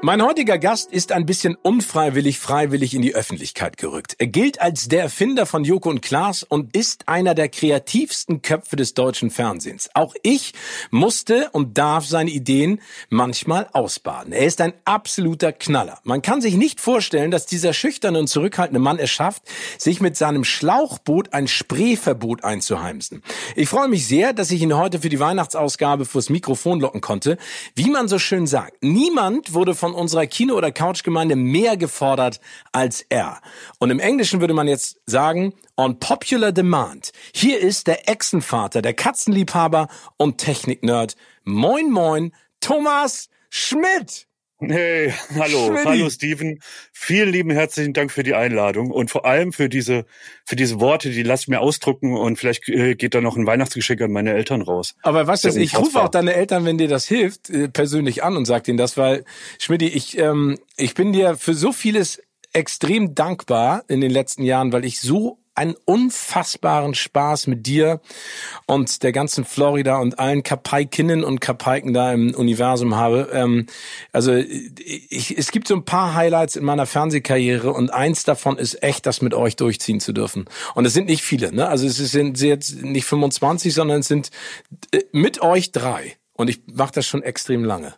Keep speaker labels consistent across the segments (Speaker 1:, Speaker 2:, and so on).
Speaker 1: Mein heutiger Gast ist ein bisschen unfreiwillig freiwillig in die Öffentlichkeit gerückt. Er gilt als der Erfinder von Joko und Klaas und ist einer der kreativsten Köpfe des deutschen Fernsehens. Auch ich musste und darf seine Ideen manchmal ausbaden. Er ist ein absoluter Knaller. Man kann sich nicht vorstellen, dass dieser schüchterne und zurückhaltende Mann es schafft, sich mit seinem Schlauchboot ein Spreeverbot einzuheimsen. Ich freue mich sehr, dass ich ihn heute für die Weihnachtsausgabe fürs Mikrofon locken konnte. Wie man so schön sagt, niemand wurde von von unserer Kino- oder Couchgemeinde mehr gefordert als er. Und im Englischen würde man jetzt sagen, on popular demand. Hier ist der Echsenvater, der Katzenliebhaber und Techniknerd. Moin, moin, Thomas Schmidt.
Speaker 2: Hey, hallo, Schmitty. hallo Steven. Vielen lieben herzlichen Dank für die Einladung und vor allem für diese für diese Worte, die lass ich mir ausdrucken und vielleicht äh, geht da noch ein Weihnachtsgeschenk an meine Eltern raus.
Speaker 1: Aber was ist, ich rufe auch deine Eltern, wenn dir das hilft, äh, persönlich an und sag denen das, weil Schmidt, ich ähm, ich bin dir für so vieles extrem dankbar in den letzten Jahren, weil ich so einen unfassbaren Spaß mit dir und der ganzen Florida und allen Kapaikinnen und Kapaiken da im Universum habe. Ähm, also ich, es gibt so ein paar Highlights in meiner Fernsehkarriere und eins davon ist echt, das mit euch durchziehen zu dürfen. Und es sind nicht viele, ne? Also es sind jetzt nicht 25, sondern es sind äh, mit euch drei. Und ich mache das schon extrem lange.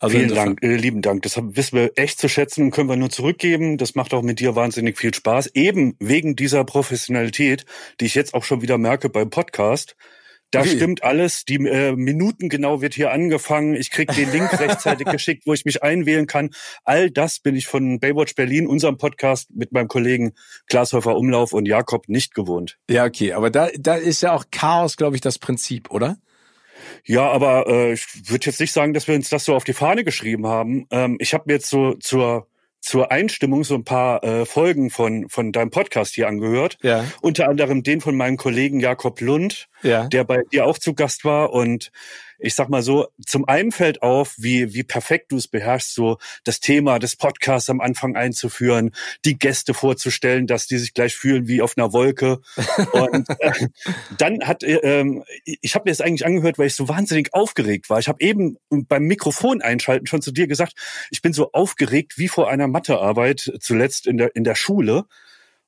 Speaker 2: Also Vielen Dank, äh, lieben Dank. Das wissen wir echt zu schätzen und können wir nur zurückgeben. Das macht auch mit dir wahnsinnig viel Spaß. Eben wegen dieser Professionalität, die ich jetzt auch schon wieder merke beim Podcast. Da okay. stimmt alles. Die äh, Minuten genau wird hier angefangen. Ich krieg den Link rechtzeitig geschickt, wo ich mich einwählen kann. All das bin ich von Baywatch Berlin, unserem Podcast mit meinem Kollegen Glashäufer Umlauf und Jakob nicht gewohnt.
Speaker 1: Ja, okay. Aber da, da ist ja auch Chaos, glaube ich, das Prinzip, oder?
Speaker 2: Ja, aber äh, ich würde jetzt nicht sagen, dass wir uns das so auf die Fahne geschrieben haben. Ähm, ich habe mir jetzt so zur zur Einstimmung so ein paar äh, Folgen von von deinem Podcast hier angehört. Ja. Unter anderem den von meinem Kollegen Jakob Lund, ja. der bei dir auch zu Gast war und ich sag mal so, zum einen fällt auf, wie, wie perfekt du es beherrschst, so das Thema des Podcasts am Anfang einzuführen, die Gäste vorzustellen, dass die sich gleich fühlen wie auf einer Wolke. Und äh, dann hat, äh, ähm, ich habe mir das eigentlich angehört, weil ich so wahnsinnig aufgeregt war. Ich habe eben beim Mikrofon einschalten schon zu dir gesagt, ich bin so aufgeregt wie vor einer Mathearbeit zuletzt in der, in der Schule.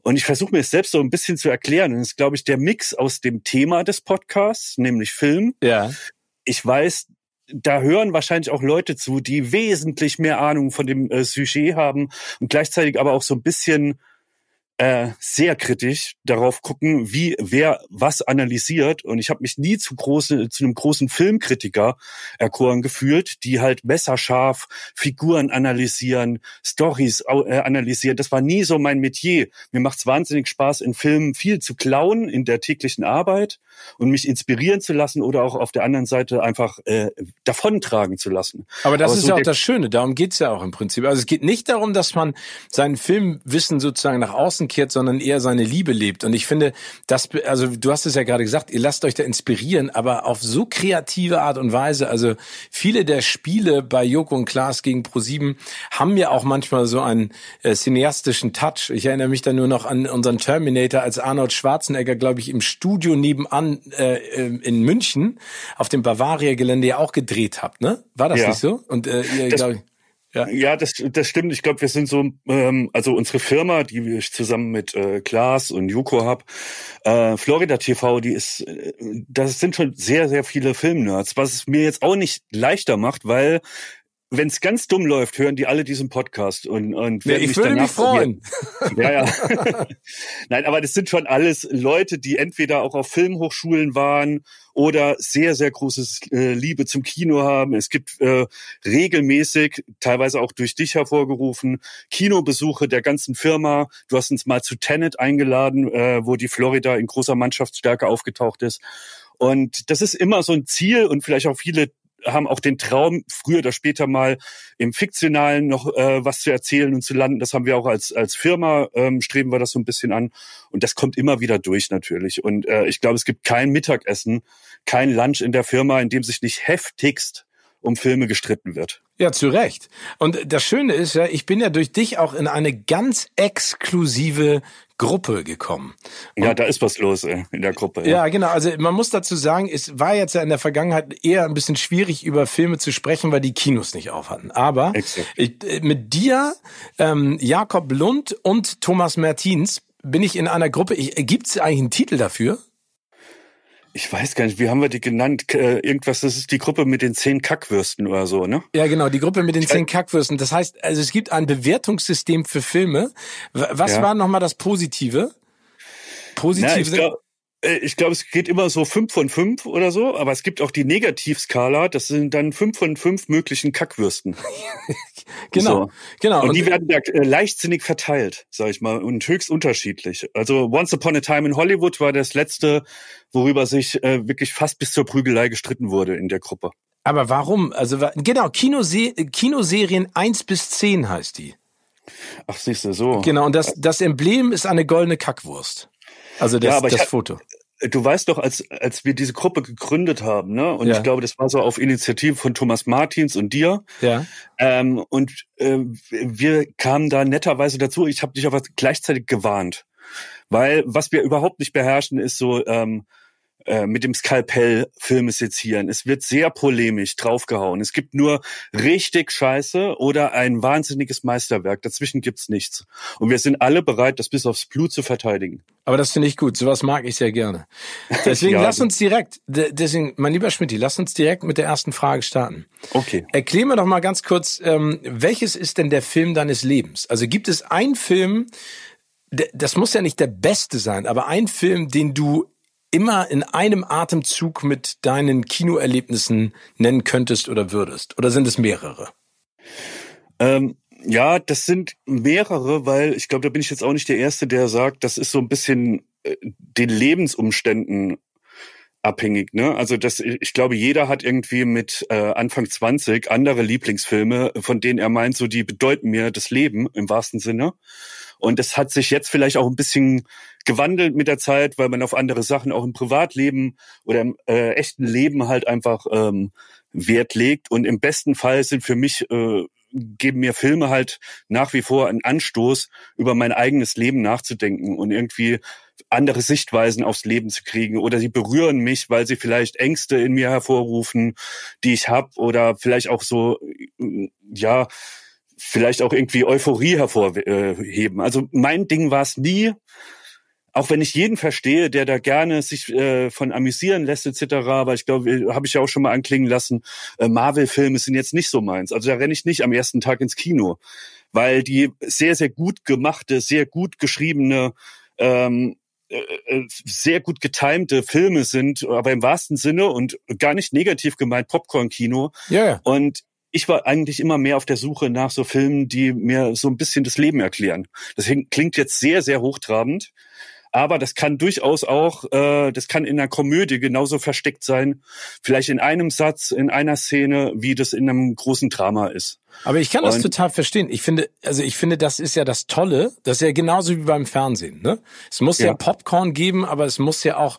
Speaker 2: Und ich versuche mir es selbst so ein bisschen zu erklären. Und das ist, glaube ich, der Mix aus dem Thema des Podcasts, nämlich Film, ja ich weiß, da hören wahrscheinlich auch Leute zu, die wesentlich mehr Ahnung von dem äh, Sujet haben und gleichzeitig aber auch so ein bisschen äh, sehr kritisch darauf gucken, wie wer was analysiert. Und ich habe mich nie zu große, zu einem großen Filmkritiker erkoren gefühlt, die halt messerscharf Figuren analysieren, Stories äh, analysieren. Das war nie so mein Metier. Mir macht's wahnsinnig Spaß, in Filmen viel zu klauen in der täglichen Arbeit und mich inspirieren zu lassen oder auch auf der anderen Seite einfach äh, davontragen zu lassen.
Speaker 1: Aber das Aber ist so ja auch das Schöne, darum geht's ja auch im Prinzip. Also es geht nicht darum, dass man sein Filmwissen sozusagen nach außen kehrt, sondern eher seine Liebe lebt. Und ich finde, das, also du hast es ja gerade gesagt, ihr lasst euch da inspirieren, aber auf so kreative Art und Weise. Also viele der Spiele bei Joko und Klaas gegen ProSieben haben ja auch manchmal so einen äh, cineastischen Touch. Ich erinnere mich da nur noch an unseren Terminator, als Arnold Schwarzenegger, glaube ich, im Studio nebenan äh, in München auf dem Bavaria-Gelände ja auch gedreht habt, ne? War das ja. nicht so? Und äh, ihr,
Speaker 2: das, glaub, ja. ja, das, das stimmt. Ich glaube, wir sind so, ähm, also unsere Firma, die ich zusammen mit äh, Klaas und Juko hab, äh, Florida TV, die ist, äh, das sind schon sehr, sehr viele Filmnerds, was es mir jetzt auch nicht leichter macht, weil wenn es ganz dumm läuft, hören die alle diesen Podcast und und
Speaker 1: werden ja, ich mich würde mich freuen.
Speaker 2: Ja, ja. Nein, aber das sind schon alles Leute, die entweder auch auf Filmhochschulen waren oder sehr sehr großes äh, Liebe zum Kino haben. Es gibt äh, regelmäßig, teilweise auch durch dich hervorgerufen, Kinobesuche der ganzen Firma. Du hast uns mal zu Tenet eingeladen, äh, wo die Florida in großer Mannschaftsstärke aufgetaucht ist. Und das ist immer so ein Ziel und vielleicht auch viele haben auch den Traum, früher oder später mal im Fiktionalen noch äh, was zu erzählen und zu landen. Das haben wir auch als, als Firma, ähm, streben wir das so ein bisschen an. Und das kommt immer wieder durch natürlich. Und äh, ich glaube, es gibt kein Mittagessen, kein Lunch in der Firma, in dem sich nicht heftigst um Filme gestritten wird.
Speaker 1: Ja, zu Recht. Und das Schöne ist ja, ich bin ja durch dich auch in eine ganz exklusive Gruppe gekommen.
Speaker 2: Und ja, da ist was los äh, in der Gruppe.
Speaker 1: Ja. ja. genau. Also man muss dazu sagen, es war jetzt ja in der Vergangenheit eher ein bisschen schwierig, über Filme zu sprechen, weil die Kinos nicht auf hatten. Aber ich, äh, mit dir, ähm, Jakob Lund und Thomas Mertins bin ich in einer Gruppe. Gibt es eigentlich einen Titel dafür?
Speaker 2: Ich weiß gar nicht, wie haben wir die genannt? Äh, irgendwas, das ist die Gruppe mit den zehn Kackwürsten oder so, ne?
Speaker 1: Ja, genau, die Gruppe mit den zehn Kackwürsten. Das heißt, also es gibt ein Bewertungssystem für Filme. Was ja. war nochmal das Positive?
Speaker 2: Positive. Äh, ich glaube, es geht immer so fünf von fünf oder so, aber es gibt auch die Negativskala, das sind dann fünf von fünf möglichen Kackwürsten.
Speaker 1: genau,
Speaker 2: so.
Speaker 1: genau.
Speaker 2: Und, und die werden da äh, leichtsinnig verteilt, sag ich mal, und höchst unterschiedlich. Also Once Upon a Time in Hollywood war das letzte, worüber sich äh, wirklich fast bis zur Prügelei gestritten wurde in der Gruppe.
Speaker 1: Aber warum? Also genau, Kinose Kinoserien eins bis zehn heißt die.
Speaker 2: Ach, siehst du, so.
Speaker 1: Genau, und das, das Emblem ist eine goldene Kackwurst. Also das, ja, das hab, Foto.
Speaker 2: Du weißt doch, als, als wir diese Gruppe gegründet haben, ne? Und ja. ich glaube, das war so auf Initiative von Thomas Martins und dir.
Speaker 1: Ja.
Speaker 2: Ähm, und äh, wir kamen da netterweise dazu. Ich habe dich aber gleichzeitig gewarnt. Weil was wir überhaupt nicht beherrschen, ist so ähm, äh, mit dem Skalpell Filme sezieren. Es wird sehr polemisch draufgehauen. Es gibt nur richtig Scheiße oder ein wahnsinniges Meisterwerk. Dazwischen gibt's nichts. Und wir sind alle bereit, das bis aufs Blut zu verteidigen.
Speaker 1: Aber das finde ich gut. Sowas mag ich sehr gerne. Deswegen ja. lass uns direkt, deswegen, mein lieber Schmidt, lass uns direkt mit der ersten Frage starten.
Speaker 2: Okay.
Speaker 1: Erklär mir doch mal ganz kurz, ähm, welches ist denn der Film deines Lebens? Also gibt es einen Film, das muss ja nicht der beste sein, aber ein Film, den du immer in einem Atemzug mit deinen Kinoerlebnissen nennen könntest oder würdest? Oder sind es mehrere?
Speaker 2: Ähm, ja, das sind mehrere, weil ich glaube, da bin ich jetzt auch nicht der Erste, der sagt, das ist so ein bisschen äh, den Lebensumständen abhängig, ne? Also das, ich glaube, jeder hat irgendwie mit äh, Anfang 20 andere Lieblingsfilme, von denen er meint, so die bedeuten mir das Leben im wahrsten Sinne. Und das hat sich jetzt vielleicht auch ein bisschen gewandelt mit der Zeit, weil man auf andere Sachen auch im Privatleben oder im äh, echten Leben halt einfach ähm, Wert legt. Und im besten Fall sind für mich äh, geben mir Filme halt nach wie vor einen Anstoß, über mein eigenes Leben nachzudenken und irgendwie andere Sichtweisen aufs Leben zu kriegen oder sie berühren mich, weil sie vielleicht Ängste in mir hervorrufen, die ich habe oder vielleicht auch so ja vielleicht auch irgendwie Euphorie hervorheben. Also mein Ding war es nie, auch wenn ich jeden verstehe, der da gerne sich äh, von amüsieren lässt etc., aber ich glaube, äh, habe ich ja auch schon mal anklingen lassen, äh, Marvel-Filme sind jetzt nicht so meins. Also da renne ich nicht am ersten Tag ins Kino, weil die sehr, sehr gut gemachte, sehr gut geschriebene ähm, äh, äh, sehr gut getimte Filme sind, aber im wahrsten Sinne und gar nicht negativ gemeint Popcorn-Kino.
Speaker 1: Ja. Yeah.
Speaker 2: Und ich war eigentlich immer mehr auf der Suche nach so Filmen, die mir so ein bisschen das Leben erklären. Das klingt jetzt sehr, sehr hochtrabend. Aber das kann durchaus auch, äh, das kann in einer Komödie genauso versteckt sein, vielleicht in einem Satz, in einer Szene, wie das in einem großen Drama ist.
Speaker 1: Aber ich kann das Und, total verstehen. Ich finde, also ich finde, das ist ja das Tolle. Das ist ja genauso wie beim Fernsehen. Ne? Es muss ja. ja Popcorn geben, aber es muss ja auch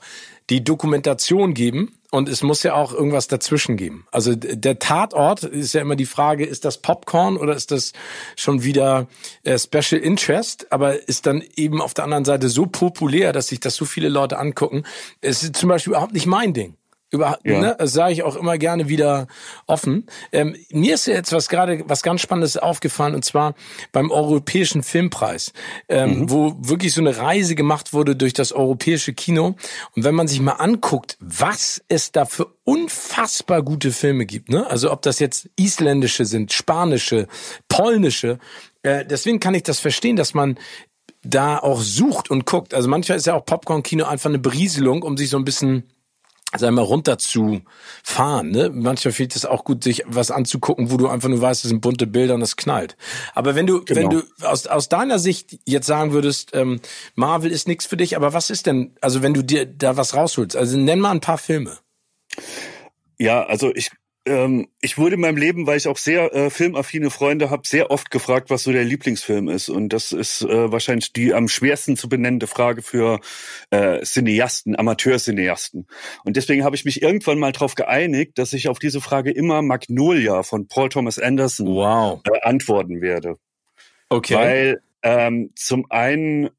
Speaker 1: die Dokumentation geben und es muss ja auch irgendwas dazwischen geben. Also der Tatort ist ja immer die Frage, ist das Popcorn oder ist das schon wieder äh, Special Interest? Aber ist dann eben auf der anderen Seite so populär, dass sich das so viele Leute angucken. Es ist zum Beispiel überhaupt nicht mein Ding. Über, ja. ne, das sage ich auch immer gerne wieder offen. Ähm, mir ist jetzt was gerade was ganz Spannendes aufgefallen und zwar beim Europäischen Filmpreis, ähm, mhm. wo wirklich so eine Reise gemacht wurde durch das europäische Kino. Und wenn man sich mal anguckt, was es da für unfassbar gute Filme gibt, ne? Also ob das jetzt isländische sind, spanische, polnische. Äh, deswegen kann ich das verstehen, dass man da auch sucht und guckt. Also manchmal ist ja auch Popcorn-Kino einfach eine Berieselung, um sich so ein bisschen also einmal runter zu fahren. Ne? Manchmal fehlt es auch gut, sich was anzugucken, wo du einfach nur weißt, das sind bunte Bilder und das knallt. Aber wenn du, genau. wenn du aus, aus deiner Sicht jetzt sagen würdest, ähm, Marvel ist nichts für dich, aber was ist denn, also wenn du dir da was rausholst, also nenn mal ein paar Filme.
Speaker 2: Ja, also ich ähm, ich wurde in meinem Leben, weil ich auch sehr äh, filmaffine Freunde habe, sehr oft gefragt, was so der Lieblingsfilm ist. Und das ist äh, wahrscheinlich die am schwersten zu benennende Frage für äh, Cineasten, Amateurcineasten. Und deswegen habe ich mich irgendwann mal darauf geeinigt, dass ich auf diese Frage immer Magnolia von Paul Thomas Anderson wow. äh, antworten werde. Okay. Weil ähm, zum einen,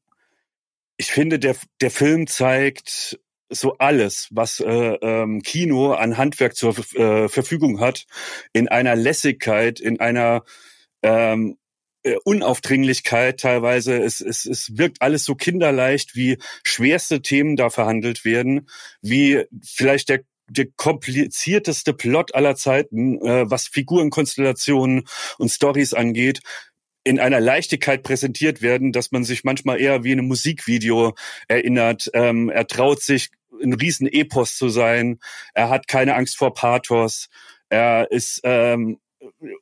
Speaker 2: ich finde, der, der Film zeigt so alles, was äh, ähm, Kino an Handwerk zur äh, Verfügung hat, in einer Lässigkeit, in einer ähm, äh, Unaufdringlichkeit teilweise. Es, es, es wirkt alles so kinderleicht, wie schwerste Themen da verhandelt werden, wie vielleicht der der komplizierteste Plot aller Zeiten, äh, was Figurenkonstellationen und Stories angeht, in einer Leichtigkeit präsentiert werden, dass man sich manchmal eher wie in einem Musikvideo erinnert. Ähm, er traut sich, ein riesen Epos zu sein. Er hat keine Angst vor Pathos. Er ist ähm,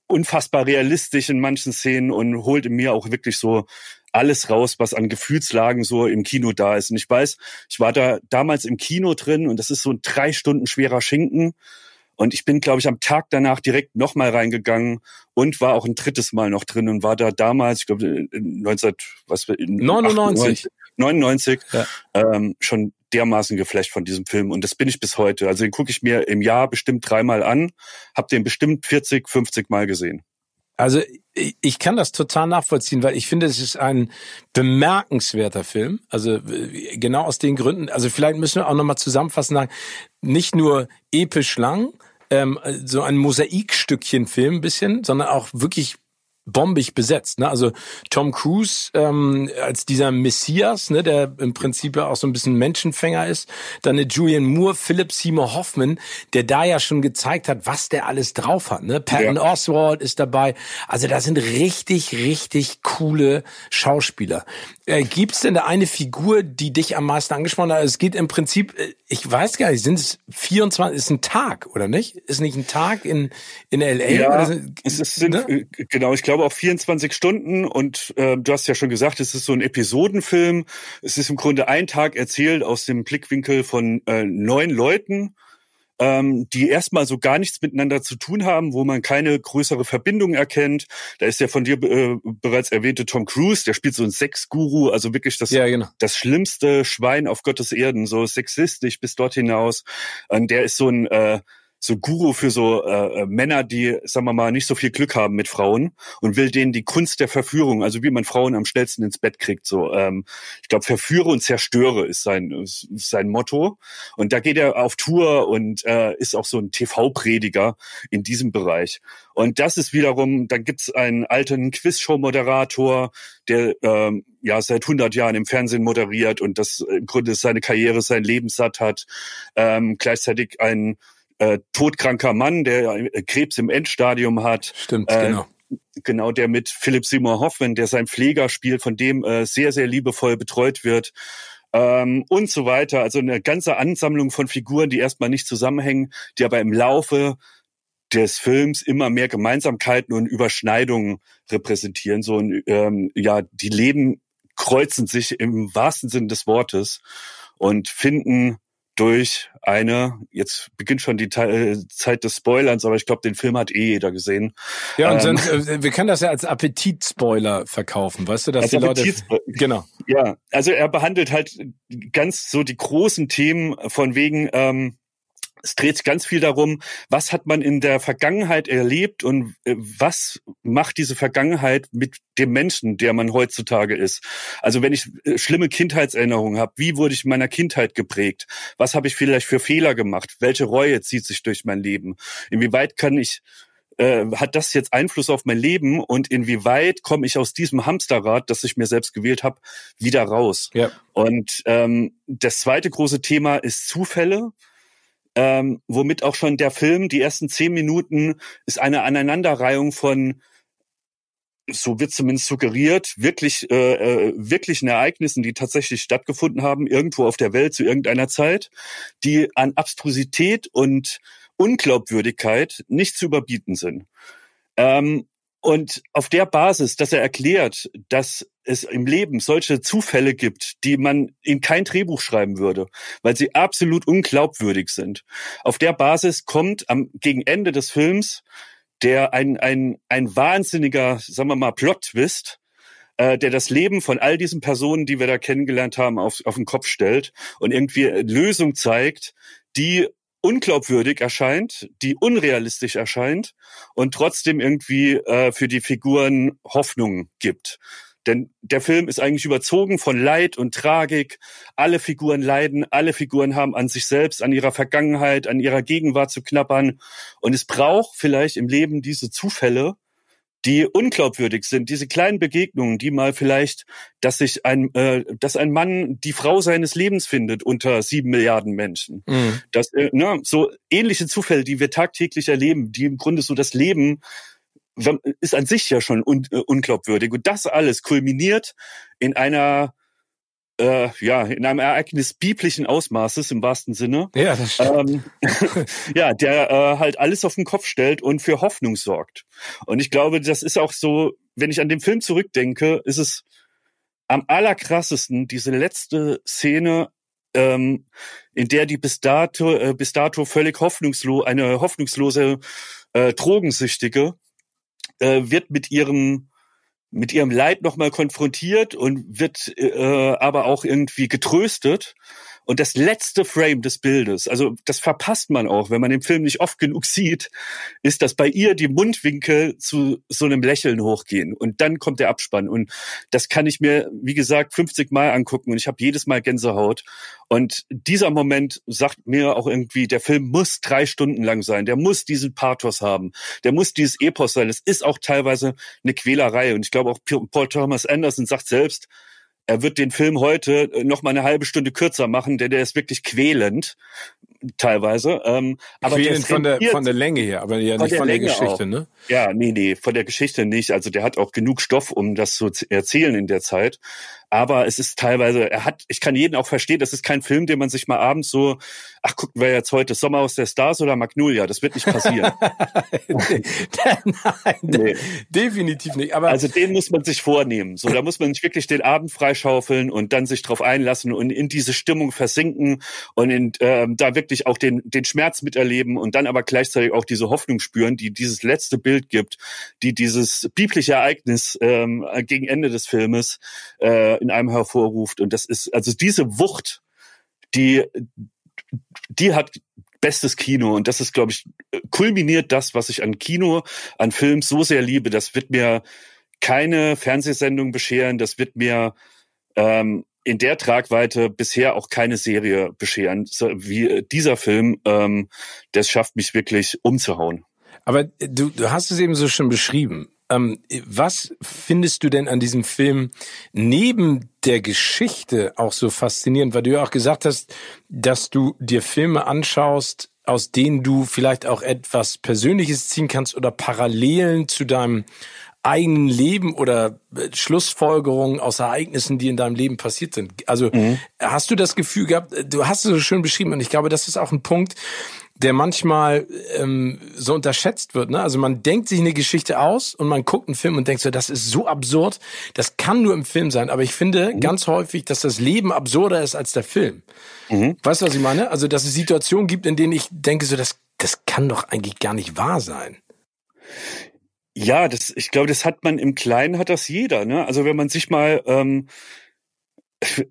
Speaker 2: unfassbar realistisch in manchen Szenen und holt in mir auch wirklich so alles raus, was an Gefühlslagen so im Kino da ist. Und ich weiß, ich war da damals im Kino drin und das ist so ein drei Stunden schwerer Schinken. Und ich bin, glaube ich, am Tag danach direkt nochmal reingegangen und war auch ein drittes Mal noch drin und war da damals, ich glaube, 19, was,
Speaker 1: 99.
Speaker 2: 99 ja. ähm, schon dermaßen geflecht von diesem Film und das bin ich bis heute. Also den gucke ich mir im Jahr bestimmt dreimal an, habe den bestimmt 40, 50 Mal gesehen.
Speaker 1: Also ich kann das total nachvollziehen, weil ich finde, es ist ein bemerkenswerter Film. Also genau aus den Gründen. Also vielleicht müssen wir auch nochmal zusammenfassen nicht nur episch lang, ähm, so ein Mosaikstückchen Film ein bisschen, sondern auch wirklich bombig besetzt. Ne? Also Tom Cruise ähm, als dieser Messias, ne, der im Prinzip ja auch so ein bisschen Menschenfänger ist. Dann eine Julian Moore, Philip Seymour Hoffman, der da ja schon gezeigt hat, was der alles drauf hat. Ne? Patton ja. Oswald ist dabei. Also da sind richtig, richtig coole Schauspieler. Äh, Gibt es denn da eine Figur, die dich am meisten angesprochen hat? Es geht im Prinzip, äh, ich weiß gar nicht, sind es 24, ist ein Tag, oder nicht? Ist nicht ein Tag in, in L.A.?
Speaker 2: Ja, sind, es sind, ne? Genau, ich glaube auch 24 Stunden und äh, du hast ja schon gesagt, es ist so ein Episodenfilm. Es ist im Grunde ein Tag erzählt aus dem Blickwinkel von äh, neun Leuten ähm, die erstmal so gar nichts miteinander zu tun haben, wo man keine größere Verbindung erkennt. Da ist ja von dir äh, bereits erwähnte Tom Cruise, der spielt so ein Sexguru, also wirklich das, ja, genau. das schlimmste Schwein auf Gottes Erden, so sexistisch bis dort hinaus. Und der ist so ein äh, so Guru für so äh, äh, Männer, die, sagen wir mal, nicht so viel Glück haben mit Frauen und will denen die Kunst der Verführung, also wie man Frauen am schnellsten ins Bett kriegt. So, ähm, ich glaube, verführe und zerstöre ist sein ist sein Motto. Und da geht er auf Tour und äh, ist auch so ein TV-Prediger in diesem Bereich. Und das ist wiederum, dann gibt's einen alten Quizshow-Moderator, der ähm, ja seit 100 Jahren im Fernsehen moderiert und das im Grunde seine Karriere, sein Leben satt hat. Ähm, gleichzeitig ein äh, todkranker Mann, der äh, Krebs im Endstadium hat.
Speaker 1: Stimmt, äh, genau.
Speaker 2: Genau, der mit Philipp Seymour Hoffman, der sein Pfleger spielt, von dem äh, sehr, sehr liebevoll betreut wird. Ähm, und so weiter. Also eine ganze Ansammlung von Figuren, die erstmal nicht zusammenhängen, die aber im Laufe des Films immer mehr Gemeinsamkeiten und Überschneidungen repräsentieren. So ähm, ja, die Leben kreuzen sich im wahrsten Sinn des Wortes und finden durch eine, jetzt beginnt schon die äh, Zeit des Spoilerns, aber ich glaube, den Film hat eh jeder gesehen.
Speaker 1: Ja, und ähm, sonst, äh, wir können das ja als Appetit-Spoiler verkaufen, weißt du, dass die Leute...
Speaker 2: Genau. Ja, also er behandelt halt ganz so die großen Themen von wegen, ähm, es dreht sich ganz viel darum, was hat man in der Vergangenheit erlebt und äh, was macht diese Vergangenheit mit dem Menschen, der man heutzutage ist. Also wenn ich äh, schlimme Kindheitserinnerungen habe, wie wurde ich in meiner Kindheit geprägt? Was habe ich vielleicht für Fehler gemacht? Welche Reue zieht sich durch mein Leben? Inwieweit kann ich äh, hat das jetzt Einfluss auf mein Leben und inwieweit komme ich aus diesem Hamsterrad, das ich mir selbst gewählt habe, wieder raus? Ja. Und ähm, das zweite große Thema ist Zufälle ähm, womit auch schon der Film, die ersten zehn Minuten, ist eine Aneinanderreihung von so wird zumindest suggeriert, wirklich, äh, äh, wirklichen Ereignissen, die tatsächlich stattgefunden haben, irgendwo auf der Welt zu irgendeiner Zeit, die an Abstrusität und Unglaubwürdigkeit nicht zu überbieten sind. Ähm, und auf der Basis, dass er erklärt, dass es im Leben solche Zufälle gibt, die man in kein Drehbuch schreiben würde, weil sie absolut unglaubwürdig sind. Auf der Basis kommt am gegen Ende des Films der ein ein ein wahnsinniger, sagen wir mal, Plot-Twist, äh, der das Leben von all diesen Personen, die wir da kennengelernt haben, auf auf den Kopf stellt und irgendwie Lösung zeigt, die unglaubwürdig erscheint, die unrealistisch erscheint und trotzdem irgendwie äh, für die Figuren Hoffnung gibt. Denn der Film ist eigentlich überzogen von Leid und Tragik. Alle Figuren leiden, alle Figuren haben an sich selbst, an ihrer Vergangenheit, an ihrer Gegenwart zu knappern. Und es braucht vielleicht im Leben diese Zufälle, die unglaubwürdig sind, diese kleinen Begegnungen, die mal vielleicht, dass sich ein, äh, dass ein Mann die Frau seines Lebens findet unter sieben Milliarden Menschen. Mhm. Das, äh, ne, so ähnliche Zufälle, die wir tagtäglich erleben, die im Grunde so das Leben ist an sich ja schon un, äh, unglaubwürdig. Und das alles kulminiert in einer äh, ja, in einem Ereignis biblischen Ausmaßes im wahrsten Sinne. Ja, das stimmt. Ähm, ja, der äh, halt alles auf den Kopf stellt und für Hoffnung sorgt. Und ich glaube, das ist auch so, wenn ich an den Film zurückdenke, ist es am allerkrassesten diese letzte Szene, ähm, in der die bis dato, äh, bis dato völlig hoffnungslos, eine hoffnungslose äh, Drogensüchtige äh, wird mit ihrem mit ihrem Leid nochmal konfrontiert und wird äh, aber auch irgendwie getröstet und das letzte Frame des Bildes, also das verpasst man auch, wenn man den Film nicht oft genug sieht, ist, dass bei ihr die Mundwinkel zu so einem Lächeln hochgehen. Und dann kommt der Abspann. Und das kann ich mir, wie gesagt, 50 Mal angucken und ich habe jedes Mal Gänsehaut. Und dieser Moment sagt mir auch irgendwie, der Film muss drei Stunden lang sein. Der muss diesen Pathos haben. Der muss dieses Epos sein. Es ist auch teilweise eine Quälerei. Und ich glaube auch Paul Thomas Anderson sagt selbst, er wird den Film heute äh, noch mal eine halbe Stunde kürzer machen, denn der ist wirklich quälend teilweise. Ähm,
Speaker 1: aber quälend von der von der Länge her, aber ja nicht von der, von der Geschichte, auch. ne?
Speaker 2: Ja, nee, nee, von der Geschichte nicht. Also der hat auch genug Stoff, um das zu erzählen in der Zeit aber es ist teilweise, er hat, ich kann jeden auch verstehen, das ist kein Film, den man sich mal abends so, ach, gucken wir jetzt heute Sommer aus der Stars oder Magnolia, das wird nicht passieren.
Speaker 1: Nein, nee. definitiv nicht. Aber
Speaker 2: also den muss man sich vornehmen. So, da muss man sich wirklich den Abend freischaufeln und dann sich drauf einlassen und in diese Stimmung versinken und in, ähm, da wirklich auch den, den Schmerz miterleben und dann aber gleichzeitig auch diese Hoffnung spüren, die dieses letzte Bild gibt, die dieses biblische Ereignis ähm, gegen Ende des Filmes äh, in einem hervorruft. Und das ist, also diese Wucht, die, die hat bestes Kino. Und das ist, glaube ich, kulminiert das, was ich an Kino, an Film so sehr liebe. Das wird mir keine Fernsehsendung bescheren. Das wird mir ähm, in der Tragweite bisher auch keine Serie bescheren, wie dieser Film. Ähm, das schafft mich wirklich umzuhauen.
Speaker 1: Aber du, du hast es eben so schon beschrieben. Ähm, was findest du denn an diesem Film neben der Geschichte auch so faszinierend? Weil du ja auch gesagt hast, dass du dir Filme anschaust, aus denen du vielleicht auch etwas Persönliches ziehen kannst oder Parallelen zu deinem eigenen Leben oder äh, Schlussfolgerungen aus Ereignissen, die in deinem Leben passiert sind. Also mhm. hast du das Gefühl gehabt, du hast es so schön beschrieben und ich glaube, das ist auch ein Punkt, der manchmal ähm, so unterschätzt wird. Ne? Also man denkt sich eine Geschichte aus und man guckt einen Film und denkt so, das ist so absurd, das kann nur im Film sein. Aber ich finde mhm. ganz häufig, dass das Leben absurder ist als der Film. Mhm. Weißt du, was ich meine? Also dass es Situationen gibt, in denen ich denke so, das, das kann doch eigentlich gar nicht wahr sein.
Speaker 2: Ja, das, ich glaube, das hat man im Kleinen hat das jeder. Ne? Also wenn man sich mal, ähm,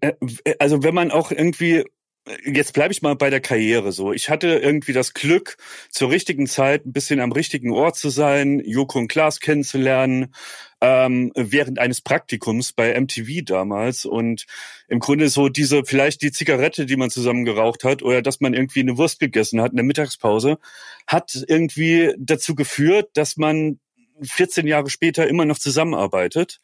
Speaker 2: äh, also wenn man auch irgendwie jetzt bleibe ich mal bei der Karriere so. Ich hatte irgendwie das Glück, zur richtigen Zeit ein bisschen am richtigen Ort zu sein, Joko und Klaas kennenzulernen, ähm, während eines Praktikums bei MTV damals. Und im Grunde so diese, vielleicht die Zigarette, die man zusammen geraucht hat, oder dass man irgendwie eine Wurst gegessen hat in der Mittagspause, hat irgendwie dazu geführt, dass man 14 Jahre später immer noch zusammenarbeitet.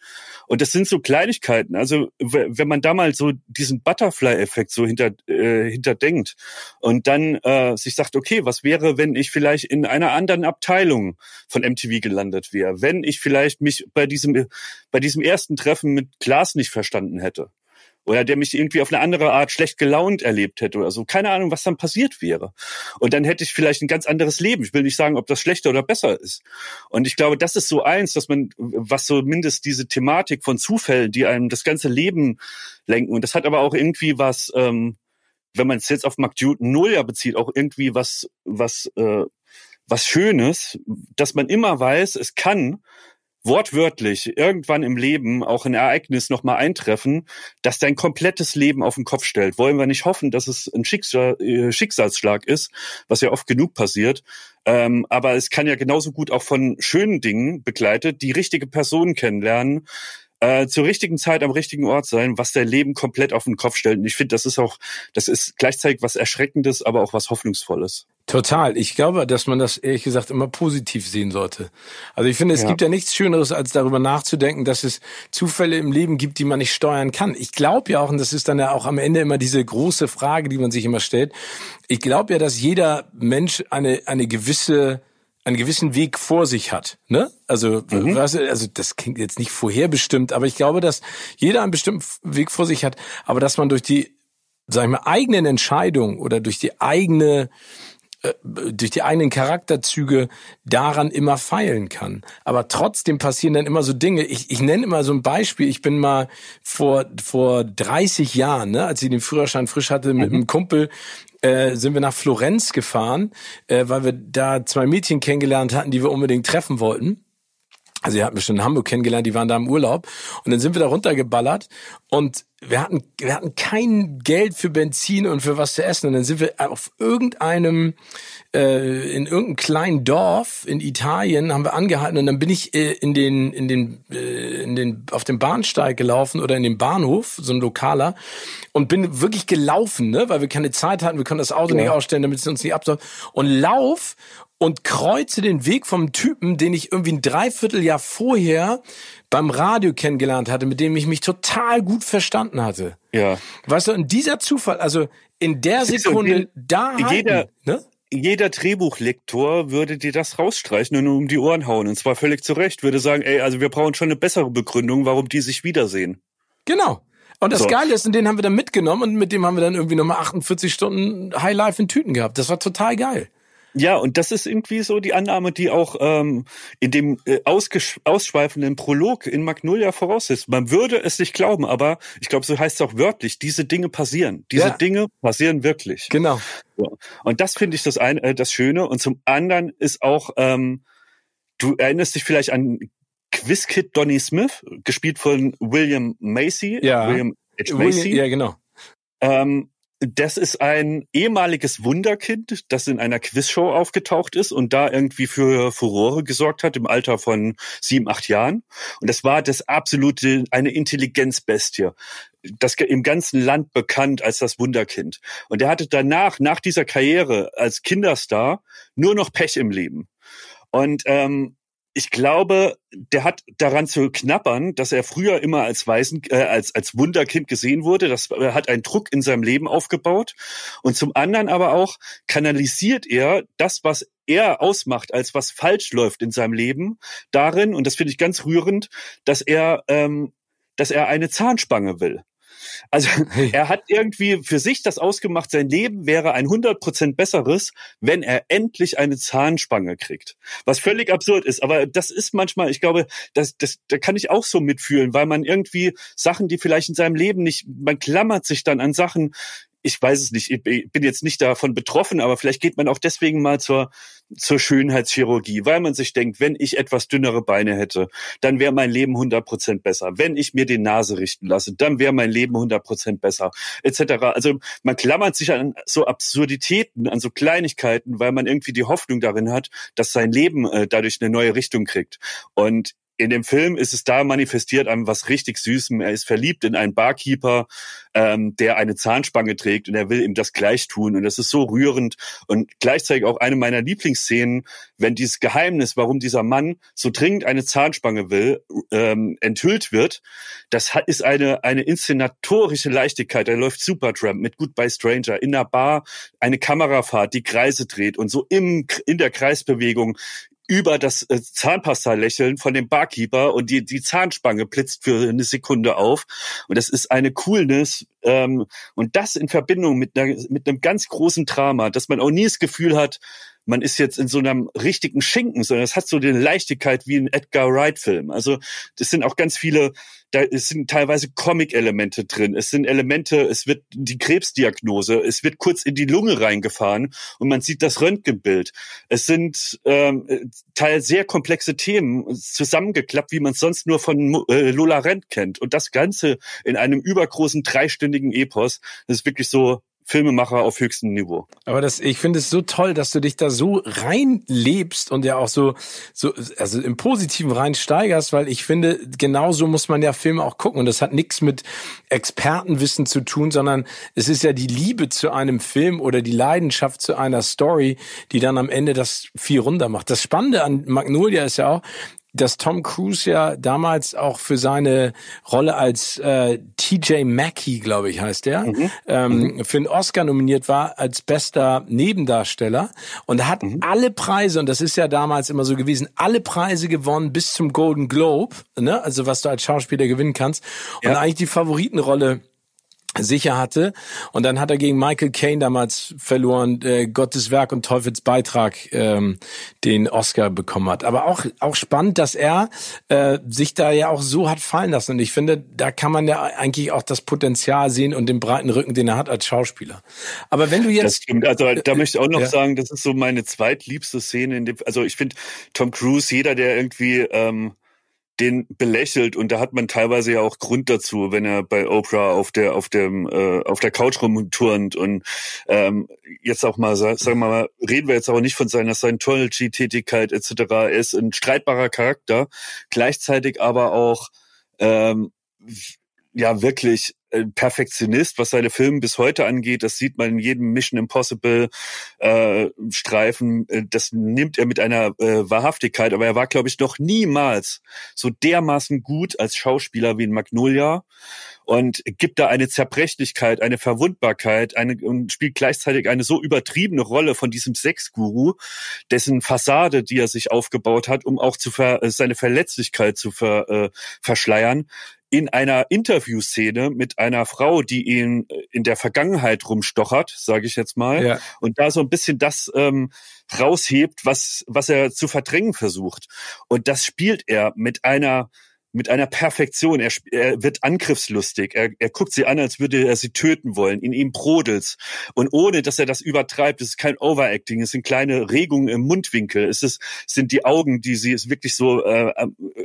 Speaker 2: Und das sind so Kleinigkeiten. Also wenn man da mal so diesen Butterfly-Effekt so hinter, äh, hinterdenkt und dann äh, sich sagt, okay, was wäre, wenn ich vielleicht in einer anderen Abteilung von MTV gelandet wäre? Wenn ich vielleicht mich bei diesem, bei diesem ersten Treffen mit Klaas nicht verstanden hätte? Oder der mich irgendwie auf eine andere Art schlecht gelaunt erlebt hätte oder so. Keine Ahnung, was dann passiert wäre. Und dann hätte ich vielleicht ein ganz anderes Leben. Ich will nicht sagen, ob das schlechter oder besser ist. Und ich glaube, das ist so eins, dass man, was so mindestens diese Thematik von Zufällen, die einem das ganze Leben lenken. Und das hat aber auch irgendwie was, ähm, wenn man es jetzt auf Mark Null ja bezieht, auch irgendwie was, was, äh, was Schönes, dass man immer weiß, es kann wortwörtlich irgendwann im Leben auch ein Ereignis nochmal eintreffen, das dein komplettes Leben auf den Kopf stellt. Wollen wir nicht hoffen, dass es ein äh, Schicksalsschlag ist, was ja oft genug passiert. Ähm, aber es kann ja genauso gut auch von schönen Dingen begleitet, die richtige Person kennenlernen, äh, zur richtigen Zeit am richtigen Ort sein, was dein Leben komplett auf den Kopf stellt. Und ich finde, das ist auch, das ist gleichzeitig was Erschreckendes, aber auch was Hoffnungsvolles.
Speaker 1: Total. Ich glaube, dass man das ehrlich gesagt immer positiv sehen sollte. Also ich finde, es ja. gibt ja nichts Schöneres, als darüber nachzudenken, dass es Zufälle im Leben gibt, die man nicht steuern kann. Ich glaube ja auch, und das ist dann ja auch am Ende immer diese große Frage, die man sich immer stellt. Ich glaube ja, dass jeder Mensch eine, eine gewisse einen gewissen Weg vor sich hat. Ne? Also, mhm. was, also das klingt jetzt nicht vorherbestimmt, aber ich glaube, dass jeder einen bestimmten Weg vor sich hat, aber dass man durch die, sag ich mal, eigenen Entscheidungen oder durch die eigene äh, durch die eigenen Charakterzüge daran immer feilen kann. Aber trotzdem passieren dann immer so Dinge. Ich, ich nenne immer so ein Beispiel. Ich bin mal vor, vor 30 Jahren, ne, als ich den Führerschein frisch hatte, mit mhm. einem Kumpel äh, sind wir nach Florenz gefahren, äh, weil wir da zwei Mädchen kennengelernt hatten, die wir unbedingt treffen wollten. Also wir hatten mich schon in Hamburg kennengelernt, die waren da im Urlaub. Und dann sind wir da runtergeballert und wir hatten, wir hatten kein Geld für Benzin und für was zu essen. Und dann sind wir auf irgendeinem, äh, in irgendeinem kleinen Dorf in Italien haben wir angehalten und dann bin ich äh, in den, in den, äh, in den, auf dem Bahnsteig gelaufen oder in den Bahnhof, so ein lokaler, und bin wirklich gelaufen, ne, weil wir keine Zeit hatten, wir konnten das Auto ja. nicht ausstellen, damit es uns nicht absaugt. Und lauf und kreuze den Weg vom Typen, den ich irgendwie ein Dreivierteljahr vorher beim Radio kennengelernt hatte, mit dem ich mich total gut verstanden hatte.
Speaker 2: Ja.
Speaker 1: Weißt du, und dieser Zufall, also in der Sekunde da
Speaker 2: jeder, ne? Jeder Drehbuchlektor würde dir das rausstreichen und um die Ohren hauen. Und zwar völlig zu Recht. Würde sagen, ey, also wir brauchen schon eine bessere Begründung, warum die sich wiedersehen.
Speaker 1: Genau. Und das so. Geile ist, und den haben wir dann mitgenommen und mit dem haben wir dann irgendwie nochmal 48 Stunden High Life in Tüten gehabt. Das war total geil.
Speaker 2: Ja, und das ist irgendwie so die Annahme, die auch ähm, in dem äh, ausschweifenden Prolog in Magnolia voraussetzt. Man würde es nicht glauben, aber ich glaube, so heißt es auch wörtlich, diese Dinge passieren. Diese ja. Dinge passieren wirklich.
Speaker 1: Genau.
Speaker 2: So. Und das finde ich das, eine, äh, das Schöne. Und zum anderen ist auch, ähm, du erinnerst dich vielleicht an Quizkid Donny Smith, gespielt von William Macy.
Speaker 1: Ja.
Speaker 2: William H. Macy.
Speaker 1: William, ja, genau.
Speaker 2: Ähm, das ist ein ehemaliges Wunderkind, das in einer Quizshow aufgetaucht ist und da irgendwie für Furore gesorgt hat im Alter von sieben, acht Jahren. Und das war das absolute, eine Intelligenzbestie. Das im ganzen Land bekannt als das Wunderkind. Und er hatte danach, nach dieser Karriere als Kinderstar, nur noch Pech im Leben. Und ähm, ich glaube, der hat daran zu knappern, dass er früher immer als Waisen, äh, als als Wunderkind gesehen wurde. Das äh, hat einen Druck in seinem Leben aufgebaut. Und zum anderen aber auch kanalisiert er das, was er ausmacht, als was falsch läuft in seinem Leben, darin, und das finde ich ganz rührend, dass er, ähm, dass er eine Zahnspange will. Also er hat irgendwie für sich das ausgemacht, sein Leben wäre ein 100% besseres, wenn er endlich eine Zahnspange kriegt. Was völlig absurd ist, aber das ist manchmal, ich glaube, das, das, da kann ich auch so mitfühlen, weil man irgendwie Sachen, die vielleicht in seinem Leben nicht, man klammert sich dann an Sachen, ich weiß es nicht, ich bin jetzt nicht davon betroffen, aber vielleicht geht man auch deswegen mal zur, zur Schönheitschirurgie, weil man sich denkt, wenn ich etwas dünnere Beine hätte, dann wäre mein Leben 100 Prozent besser. Wenn ich mir die Nase richten lasse, dann wäre mein Leben 100 Prozent besser, etc. Also man klammert sich an so Absurditäten, an so Kleinigkeiten, weil man irgendwie die Hoffnung darin hat, dass sein Leben äh, dadurch eine neue Richtung kriegt. Und in dem Film ist es da manifestiert an was richtig Süßem. Er ist verliebt in einen Barkeeper, ähm, der eine Zahnspange trägt und er will ihm das gleich tun. Und das ist so rührend und gleichzeitig auch eine meiner Lieblingsszenen, wenn dieses Geheimnis, warum dieser Mann so dringend eine Zahnspange will, ähm, enthüllt wird. Das ist eine, eine inszenatorische Leichtigkeit. Er läuft Supertramp mit Goodbye Stranger in der Bar, eine Kamerafahrt, die Kreise dreht und so im, in der Kreisbewegung über das äh, Zahnpasta-Lächeln von dem Barkeeper und die, die Zahnspange blitzt für eine Sekunde auf. Und das ist eine Coolness. Ähm, und das in Verbindung mit, einer, mit einem ganz großen Drama, dass man auch nie das Gefühl hat, man ist jetzt in so einem richtigen Schinken, sondern es hat so die Leichtigkeit wie ein Edgar Wright-Film. Also das sind auch ganz viele, da es sind teilweise Comic-Elemente drin. Es sind Elemente, es wird die Krebsdiagnose, es wird kurz in die Lunge reingefahren und man sieht das Röntgenbild. Es sind ähm, teil sehr komplexe Themen zusammengeklappt, wie man es sonst nur von äh, Lola Rent kennt. Und das Ganze in einem übergroßen dreistündigen Epos. Das ist wirklich so Filmemacher auf höchstem Niveau.
Speaker 1: Aber das, ich finde es so toll, dass du dich da so reinlebst und ja auch so, so, also im Positiven reinsteigerst, weil ich finde, genauso muss man ja Filme auch gucken. Und das hat nichts mit Expertenwissen zu tun, sondern es ist ja die Liebe zu einem Film oder die Leidenschaft zu einer Story, die dann am Ende das viel runter macht. Das Spannende an Magnolia ist ja auch, dass Tom Cruise ja damals auch für seine Rolle als äh, TJ Mackey, glaube ich, heißt der, mhm. Ähm, mhm. für einen Oscar nominiert war als bester Nebendarsteller und hat mhm. alle Preise, und das ist ja damals immer so gewesen, alle Preise gewonnen bis zum Golden Globe, ne? also was du als Schauspieler gewinnen kannst. Und ja. eigentlich die Favoritenrolle sicher hatte. Und dann hat er gegen Michael Caine damals verloren, äh, Gottes Werk und Teufels Beitrag ähm, den Oscar bekommen hat. Aber auch auch spannend, dass er äh, sich da ja auch so hat fallen lassen. Und ich finde, da kann man ja eigentlich auch das Potenzial sehen und den breiten Rücken, den er hat als Schauspieler. Aber wenn du jetzt... Das
Speaker 2: stimmt. Also da möchte ich auch noch ja. sagen, das ist so meine zweitliebste Szene. In dem, also ich finde Tom Cruise, jeder, der irgendwie... Ähm, den belächelt und da hat man teilweise ja auch Grund dazu, wenn er bei Oprah auf der auf dem äh, auf der Couch rumturnt und ähm, jetzt auch mal sagen wir mal reden wir jetzt auch nicht von seiner Scientology-Tätigkeit etc. Er ist ein streitbarer Charakter, gleichzeitig aber auch ähm, ja wirklich Perfektionist, was seine Filme bis heute angeht. Das sieht man in jedem Mission Impossible äh, Streifen. Äh, das nimmt er mit einer äh, Wahrhaftigkeit. Aber er war, glaube ich, noch niemals so dermaßen gut als Schauspieler wie in Magnolia und gibt da eine Zerbrechlichkeit, eine Verwundbarkeit, eine und spielt gleichzeitig eine so übertriebene Rolle von diesem Sexguru, dessen Fassade, die er sich aufgebaut hat, um auch zu ver, seine Verletzlichkeit zu ver, äh, verschleiern, in einer Interviewszene mit einer Frau, die ihn äh, in der Vergangenheit rumstochert, sage ich jetzt mal, ja. und da so ein bisschen das ähm, raushebt, was was er zu verdrängen versucht. Und das spielt er mit einer mit einer Perfektion. Er, er wird angriffslustig. Er, er guckt sie an, als würde er sie töten wollen. In ihm brodelt's. Und ohne, dass er das übertreibt, es ist kein Overacting, es sind kleine Regungen im Mundwinkel. Es ist, sind die Augen, die sie wirklich so äh,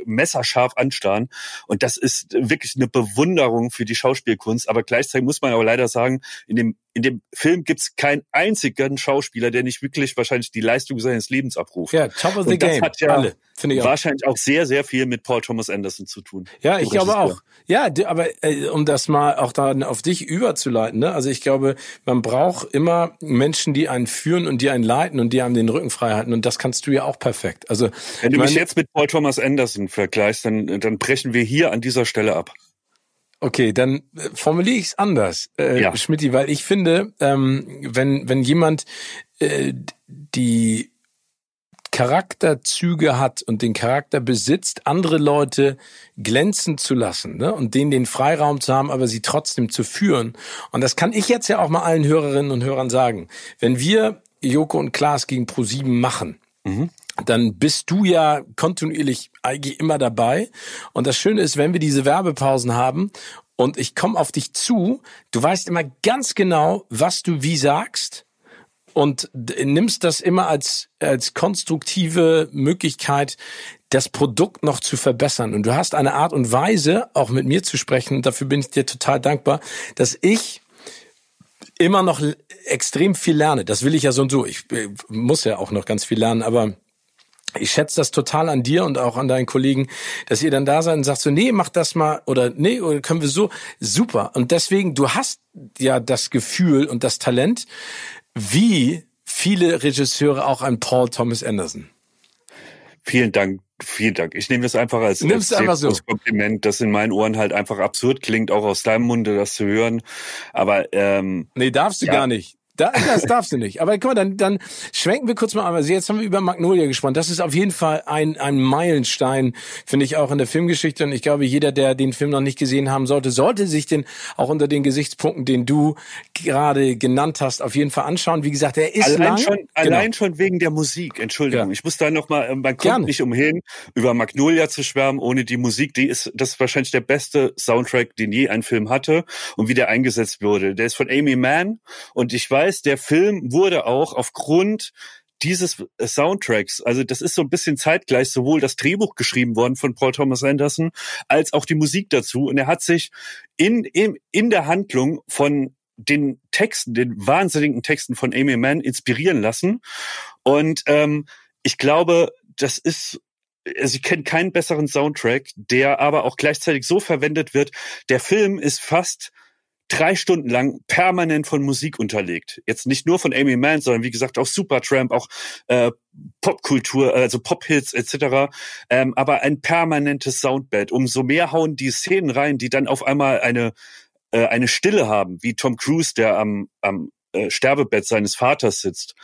Speaker 2: messerscharf anstarren. Und das ist wirklich eine Bewunderung für die Schauspielkunst. Aber gleichzeitig muss man aber leider sagen, in dem in dem Film gibt's keinen einzigen Schauspieler, der nicht wirklich wahrscheinlich die Leistung seines Lebens abruft.
Speaker 1: Ja, top of the
Speaker 2: Und das
Speaker 1: game.
Speaker 2: hat ja Alle, ich auch. wahrscheinlich auch sehr, sehr viel mit Paul Thomas Anderson zu tun.
Speaker 1: Ja, ich glaube auch. Ja, aber äh, um das mal auch dann auf dich überzuleiten, ne? Also ich glaube, man braucht immer Menschen, die einen führen und die einen leiten und die einem den Rücken frei halten. Und das kannst du ja auch perfekt. Also
Speaker 2: wenn du mich jetzt mit Paul Thomas Anderson vergleichst, dann, dann brechen wir hier an dieser Stelle ab.
Speaker 1: Okay, dann äh, formuliere ich es anders, äh, ja. Schmidti, weil ich finde, ähm, wenn, wenn jemand äh, die Charakterzüge hat und den Charakter besitzt, andere Leute glänzen zu lassen ne? und denen den Freiraum zu haben, aber sie trotzdem zu führen. Und das kann ich jetzt ja auch mal allen Hörerinnen und Hörern sagen. Wenn wir Joko und Klaas gegen Pro7 machen, mhm dann bist du ja kontinuierlich eigentlich immer dabei. Und das Schöne ist, wenn wir diese Werbepausen haben und ich komme auf dich zu, du weißt immer ganz genau, was du wie sagst und nimmst das immer als, als konstruktive Möglichkeit, das Produkt noch zu verbessern. Und du hast eine Art und Weise, auch mit mir zu sprechen, dafür bin ich dir total dankbar, dass ich immer noch extrem viel lerne. Das will ich ja so und so. Ich äh, muss ja auch noch ganz viel lernen, aber ich schätze das total an dir und auch an deinen Kollegen, dass ihr dann da seid und sagt so, nee, mach das mal oder nee, oder können wir so. Super. Und deswegen, du hast ja das Gefühl und das Talent, wie viele Regisseure auch an Paul Thomas Anderson.
Speaker 2: Vielen Dank, vielen Dank. Ich nehme das einfach als,
Speaker 1: als einfach so.
Speaker 2: Kompliment, das in meinen Ohren halt einfach absurd klingt, auch aus deinem Munde das zu hören. Aber ähm,
Speaker 1: nee, darfst du ja. gar nicht. Da, das darfst du nicht. Aber guck mal, dann, dann schwenken wir kurz mal an. Also jetzt haben wir über Magnolia gesprochen. Das ist auf jeden Fall ein, ein Meilenstein, finde ich auch in der Filmgeschichte. Und ich glaube, jeder, der den Film noch nicht gesehen haben sollte, sollte sich den auch unter den Gesichtspunkten, den du gerade genannt hast, auf jeden Fall anschauen. Wie gesagt, er ist
Speaker 2: allein
Speaker 1: lang.
Speaker 2: Schon, genau. Allein schon wegen der Musik. Entschuldigung. Ja. Ich muss da noch mal, äh, man kommt Gerne. nicht umhin, über Magnolia zu schwärmen, ohne die Musik. Die ist, das ist wahrscheinlich der beste Soundtrack, den je ein Film hatte und wie der eingesetzt wurde. Der ist von Amy Mann und ich weiß, der Film wurde auch aufgrund dieses Soundtracks, also das ist so ein bisschen zeitgleich sowohl das Drehbuch geschrieben worden von Paul Thomas Anderson als auch die Musik dazu. Und er hat sich in, in, in der Handlung von den Texten, den wahnsinnigen Texten von Amy Mann inspirieren lassen. Und ähm, ich glaube, das ist also ich kenne keinen besseren Soundtrack, der aber auch gleichzeitig so verwendet wird. Der Film ist fast drei Stunden lang permanent von Musik unterlegt. Jetzt nicht nur von Amy Mann, sondern wie gesagt auch Supertramp, auch äh, Popkultur, also Pop-Hits etc. Ähm, aber ein permanentes Soundbed. Umso mehr hauen die Szenen rein, die dann auf einmal eine äh, eine Stille haben, wie Tom Cruise, der am, am äh, Sterbebett seines Vaters sitzt.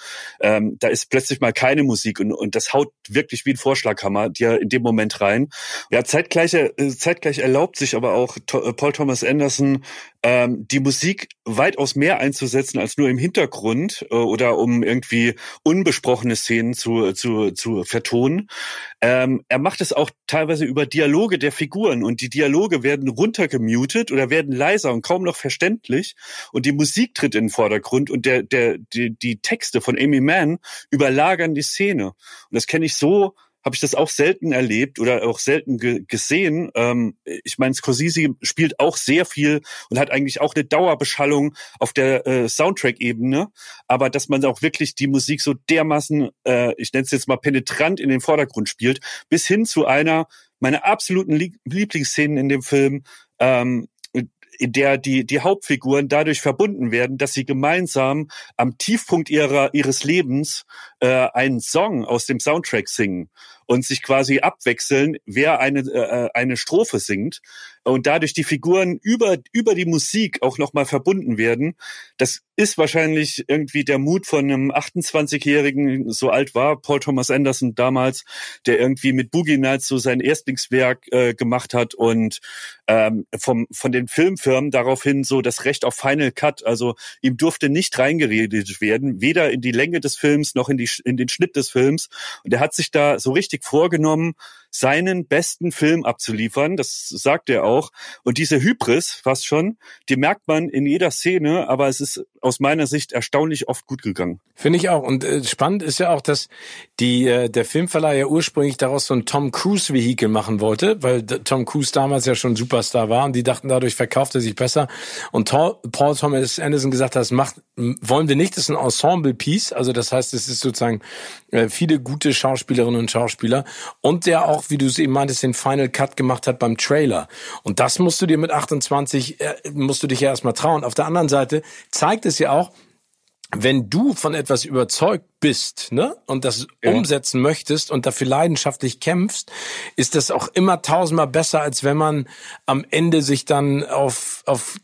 Speaker 2: Ähm, da ist plötzlich mal keine Musik und, und das haut wirklich wie ein Vorschlaghammer dir in dem Moment rein. Ja, zeitgleich, äh, zeitgleich erlaubt sich aber auch to Paul Thomas Anderson ähm, die Musik weitaus mehr einzusetzen als nur im Hintergrund äh, oder um irgendwie unbesprochene Szenen zu, zu, zu vertonen. Ähm, er macht es auch teilweise über Dialoge der Figuren und die Dialoge werden runtergemutet oder werden leiser und kaum noch verständlich und die Musik tritt in den Vordergrund und der, der, die, die Texte von Amy Mann überlagern die Szene. Und das kenne ich so habe ich das auch selten erlebt oder auch selten ge gesehen. Ähm, ich meine, Scorsese spielt auch sehr viel und hat eigentlich auch eine Dauerbeschallung auf der äh, Soundtrack-Ebene, aber dass man auch wirklich die Musik so dermaßen, äh, ich nenne es jetzt mal penetrant in den Vordergrund spielt, bis hin zu einer meiner absoluten Lieblingsszenen in dem Film, ähm, in der die, die Hauptfiguren dadurch verbunden werden, dass sie gemeinsam am Tiefpunkt ihrer, ihres Lebens äh, einen Song aus dem Soundtrack singen und sich quasi abwechseln, wer eine, äh, eine Strophe singt und dadurch die Figuren über, über die Musik auch nochmal verbunden werden. Das ist wahrscheinlich irgendwie der Mut von einem 28-Jährigen, so alt war Paul Thomas Anderson damals, der irgendwie mit Boogie Nights so sein Erstlingswerk äh, gemacht hat und ähm, vom, von den Filmfirmen daraufhin so das Recht auf Final Cut, also ihm durfte nicht reingeredet werden, weder in die Länge des Films noch in, die, in den Schnitt des Films. Und er hat sich da so richtig vorgenommen, seinen besten Film abzuliefern. Das sagt er auch. Und diese Hybris fast schon, die merkt man in jeder Szene, aber es ist aus meiner Sicht erstaunlich oft gut gegangen.
Speaker 1: Finde ich auch. Und äh, spannend ist ja auch, dass die, äh, der Filmverleih ja ursprünglich daraus so ein Tom Cruise Vehikel machen wollte, weil Tom Cruise damals ja schon Superstar war und die dachten, dadurch verkauft er sich besser. Und Paul Thomas Anderson gesagt hat, das macht, wollen wir nicht, das ist ein Ensemble-Piece. Also das heißt, es ist sozusagen äh, viele gute Schauspielerinnen und Schauspieler und der auch, wie du es eben meintest, den Final Cut gemacht hat beim Trailer. Und das musst du dir mit 28, äh, musst du dich ja erstmal trauen. Auf der anderen Seite zeigt es ja auch, wenn du von etwas überzeugt bist, ne, und das ja. umsetzen möchtest und dafür leidenschaftlich kämpfst, ist das auch immer tausendmal besser, als wenn man am Ende sich dann auf, auf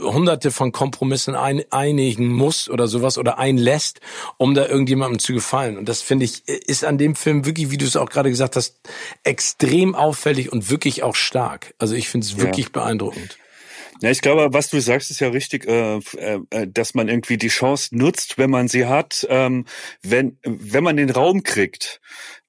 Speaker 1: hunderte von Kompromissen ein, einigen muss oder sowas oder einlässt, um da irgendjemandem zu gefallen. Und das finde ich, ist an dem Film wirklich, wie du es auch gerade gesagt hast, extrem auffällig und wirklich auch stark. Also ich finde es wirklich ja. beeindruckend.
Speaker 2: Ja, ich glaube, was du sagst, ist ja richtig, äh, äh, dass man irgendwie die Chance nutzt, wenn man sie hat, ähm, wenn wenn man den Raum kriegt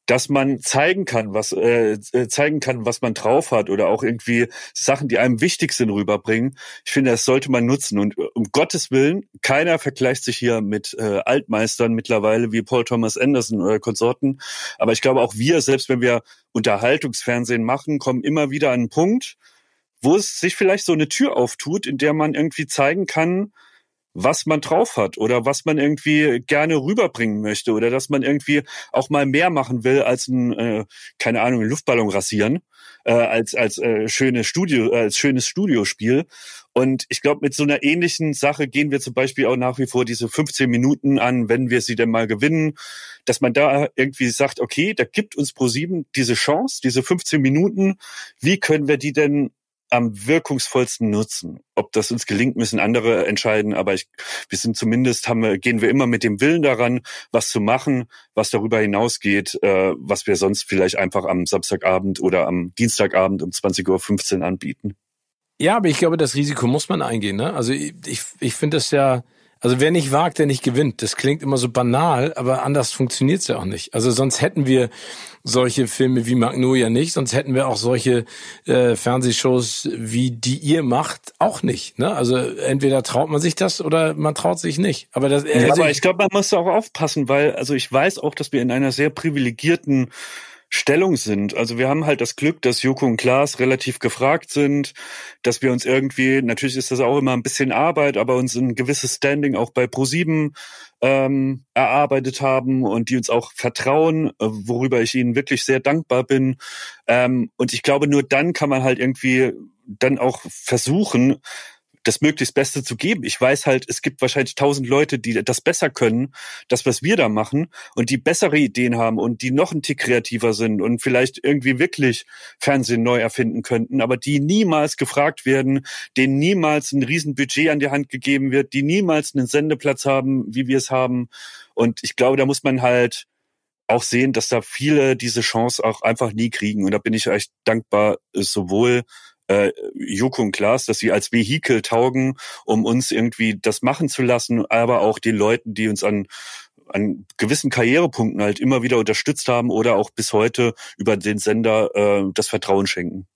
Speaker 2: dass man zeigen kann, was äh, äh, zeigen kann, was man drauf hat oder auch irgendwie Sachen, die einem wichtig sind, rüberbringen. Ich finde, das sollte man nutzen. Und um Gottes Willen, keiner vergleicht sich hier mit äh, Altmeistern mittlerweile wie Paul Thomas Anderson oder Konsorten. Aber ich glaube auch wir, selbst wenn wir Unterhaltungsfernsehen machen, kommen immer wieder an einen Punkt, wo es sich vielleicht so eine Tür auftut, in der man irgendwie zeigen kann, was man drauf hat oder was man irgendwie gerne rüberbringen möchte oder dass man irgendwie auch mal mehr machen will als ein, äh, keine Ahnung, ein Luftballon rasieren, äh, als als äh, schönes Studio, äh, als schönes Studiospiel. Und ich glaube, mit so einer ähnlichen Sache gehen wir zum Beispiel auch nach wie vor diese 15 Minuten an, wenn wir sie denn mal gewinnen, dass man da irgendwie sagt, okay, da gibt uns ProSieben diese Chance, diese 15 Minuten. Wie können wir die denn am wirkungsvollsten nutzen. Ob das uns gelingt, müssen andere entscheiden, aber ich, wir sind zumindest, haben wir, gehen wir immer mit dem Willen daran, was zu machen, was darüber hinausgeht, äh, was wir sonst vielleicht einfach am Samstagabend oder am Dienstagabend um 20.15 Uhr anbieten.
Speaker 1: Ja, aber ich glaube, das Risiko muss man eingehen. Ne? Also ich, ich, ich finde das ja, also wer nicht wagt, der nicht gewinnt. Das klingt immer so banal, aber anders funktioniert's ja auch nicht. Also sonst hätten wir solche Filme wie Magnolia nicht, sonst hätten wir auch solche äh, Fernsehshows wie die ihr macht auch nicht. Ne? Also entweder traut man sich das oder man traut sich nicht. Aber das,
Speaker 2: also aber ich glaube, man muss auch aufpassen, weil also ich weiß auch, dass wir in einer sehr privilegierten Stellung sind. Also wir haben halt das Glück, dass Joko und Klaas relativ gefragt sind, dass wir uns irgendwie, natürlich ist das auch immer ein bisschen Arbeit, aber uns ein gewisses Standing auch bei ProSieben ähm, erarbeitet haben und die uns auch vertrauen, äh, worüber ich ihnen wirklich sehr dankbar bin. Ähm, und ich glaube, nur dann kann man halt irgendwie dann auch versuchen, das möglichst Beste zu geben. Ich weiß halt, es gibt wahrscheinlich tausend Leute, die das besser können, das, was wir da machen, und die bessere Ideen haben und die noch ein Tick kreativer sind und vielleicht irgendwie wirklich Fernsehen neu erfinden könnten, aber die niemals gefragt werden, denen niemals ein Riesenbudget an die Hand gegeben wird, die niemals einen Sendeplatz haben, wie wir es haben. Und ich glaube, da muss man halt auch sehen, dass da viele diese Chance auch einfach nie kriegen. Und da bin ich echt dankbar, sowohl äh, Joko und Klaas, dass sie als Vehikel taugen, um uns irgendwie das machen zu lassen, aber auch den Leuten, die uns an an gewissen Karrierepunkten halt immer wieder unterstützt haben oder auch bis heute über den Sender äh, das Vertrauen schenken.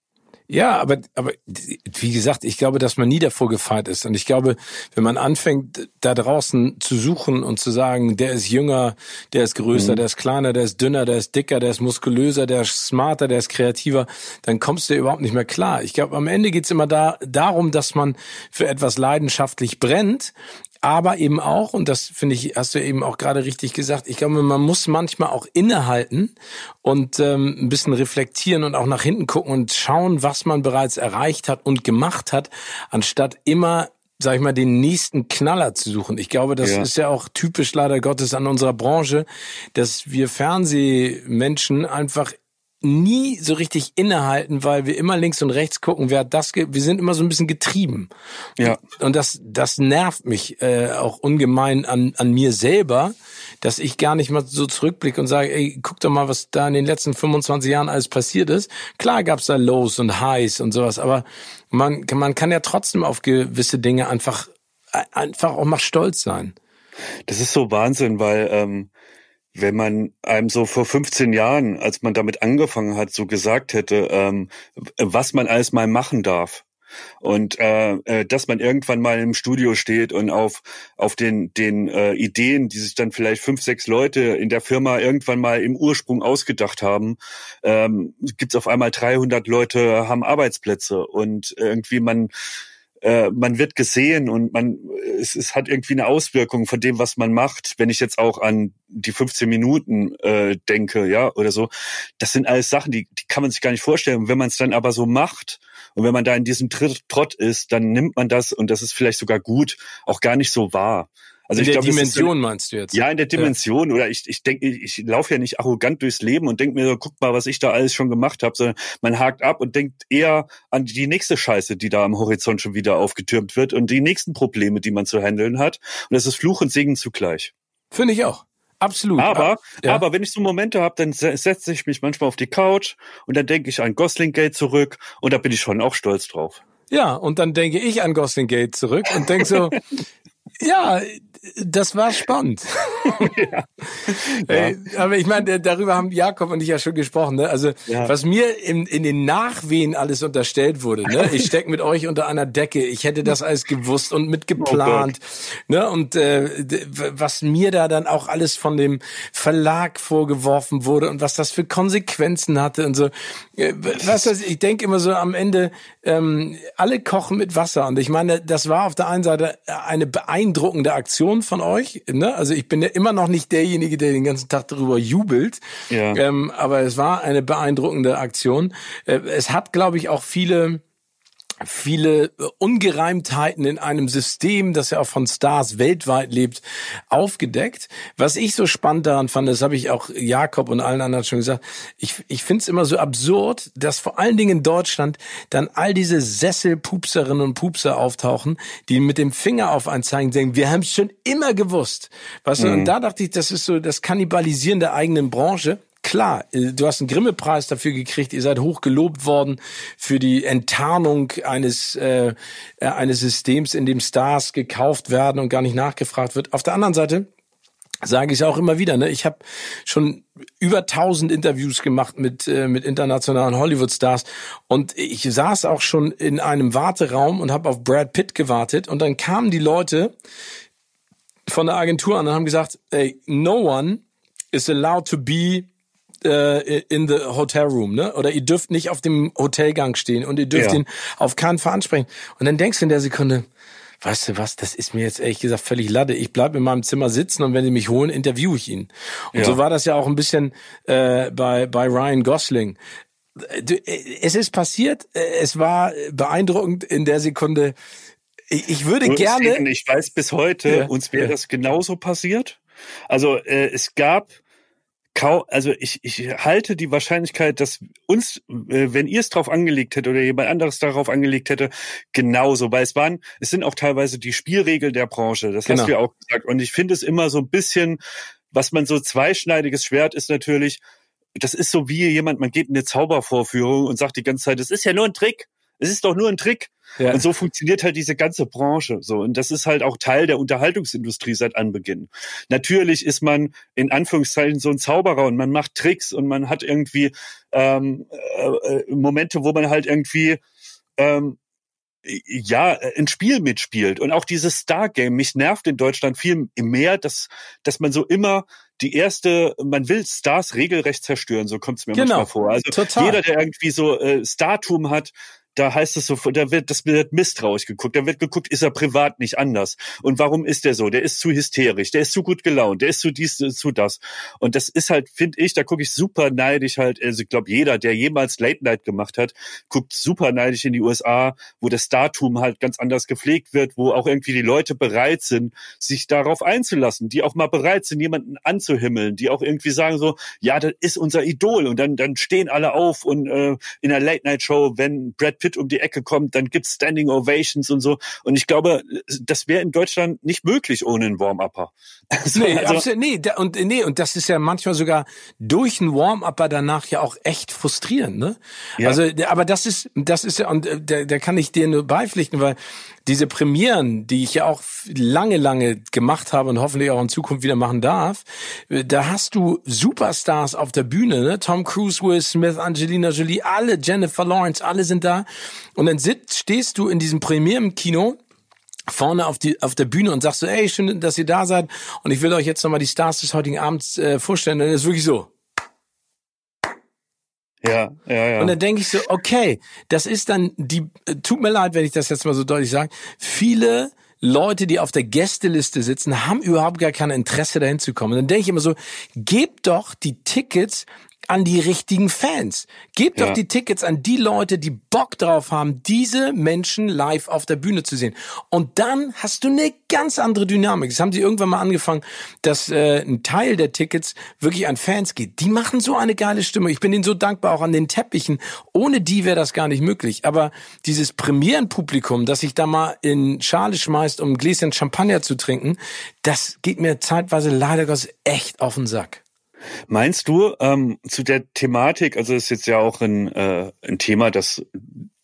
Speaker 1: Ja, aber, aber wie gesagt, ich glaube, dass man nie davor gefeit ist. Und ich glaube, wenn man anfängt, da draußen zu suchen und zu sagen, der ist jünger, der ist größer, mhm. der ist kleiner, der ist dünner, der ist dicker, der ist muskulöser, der ist smarter, der ist kreativer, dann kommst du überhaupt nicht mehr klar. Ich glaube, am Ende geht's immer da, darum, dass man für etwas leidenschaftlich brennt aber eben auch, und das finde ich, hast du eben auch gerade richtig gesagt, ich glaube, man muss manchmal auch innehalten und ähm, ein bisschen reflektieren und auch nach hinten gucken und schauen, was man bereits erreicht hat und gemacht hat, anstatt immer sag ich mal, den nächsten Knaller zu suchen. Ich glaube, das ja. ist ja auch typisch leider Gottes an unserer Branche, dass wir Fernsehmenschen einfach nie so richtig innehalten, weil wir immer links und rechts gucken, wer hat das, wir sind immer so ein bisschen getrieben. Ja. Und das, das nervt mich äh, auch ungemein an, an mir selber, dass ich gar nicht mal so zurückblicke und sage, ey, guck doch mal, was da in den letzten 25 Jahren alles passiert ist. Klar gab's da Lows und Highs und sowas, aber man, man kann ja trotzdem auf gewisse Dinge einfach, einfach auch mal stolz sein.
Speaker 2: Das ist so Wahnsinn, weil ähm, wenn man einem so vor 15 Jahren, als man damit angefangen hat, so gesagt hätte, ähm, was man alles mal machen darf. Und äh, äh, dass man irgendwann mal im Studio steht und auf auf den den äh, Ideen, die sich dann vielleicht fünf sechs Leute in der Firma irgendwann mal im Ursprung ausgedacht haben, ähm, gibt es auf einmal 300 Leute haben Arbeitsplätze und irgendwie man äh, man wird gesehen und man es, es hat irgendwie eine Auswirkung von dem, was man macht. Wenn ich jetzt auch an die 15 Minuten äh, denke, ja, oder so, das sind alles Sachen, die, die kann man sich gar nicht vorstellen. Und wenn man es dann aber so macht und wenn man da in diesem Trott ist, dann nimmt man das und das ist vielleicht sogar gut, auch gar nicht so wahr.
Speaker 1: Also in ich der glaub, Dimension meinst du jetzt?
Speaker 2: Ja, in der Dimension. Ja. Oder ich, ich denke, ich, ich laufe ja nicht arrogant durchs Leben und denke mir so, guck mal, was ich da alles schon gemacht habe, sondern man hakt ab und denkt eher an die nächste Scheiße, die da am Horizont schon wieder aufgetürmt wird und die nächsten Probleme, die man zu handeln hat. Und das ist Fluch und Segen zugleich.
Speaker 1: Finde ich auch. Absolut.
Speaker 2: Aber, ja. aber wenn ich so Momente habe, dann setze ich mich manchmal auf die Couch und dann denke ich an Gosling Gate zurück und da bin ich schon auch stolz drauf.
Speaker 1: Ja, und dann denke ich an Gosling Gate zurück und denke so, Ja, das war spannend. ja. Ey, aber ich meine, darüber haben Jakob und ich ja schon gesprochen. Ne? Also ja. was mir in, in den Nachwehen alles unterstellt wurde. Ne? Ich steck mit euch unter einer Decke. Ich hätte das alles gewusst und mitgeplant. Oh ne? Und äh, was mir da dann auch alles von dem Verlag vorgeworfen wurde und was das für Konsequenzen hatte und so. Äh, was das, ich denke immer so am Ende, ähm, alle kochen mit Wasser. Und ich meine, das war auf der einen Seite eine beeindruckende Aktion von euch. Ne? Also ich bin ja immer noch nicht derjenige, der den ganzen Tag darüber jubelt. Ja. Ähm, aber es war eine beeindruckende Aktion. Äh, es hat, glaube ich, auch viele viele Ungereimtheiten in einem System, das ja auch von Stars weltweit lebt, aufgedeckt. Was ich so spannend daran fand, das habe ich auch Jakob und allen anderen schon gesagt, ich, ich finde es immer so absurd, dass vor allen Dingen in Deutschland dann all diese Sesselpupserinnen und Pupser auftauchen, die mit dem Finger auf einen zeigen und sagen, wir haben es schon immer gewusst. Weißt du, und mhm. da dachte ich, das ist so das Kannibalisieren der eigenen Branche. Klar, äh, du hast einen Grimme-Preis dafür gekriegt, ihr seid hoch gelobt worden für die Enttarnung eines, äh, äh, eines Systems, in dem Stars gekauft werden und gar nicht nachgefragt wird. Auf der anderen Seite sage ich auch immer wieder, ne? ich habe schon über tausend Interviews gemacht mit, äh, mit internationalen Hollywood-Stars und ich saß auch schon in einem Warteraum und habe auf Brad Pitt gewartet und dann kamen die Leute von der Agentur an und haben gesagt, ey, no one is allowed to be äh, in the hotel room, ne? Oder ihr dürft nicht auf dem Hotelgang stehen und ihr dürft ja. ihn auf keinen Fall ansprechen. Und dann denkst du in der Sekunde, weißt du was, das ist mir jetzt ehrlich gesagt völlig ladde. Ich bleib in meinem Zimmer sitzen und wenn sie mich holen, interviewe ich ihn. Und ja. so war das ja auch ein bisschen äh, bei, bei Ryan Gosling. Es ist passiert, es war beeindruckend in der Sekunde. Ich würde und gerne.
Speaker 2: Ich weiß bis heute, ja, uns wäre ja. das genauso passiert. Also äh, es gab kaum, also ich, ich halte die Wahrscheinlichkeit, dass uns, äh, wenn ihr es drauf angelegt hättet oder jemand anderes darauf angelegt hätte, genauso, weil es waren, es sind auch teilweise die Spielregeln der Branche, das genau. hast du ja auch gesagt. Und ich finde es immer so ein bisschen, was man so zweischneidiges Schwert ist natürlich, das ist so wie jemand, man geht in eine Zaubervorführung und sagt die ganze Zeit, das ist ja nur ein Trick. Es ist doch nur ein Trick. Ja. Und so funktioniert halt diese ganze Branche. So. Und das ist halt auch Teil der Unterhaltungsindustrie seit Anbeginn. Natürlich ist man in Anführungszeichen so ein Zauberer und man macht Tricks und man hat irgendwie ähm, äh, Momente, wo man halt irgendwie ähm, ja, ein Spiel mitspielt. Und auch dieses Star-Game, mich nervt in Deutschland viel mehr, dass, dass man so immer die erste, man will Stars regelrecht zerstören, so kommt es mir genau, manchmal vor. Also total. jeder, der irgendwie so äh, Startum hat, da heißt es so, da wird, das wird misstrauisch geguckt. Da wird geguckt, ist er privat nicht anders? Und warum ist der so? Der ist zu hysterisch, der ist zu gut gelaunt, der ist zu dies, zu das. Und das ist halt, finde ich, da gucke ich super neidisch halt, also ich glaube, jeder, der jemals Late Night gemacht hat, guckt super neidisch in die USA, wo das Startum halt ganz anders gepflegt wird, wo auch irgendwie die Leute bereit sind, sich darauf einzulassen, die auch mal bereit sind, jemanden anzuhimmeln, die auch irgendwie sagen so, ja, das ist unser Idol. Und dann, dann stehen alle auf und äh, in der Late Night Show, wenn Brad Pitt um die Ecke kommt, dann gibt's Standing Ovations und so. Und ich glaube, das wäre in Deutschland nicht möglich ohne einen Warm-Upper.
Speaker 1: Also, nee, also, absolut, nee, da, und nee, und das ist ja manchmal sogar durch einen Warm-Upper danach ja auch echt frustrierend, ne? Ja. Also, aber das ist, das ist ja, und äh, da, da kann ich dir nur beipflichten, weil diese Premieren, die ich ja auch lange, lange gemacht habe und hoffentlich auch in Zukunft wieder machen darf, äh, da hast du Superstars auf der Bühne, ne? Tom Cruise, Will Smith, Angelina Jolie, alle, Jennifer Lawrence, alle sind da. Und dann sitzt, stehst du in diesem Premieren-Kino vorne auf die auf der Bühne und sagst so, ey, schön, dass ihr da seid und ich will euch jetzt nochmal die Stars des heutigen Abends äh, vorstellen. Und dann ist wirklich so.
Speaker 2: Ja, ja, ja.
Speaker 1: Und dann denke ich so, okay, das ist dann die, äh, tut mir leid, wenn ich das jetzt mal so deutlich sage, viele Leute, die auf der Gästeliste sitzen, haben überhaupt gar kein Interesse dahin zu kommen. Und dann denke ich immer so, gebt doch die Tickets an die richtigen Fans. Gebt ja. doch die Tickets an die Leute, die Bock drauf haben, diese Menschen live auf der Bühne zu sehen. Und dann hast du eine ganz andere Dynamik. Das haben sie irgendwann mal angefangen, dass äh, ein Teil der Tickets wirklich an Fans geht. Die machen so eine geile Stimme. Ich bin ihnen so dankbar, auch an den Teppichen. Ohne die wäre das gar nicht möglich. Aber dieses Premierenpublikum, das sich da mal in Schale schmeißt, um ein Gläschen Champagner zu trinken, das geht mir zeitweise leider Gottes echt auf den Sack.
Speaker 2: Meinst du ähm, zu der Thematik, also ist jetzt ja auch ein, äh, ein Thema, das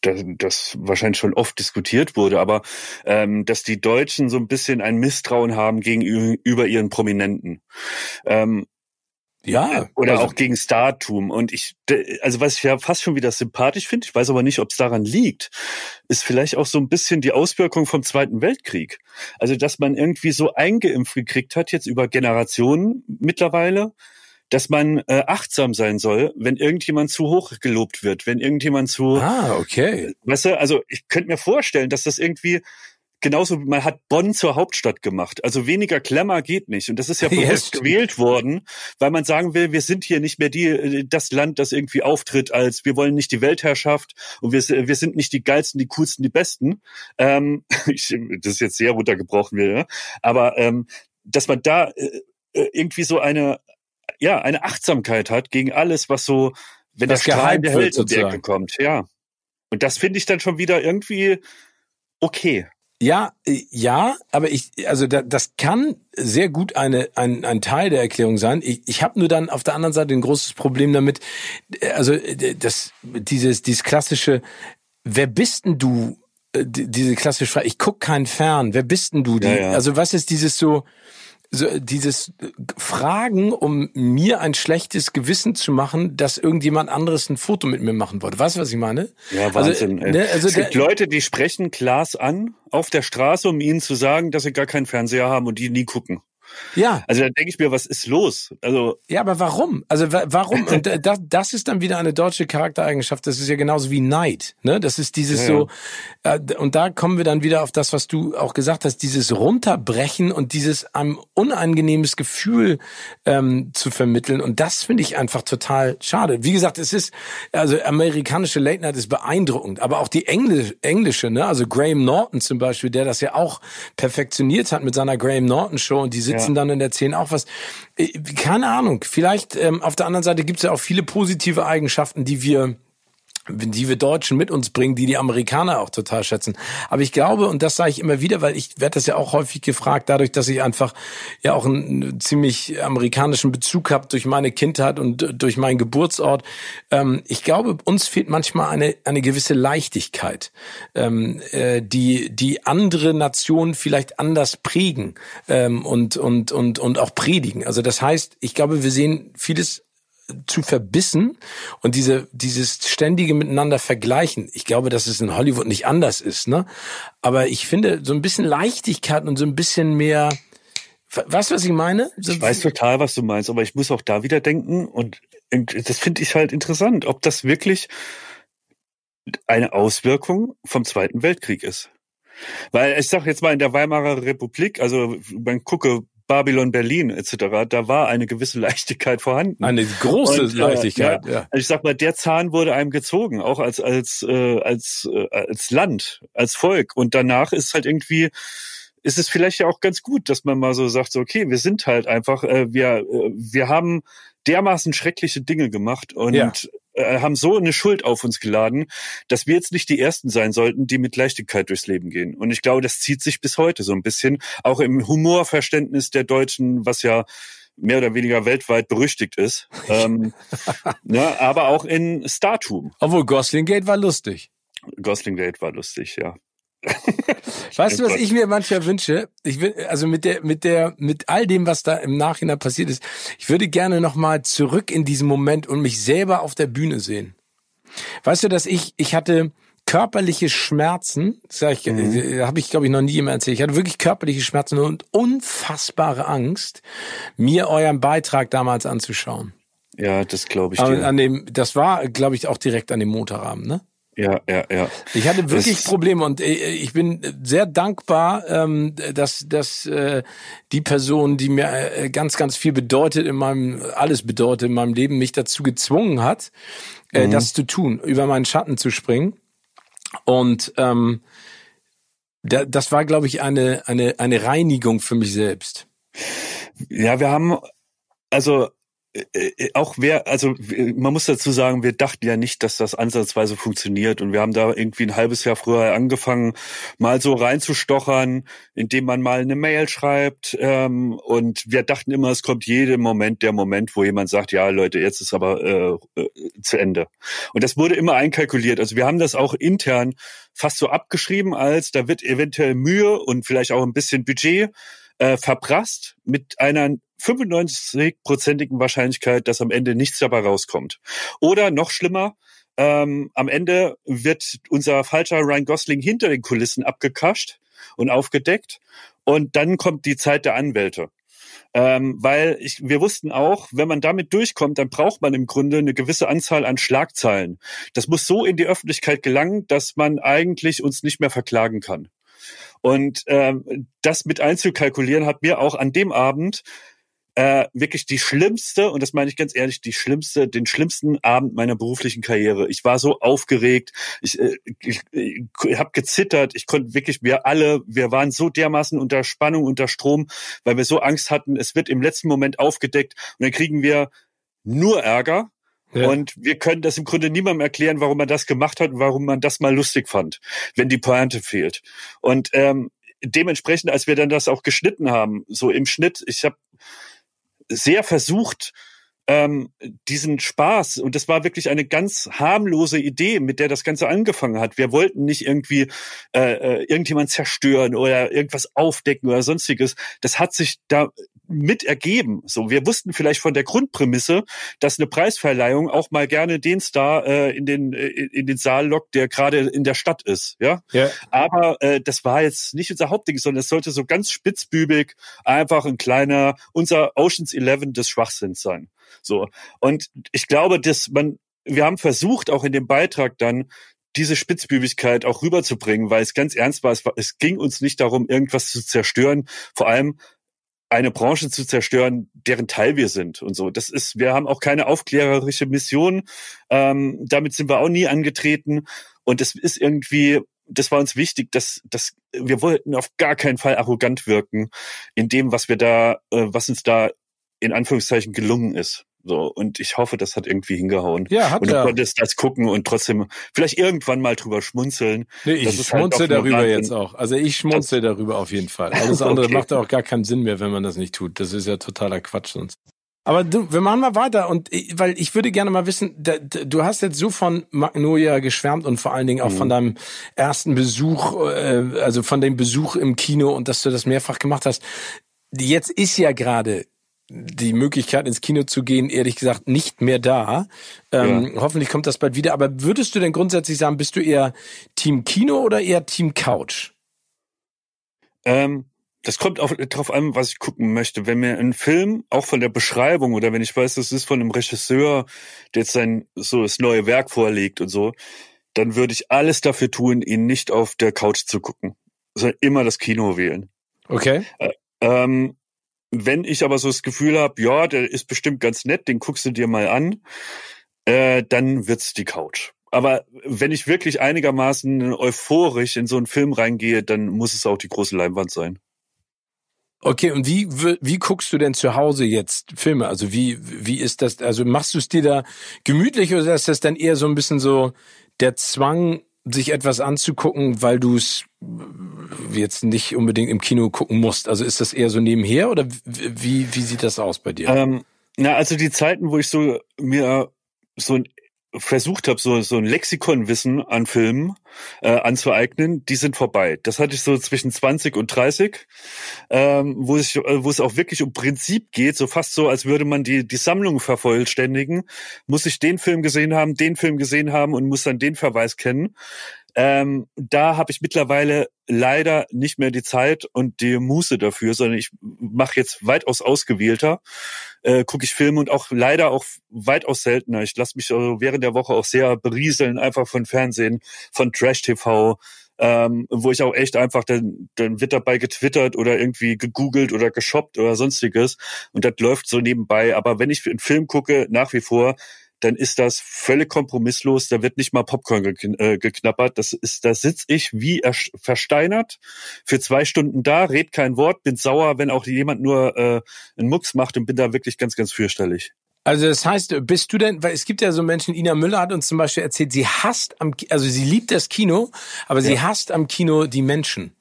Speaker 2: das, das wahrscheinlich schon oft diskutiert wurde, aber ähm, dass die Deutschen so ein bisschen ein Misstrauen haben gegenüber ihren Prominenten. Ähm, ja. Oder also, auch gegen Startum. Und ich, also was ich ja fast schon wieder sympathisch finde, ich weiß aber nicht, ob es daran liegt, ist vielleicht auch so ein bisschen die Auswirkung vom Zweiten Weltkrieg. Also, dass man irgendwie so eingeimpft gekriegt hat, jetzt über Generationen mittlerweile, dass man äh, achtsam sein soll, wenn irgendjemand zu hoch gelobt wird, wenn irgendjemand zu.
Speaker 1: Ah, okay.
Speaker 2: Weißt du, also ich könnte mir vorstellen, dass das irgendwie genauso, man hat Bonn zur Hauptstadt gemacht. Also weniger Klemmer geht nicht. Und das ist ja bewusst yes. gewählt worden, weil man sagen will, wir sind hier nicht mehr die, äh, das Land, das irgendwie auftritt als, wir wollen nicht die Weltherrschaft und wir, wir sind nicht die geilsten, die coolsten, die besten. Ähm, ich, das ist jetzt sehr runtergebrochen, wieder, aber ähm, dass man da äh, äh irgendwie so eine, ja, eine Achtsamkeit hat gegen alles, was so, wenn das, das Strahlen der Weltentdecke kommt, ja. Und das finde ich dann schon wieder irgendwie okay.
Speaker 1: Ja, äh, ja, aber ich, also da, das kann sehr gut eine, ein, ein Teil der Erklärung sein. Ich, ich habe nur dann auf der anderen Seite ein großes Problem damit, äh, also das, dieses, dieses klassische, wer bist denn du? Diese klassische Frage, ich guck keinen Fern, wer bist denn du? Die, ja, ja. Also was ist dieses so, so dieses Fragen, um mir ein schlechtes Gewissen zu machen, dass irgendjemand anderes ein Foto mit mir machen wollte. Weißt du, was ich meine?
Speaker 2: Ja, also, Wahnsinn. Also, ne, also es gibt Leute, die sprechen Klaas an auf der Straße, um ihnen zu sagen, dass sie gar keinen Fernseher haben und die nie gucken.
Speaker 1: Ja.
Speaker 2: Also da denke ich mir, was ist los? Also
Speaker 1: ja, aber warum? Also warum? Und das, das ist dann wieder eine deutsche Charaktereigenschaft. Das ist ja genauso wie Neid. Ne? Das ist dieses ja, so. Äh, und da kommen wir dann wieder auf das, was du auch gesagt hast: dieses Runterbrechen und dieses ein unangenehmes Gefühl ähm, zu vermitteln. Und das finde ich einfach total schade. Wie gesagt, es ist also amerikanische Late Night ist beeindruckend, aber auch die Englisch, englische. Ne? Also Graham Norton zum Beispiel, der das ja auch perfektioniert hat mit seiner Graham Norton Show und die sitzt sitzen ja. dann und erzählen auch was. Äh, keine Ahnung. Vielleicht ähm, auf der anderen Seite gibt es ja auch viele positive Eigenschaften, die wir die wir Deutschen mit uns bringen, die die Amerikaner auch total schätzen. Aber ich glaube, und das sage ich immer wieder, weil ich werde das ja auch häufig gefragt, dadurch, dass ich einfach ja auch einen ziemlich amerikanischen Bezug habe durch meine Kindheit und durch meinen Geburtsort. Ähm, ich glaube, uns fehlt manchmal eine, eine gewisse Leichtigkeit, ähm, äh, die, die andere Nationen vielleicht anders prägen ähm, und, und, und, und auch predigen. Also das heißt, ich glaube, wir sehen vieles zu verbissen und diese dieses ständige miteinander vergleichen. Ich glaube, dass es in Hollywood nicht anders ist, ne? Aber ich finde so ein bisschen Leichtigkeit und so ein bisschen mehr Weißt du, was ich meine?
Speaker 2: So ich weiß total, was du meinst, aber ich muss auch da wieder denken und das finde ich halt interessant, ob das wirklich eine Auswirkung vom Zweiten Weltkrieg ist. Weil ich sag jetzt mal in der Weimarer Republik, also man gucke Babylon Berlin etc., da war eine gewisse Leichtigkeit vorhanden.
Speaker 1: Eine große und, äh, Leichtigkeit, ja, ja.
Speaker 2: Also ich sag mal, der Zahn wurde einem gezogen, auch als als äh, als äh, als Land, als Volk. Und danach ist halt irgendwie ist es vielleicht ja auch ganz gut, dass man mal so sagt, so, okay, wir sind halt einfach, äh, wir äh, wir haben dermaßen schreckliche Dinge gemacht und ja äh, haben so eine Schuld auf uns geladen, dass wir jetzt nicht die Ersten sein sollten, die mit Leichtigkeit durchs Leben gehen. Und ich glaube, das zieht sich bis heute so ein bisschen, auch im Humorverständnis der Deutschen, was ja mehr oder weniger weltweit berüchtigt ist. ähm, ne, aber auch in Startum.
Speaker 1: Obwohl Gosling Gate war lustig.
Speaker 2: Gosling Gate war lustig, ja.
Speaker 1: Weißt du, was ich mir manchmal wünsche? Ich will, also mit der, mit der, mit all dem, was da im Nachhinein passiert ist, ich würde gerne nochmal zurück in diesen Moment und mich selber auf der Bühne sehen. Weißt du, dass ich, ich hatte körperliche Schmerzen, sag ich, mhm. Äh, habe ich glaube ich noch nie jemand erzählt. Ich hatte wirklich körperliche Schmerzen und unfassbare Angst, mir euren Beitrag damals anzuschauen.
Speaker 2: Ja, das glaube ich.
Speaker 1: Dir. An dem, das war, glaube ich, auch direkt an dem Montagabend, ne?
Speaker 2: Ja, ja, ja.
Speaker 1: Ich hatte wirklich das Probleme und äh, ich bin sehr dankbar, ähm, dass, dass äh, die Person, die mir äh, ganz, ganz viel bedeutet in meinem, alles bedeutet in meinem Leben, mich dazu gezwungen hat, mhm. das zu tun, über meinen Schatten zu springen. Und ähm, das war, glaube ich, eine, eine, eine Reinigung für mich selbst.
Speaker 2: Ja, wir haben, also auch wer, also man muss dazu sagen, wir dachten ja nicht, dass das ansatzweise funktioniert und wir haben da irgendwie ein halbes Jahr früher angefangen, mal so reinzustochern, indem man mal eine Mail schreibt ähm, und wir dachten immer, es kommt jeden Moment der Moment, wo jemand sagt, ja Leute, jetzt ist aber äh, äh, zu Ende. Und das wurde immer einkalkuliert. Also wir haben das auch intern fast so abgeschrieben, als da wird eventuell Mühe und vielleicht auch ein bisschen Budget äh, verprasst mit einer 95-prozentigen Wahrscheinlichkeit, dass am Ende nichts dabei rauskommt. Oder noch schlimmer, ähm, am Ende wird unser falscher Ryan Gosling hinter den Kulissen abgekascht und aufgedeckt und dann kommt die Zeit der Anwälte. Ähm, weil ich, wir wussten auch, wenn man damit durchkommt, dann braucht man im Grunde eine gewisse Anzahl an Schlagzeilen. Das muss so in die Öffentlichkeit gelangen, dass man eigentlich uns nicht mehr verklagen kann. Und ähm, das mit einzukalkulieren hat mir auch an dem Abend äh, wirklich die schlimmste, und das meine ich ganz ehrlich, die schlimmste, den schlimmsten Abend meiner beruflichen Karriere. Ich war so aufgeregt, ich, äh, ich, ich, ich habe gezittert, ich konnte wirklich, wir alle, wir waren so dermaßen unter Spannung, unter Strom, weil wir so Angst hatten, es wird im letzten Moment aufgedeckt und dann kriegen wir nur Ärger. Ja. Und wir können das im Grunde niemandem erklären, warum man das gemacht hat und warum man das mal lustig fand, wenn die Pointe fehlt. Und ähm, dementsprechend, als wir dann das auch geschnitten haben, so im Schnitt, ich habe sehr versucht, ähm, diesen Spaß, und das war wirklich eine ganz harmlose Idee, mit der das Ganze angefangen hat. Wir wollten nicht irgendwie äh, äh irgendjemand zerstören oder irgendwas aufdecken oder sonstiges. Das hat sich da mit ergeben. So, wir wussten vielleicht von der Grundprämisse, dass eine Preisverleihung auch mal gerne den Star äh, in den äh, in den Saal lockt, der gerade in der Stadt ist, ja. ja. Aber äh, das war jetzt nicht unser Hauptding, sondern es sollte so ganz spitzbübig einfach ein kleiner unser Ocean's Eleven des Schwachsinns sein. So und ich glaube, dass man wir haben versucht auch in dem Beitrag dann diese Spitzbübigkeit auch rüberzubringen, weil es ganz ernst war es, war, es ging uns nicht darum, irgendwas zu zerstören. Vor allem eine Branche zu zerstören, deren Teil wir sind und so. Das ist, wir haben auch keine aufklärerische Mission. Ähm, damit sind wir auch nie angetreten. Und es ist irgendwie, das war uns wichtig, dass, dass wir wollten auf gar keinen Fall arrogant wirken in dem, was wir da, äh, was uns da in Anführungszeichen gelungen ist. So, und ich hoffe, das hat irgendwie hingehauen.
Speaker 1: Ja, hat
Speaker 2: Und du
Speaker 1: ja.
Speaker 2: konntest das gucken und trotzdem vielleicht irgendwann mal drüber schmunzeln.
Speaker 1: Nee, ich halt schmunzel halt darüber jetzt auch. Also ich schmunzel darüber auf jeden Fall. Alles andere okay. macht auch gar keinen Sinn mehr, wenn man das nicht tut. Das ist ja totaler Quatsch sonst. Aber du, wir machen mal weiter und weil ich würde gerne mal wissen, da, du hast jetzt so von Magnolia geschwärmt und vor allen Dingen auch mhm. von deinem ersten Besuch, äh, also von dem Besuch im Kino und dass du das mehrfach gemacht hast. Jetzt ist ja gerade die Möglichkeit ins Kino zu gehen, ehrlich gesagt, nicht mehr da. Ähm, ja. Hoffentlich kommt das bald wieder. Aber würdest du denn grundsätzlich sagen, bist du eher Team Kino oder eher Team Couch?
Speaker 2: Ähm, das kommt auch darauf an, was ich gucken möchte. Wenn mir ein Film, auch von der Beschreibung oder wenn ich weiß, das ist von einem Regisseur, der jetzt sein so das neue Werk vorlegt und so, dann würde ich alles dafür tun, ihn nicht auf der Couch zu gucken, sondern immer das Kino wählen.
Speaker 1: Okay.
Speaker 2: Äh, ähm, wenn ich aber so das Gefühl habe, ja, der ist bestimmt ganz nett, den guckst du dir mal an, äh, dann wird's die Couch. Aber wenn ich wirklich einigermaßen euphorisch in so einen Film reingehe, dann muss es auch die große Leinwand sein.
Speaker 1: Okay, und wie, wie guckst du denn zu Hause jetzt Filme? Also wie, wie ist das, also machst du es dir da gemütlich oder ist das dann eher so ein bisschen so der Zwang, sich etwas anzugucken, weil du es jetzt nicht unbedingt im Kino gucken musst? Also ist das eher so nebenher oder wie, wie sieht das aus bei dir?
Speaker 2: Ähm, na, also die Zeiten, wo ich so mir so ein versucht habe, so, so ein Lexikonwissen an Filmen äh, anzueignen, die sind vorbei. Das hatte ich so zwischen 20 und 30, ähm, wo, ich, äh, wo es auch wirklich um Prinzip geht, so fast so, als würde man die, die Sammlung vervollständigen. Muss ich den Film gesehen haben, den Film gesehen haben und muss dann den Verweis kennen. Ähm, da habe ich mittlerweile leider nicht mehr die Zeit und die Muße dafür, sondern ich mache jetzt weitaus ausgewählter, äh, gucke ich Filme und auch leider auch weitaus seltener. Ich lasse mich also während der Woche auch sehr berieseln, einfach von Fernsehen, von Trash-TV, ähm, wo ich auch echt einfach, dann, dann wird dabei getwittert oder irgendwie gegoogelt oder geshoppt oder sonstiges und das läuft so nebenbei. Aber wenn ich einen Film gucke, nach wie vor, dann ist das völlig kompromisslos. Da wird nicht mal Popcorn äh, geknappert. Das ist, da sitz ich wie versteinert für zwei Stunden da, red kein Wort, bin sauer, wenn auch jemand nur äh, einen Mucks macht und bin da wirklich ganz, ganz fürchterlich.
Speaker 1: Also das heißt, bist du denn, weil es gibt ja so Menschen, Ina Müller hat uns zum Beispiel erzählt, sie hasst am, also sie liebt das Kino, aber sie hasst am Kino die Menschen.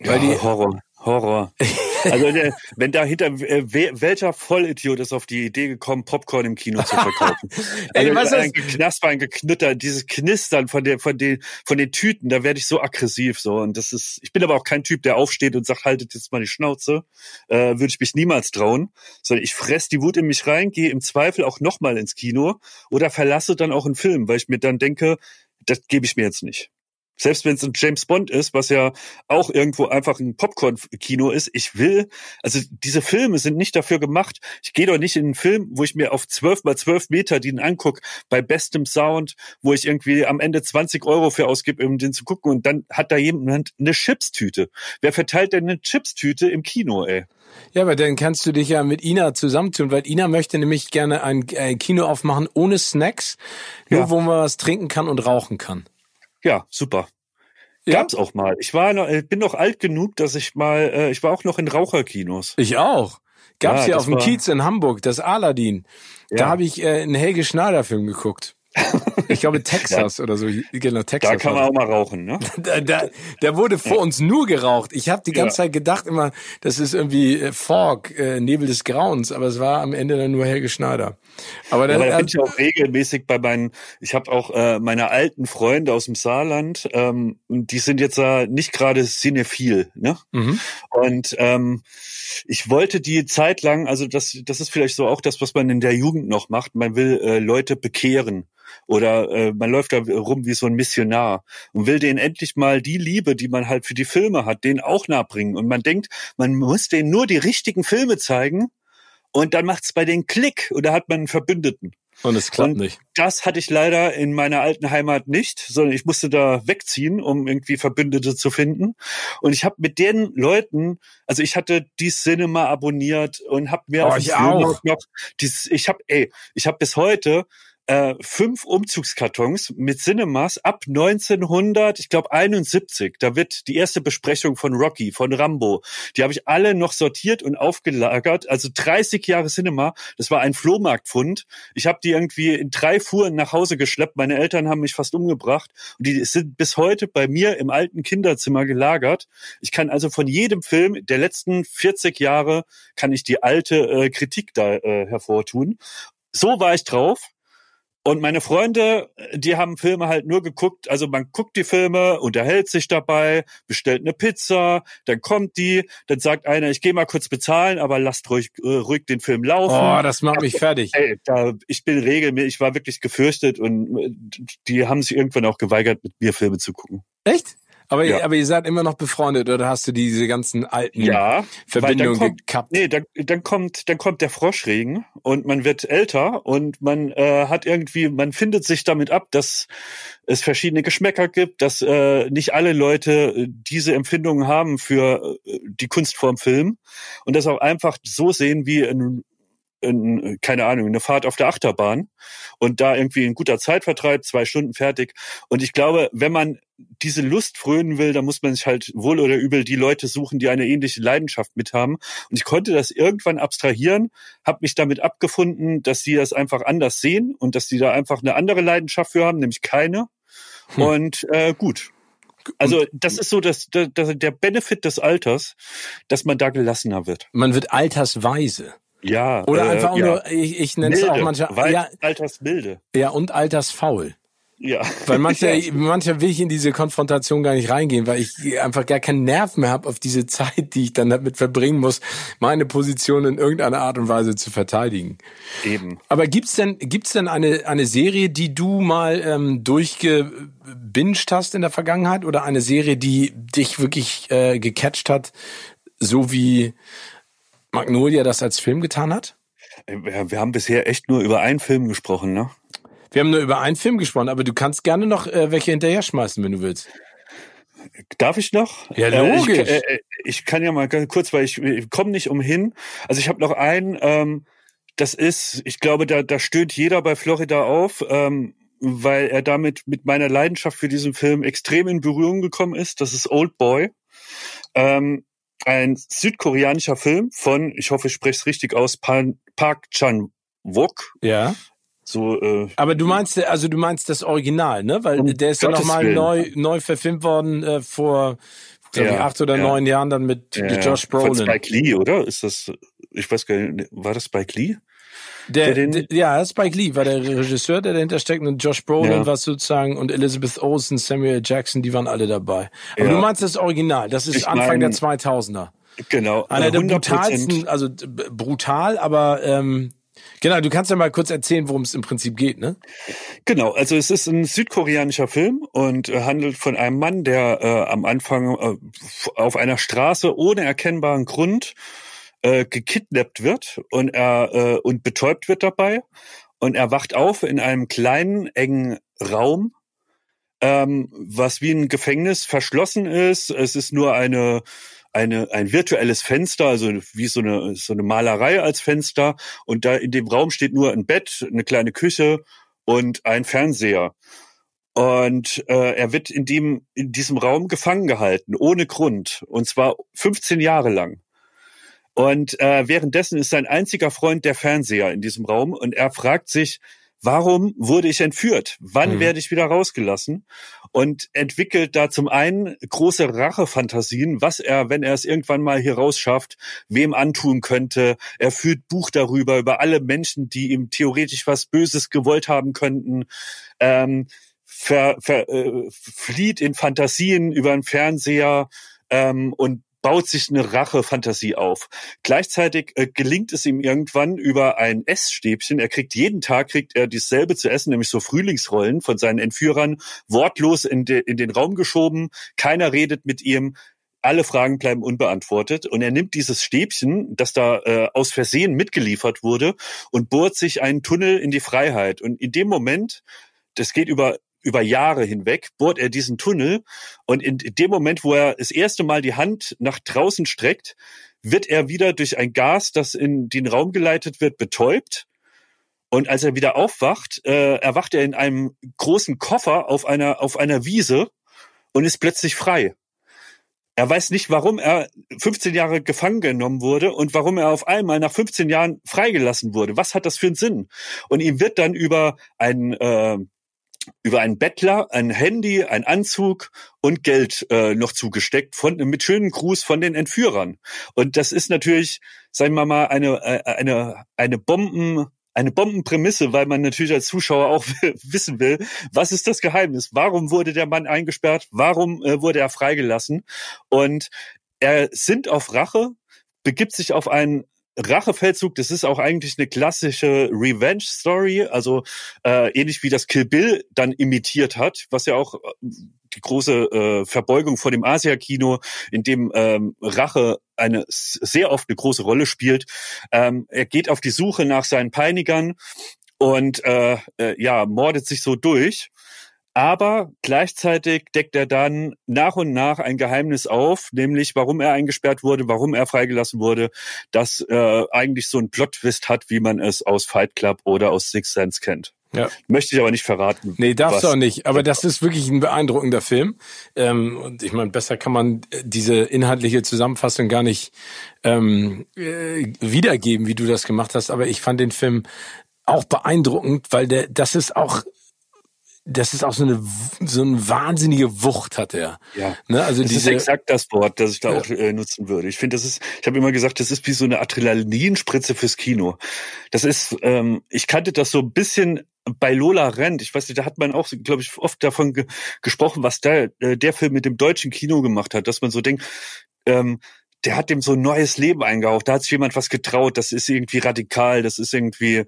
Speaker 2: Weil ja, die, Horror. Horror. Also der, wenn dahinter äh, welcher Vollidiot ist auf die Idee gekommen, Popcorn im Kino zu verkaufen? Ey, also, ein Knasper, ein Geknütter, dieses Knistern von der von den von den Tüten, da werde ich so aggressiv so und das ist. Ich bin aber auch kein Typ, der aufsteht und sagt, haltet jetzt mal die Schnauze. Äh, Würde ich mich niemals trauen, sondern ich fress die Wut in mich rein, gehe im Zweifel auch nochmal ins Kino oder verlasse dann auch einen Film, weil ich mir dann denke, das gebe ich mir jetzt nicht. Selbst wenn es ein James Bond ist, was ja auch irgendwo einfach ein Popcorn-Kino ist, ich will, also diese Filme sind nicht dafür gemacht. Ich gehe doch nicht in einen Film, wo ich mir auf zwölf mal zwölf Meter den anguck, bei bestem Sound, wo ich irgendwie am Ende 20 Euro für ausgib, um den zu gucken und dann hat da jemand eine Chipstüte. Wer verteilt denn eine Chipstüte im Kino, ey?
Speaker 1: Ja, aber dann kannst du dich ja mit Ina zusammentun, weil Ina möchte nämlich gerne ein, ein Kino aufmachen ohne Snacks, nur ja. wo man was trinken kann und rauchen kann.
Speaker 2: Ja, super. Gab's auch mal. Ich war noch, bin noch alt genug, dass ich mal, äh, ich war auch noch in Raucherkinos.
Speaker 1: Ich auch. Gab's ja, hier auf dem Kiez in Hamburg, das Aladdin. Ja. Da habe ich äh, einen Helge Schneider Film geguckt. Ich glaube Texas ja. oder so. Genau, Texas.
Speaker 2: Da kann man auch mal rauchen, ne?
Speaker 1: Da, da, da wurde vor ja. uns nur geraucht. Ich habe die ganze ja. Zeit gedacht immer, das ist irgendwie äh, Fog, äh, Nebel des Grauens, aber es war am Ende dann nur Helge Schneider.
Speaker 2: Aber, dann, aber da bin ich auch regelmäßig bei meinen, ich habe auch äh, meine alten Freunde aus dem Saarland, ähm, die sind jetzt äh, nicht gerade cinephil, ne? Mhm. Und ähm, ich wollte die Zeit lang, also das, das ist vielleicht so auch das, was man in der Jugend noch macht. Man will äh, Leute bekehren oder äh, man läuft da rum wie so ein Missionar und will denen endlich mal die Liebe, die man halt für die Filme hat, denen auch nahebringen. Und man denkt, man muss denen nur die richtigen Filme zeigen und dann macht's bei den Klick und da hat man einen Verbündeten.
Speaker 1: Und es klappt und nicht.
Speaker 2: Das hatte ich leider in meiner alten Heimat nicht, sondern ich musste da wegziehen, um irgendwie Verbündete zu finden. Und ich habe mit den Leuten, also ich hatte die Cinema abonniert und habe mir
Speaker 1: oh, ich auch.
Speaker 2: noch dieses, ich habe, ey, ich habe bis heute äh, fünf Umzugskartons mit Cinemas ab 1900, ich glaube 71. Da wird die erste Besprechung von Rocky, von Rambo. Die habe ich alle noch sortiert und aufgelagert. Also 30 Jahre Cinema. Das war ein Flohmarktfund. Ich habe die irgendwie in drei Fuhren nach Hause geschleppt. Meine Eltern haben mich fast umgebracht. Und die sind bis heute bei mir im alten Kinderzimmer gelagert. Ich kann also von jedem Film der letzten 40 Jahre kann ich die alte äh, Kritik da äh, hervortun. So war ich drauf. Und meine Freunde, die haben Filme halt nur geguckt, also man guckt die Filme, unterhält sich dabei, bestellt eine Pizza, dann kommt die, dann sagt einer, ich gehe mal kurz bezahlen, aber lasst ruhig, äh, ruhig den Film laufen.
Speaker 1: Oh, das macht mich fertig.
Speaker 2: Ey, da, ich bin regelmäßig, ich war wirklich gefürchtet und äh, die haben sich irgendwann auch geweigert, mit mir Filme zu gucken.
Speaker 1: Echt? Aber, ja. aber ihr seid immer noch befreundet oder hast du diese ganzen alten
Speaker 2: ja,
Speaker 1: Verbindungen kommt, gekappt?
Speaker 2: Nee, dann, dann kommt dann kommt der Froschregen und man wird älter und man äh, hat irgendwie, man findet sich damit ab, dass es verschiedene Geschmäcker gibt, dass äh, nicht alle Leute äh, diese Empfindungen haben für äh, die Kunstform Film und das auch einfach so sehen wie ein in, keine Ahnung, eine Fahrt auf der Achterbahn und da irgendwie ein guter Zeitvertreib, zwei Stunden fertig. Und ich glaube, wenn man diese Lust frönen will, dann muss man sich halt wohl oder übel die Leute suchen, die eine ähnliche Leidenschaft mit haben. Und ich konnte das irgendwann abstrahieren, habe mich damit abgefunden, dass sie das einfach anders sehen und dass sie da einfach eine andere Leidenschaft für haben, nämlich keine. Hm. Und äh, gut, also das ist so das, das, der Benefit des Alters, dass man da gelassener wird.
Speaker 1: Man wird altersweise.
Speaker 2: Ja.
Speaker 1: Oder äh, einfach ja. nur, ich, ich nenne es auch manchmal.
Speaker 2: Ja, altersmilde.
Speaker 1: Ja, und altersfaul.
Speaker 2: Ja.
Speaker 1: Weil mancher, ja. mancher will ich in diese Konfrontation gar nicht reingehen, weil ich einfach gar keinen Nerv mehr habe auf diese Zeit, die ich dann damit verbringen muss, meine Position in irgendeiner Art und Weise zu verteidigen.
Speaker 2: Eben.
Speaker 1: Aber gibt's denn, gibt's denn eine, eine Serie, die du mal ähm, durchgebinged hast in der Vergangenheit oder eine Serie, die dich wirklich äh, gecatcht hat, so wie Magnolia das als Film getan hat?
Speaker 2: Äh, wir haben bisher echt nur über einen Film gesprochen, ne?
Speaker 1: Wir haben nur über einen Film gesprochen, aber du kannst gerne noch äh, welche hinterher schmeißen, wenn du willst.
Speaker 2: Darf ich noch?
Speaker 1: Ja, logisch.
Speaker 2: Äh, ich, äh, ich, kann ja mal ganz kurz, weil ich, ich komme nicht umhin. Also ich habe noch einen, ähm, das ist, ich glaube, da, da stöhnt jeder bei Florida auf, ähm, weil er damit mit meiner Leidenschaft für diesen Film extrem in Berührung gekommen ist. Das ist Old Boy. Ähm, ein südkoreanischer Film von, ich hoffe, ich spreche es richtig aus, Park Chan Wok.
Speaker 1: Ja.
Speaker 2: So, äh,
Speaker 1: Aber du meinst, also du meinst das Original, ne? Weil um der ist ja nochmal neu, neu verfilmt worden äh, vor glaube ja, ich, acht oder ja. neun Jahren dann mit, ja, Josh Brolin. Von
Speaker 2: Spike Lee, oder? Ist das, ich weiß gar nicht, war das Spike Lee?
Speaker 1: Der, der, der, ja, Spike Lee war der Regisseur, der dahinter steckt und Josh Brolin ja. war sozusagen und Elizabeth Olsen, Samuel Jackson, die waren alle dabei. Aber ja. du meinst das Original, das ist ich Anfang mein, der 2000er.
Speaker 2: Genau.
Speaker 1: Einer der brutalsten, also brutal, aber ähm, Genau, du kannst ja mal kurz erzählen, worum es im Prinzip geht, ne?
Speaker 2: Genau, also es ist ein südkoreanischer Film und äh, handelt von einem Mann, der äh, am Anfang äh, auf einer Straße ohne erkennbaren Grund äh, gekidnappt wird und er äh, und betäubt wird dabei und er wacht auf in einem kleinen engen Raum, ähm, was wie ein Gefängnis verschlossen ist. Es ist nur eine eine, ein virtuelles Fenster, also wie so eine, so eine Malerei als Fenster. Und da in dem Raum steht nur ein Bett, eine kleine Küche und ein Fernseher. Und äh, er wird in, dem, in diesem Raum gefangen gehalten, ohne Grund. Und zwar 15 Jahre lang. Und äh, währenddessen ist sein einziger Freund der Fernseher in diesem Raum. Und er fragt sich, warum wurde ich entführt? Wann mhm. werde ich wieder rausgelassen? Und entwickelt da zum einen große Rachefantasien, was er, wenn er es irgendwann mal hier rausschafft, wem antun könnte. Er führt Buch darüber, über alle Menschen, die ihm theoretisch was Böses gewollt haben könnten. Ähm, ver, ver, äh, flieht in Fantasien über einen Fernseher ähm, und baut sich eine Rache-Fantasie auf. Gleichzeitig äh, gelingt es ihm irgendwann über ein Essstäbchen. Er kriegt jeden Tag kriegt er dieselbe zu essen, nämlich so Frühlingsrollen von seinen Entführern, wortlos in, de, in den Raum geschoben. Keiner redet mit ihm. Alle Fragen bleiben unbeantwortet und er nimmt dieses Stäbchen, das da äh, aus Versehen mitgeliefert wurde, und bohrt sich einen Tunnel in die Freiheit. Und in dem Moment, das geht über über Jahre hinweg bohrt er diesen Tunnel und in dem Moment, wo er das erste Mal die Hand nach draußen streckt, wird er wieder durch ein Gas, das in den Raum geleitet wird, betäubt. Und als er wieder aufwacht, äh, erwacht er in einem großen Koffer auf einer, auf einer Wiese und ist plötzlich frei. Er weiß nicht, warum er 15 Jahre gefangen genommen wurde und warum er auf einmal nach 15 Jahren freigelassen wurde. Was hat das für einen Sinn? Und ihm wird dann über ein äh, über einen Bettler, ein Handy, ein Anzug und Geld äh, noch zugesteckt von mit schönen Gruß von den Entführern. Und das ist natürlich, sagen wir mal, eine äh, eine eine Bomben eine Bombenprämisse, weil man natürlich als Zuschauer auch wissen will, was ist das Geheimnis? Warum wurde der Mann eingesperrt? Warum äh, wurde er freigelassen? Und er sind auf Rache, begibt sich auf einen Rachefeldzug, das ist auch eigentlich eine klassische Revenge-Story, also äh, ähnlich wie das Kill Bill dann imitiert hat, was ja auch äh, die große äh, Verbeugung vor dem Asia-Kino, in dem ähm, Rache eine sehr oft eine große Rolle spielt. Ähm, er geht auf die Suche nach seinen Peinigern und äh, äh, ja mordet sich so durch. Aber gleichzeitig deckt er dann nach und nach ein Geheimnis auf, nämlich warum er eingesperrt wurde, warum er freigelassen wurde, das äh, eigentlich so ein Plot-Twist hat, wie man es aus Fight Club oder aus Six Sense kennt. Ja. Möchte ich aber nicht verraten.
Speaker 1: Nee, darfst du auch nicht. Aber das ist wirklich ein beeindruckender Film. Ähm, und ich meine, besser kann man diese inhaltliche Zusammenfassung gar nicht ähm, äh, wiedergeben, wie du das gemacht hast. Aber ich fand den Film auch beeindruckend, weil der, das ist auch das ist auch so eine so eine wahnsinnige Wucht hat er.
Speaker 2: Ja, ne? also das diese, ist exakt das Wort, das ich da ja. auch äh, nutzen würde. Ich finde, das ist, ich habe immer gesagt, das ist wie so eine Adrenalinspritze fürs Kino. Das ist, ähm, ich kannte das so ein bisschen bei Lola Rent. Ich weiß nicht, da hat man auch, glaube ich, oft davon ge gesprochen, was der äh, der Film mit dem deutschen Kino gemacht hat, dass man so denkt. Ähm, der hat dem so ein neues Leben eingehaucht. Da hat sich jemand was getraut. Das ist irgendwie radikal. Das ist irgendwie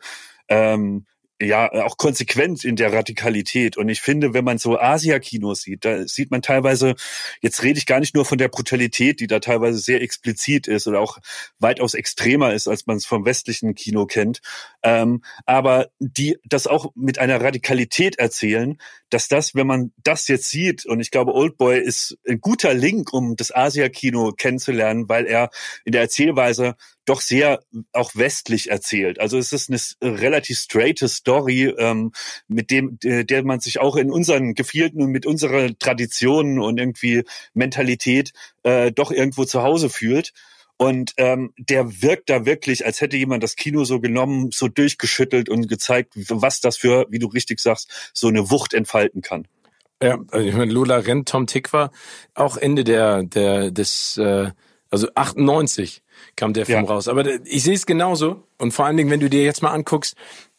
Speaker 2: ähm, ja auch konsequent in der Radikalität. Und ich finde, wenn man so Asia-Kinos sieht, da sieht man teilweise, jetzt rede ich gar nicht nur von der Brutalität, die da teilweise sehr explizit ist oder auch weitaus extremer ist, als man es vom westlichen Kino kennt, ähm, aber die das auch mit einer Radikalität erzählen, dass das, wenn man das jetzt sieht, und ich glaube, Oldboy ist ein guter Link, um das Asia-Kino kennenzulernen, weil er in der Erzählweise doch sehr auch westlich erzählt. Also es ist eine relativ straighte Story, ähm, mit dem, der man sich auch in unseren Gefilden und mit unserer Tradition und irgendwie Mentalität äh, doch irgendwo zu Hause fühlt. Und ähm, der wirkt da wirklich, als hätte jemand das Kino so genommen, so durchgeschüttelt und gezeigt, was das für, wie du richtig sagst, so eine Wucht entfalten kann.
Speaker 1: Ja, also ich meine, Lola Rent, Tom Tick war auch Ende der, der, des, äh, also 98 kam der Film ja. raus. Aber ich sehe es genauso. Und vor allen Dingen, wenn du dir jetzt mal anguckst,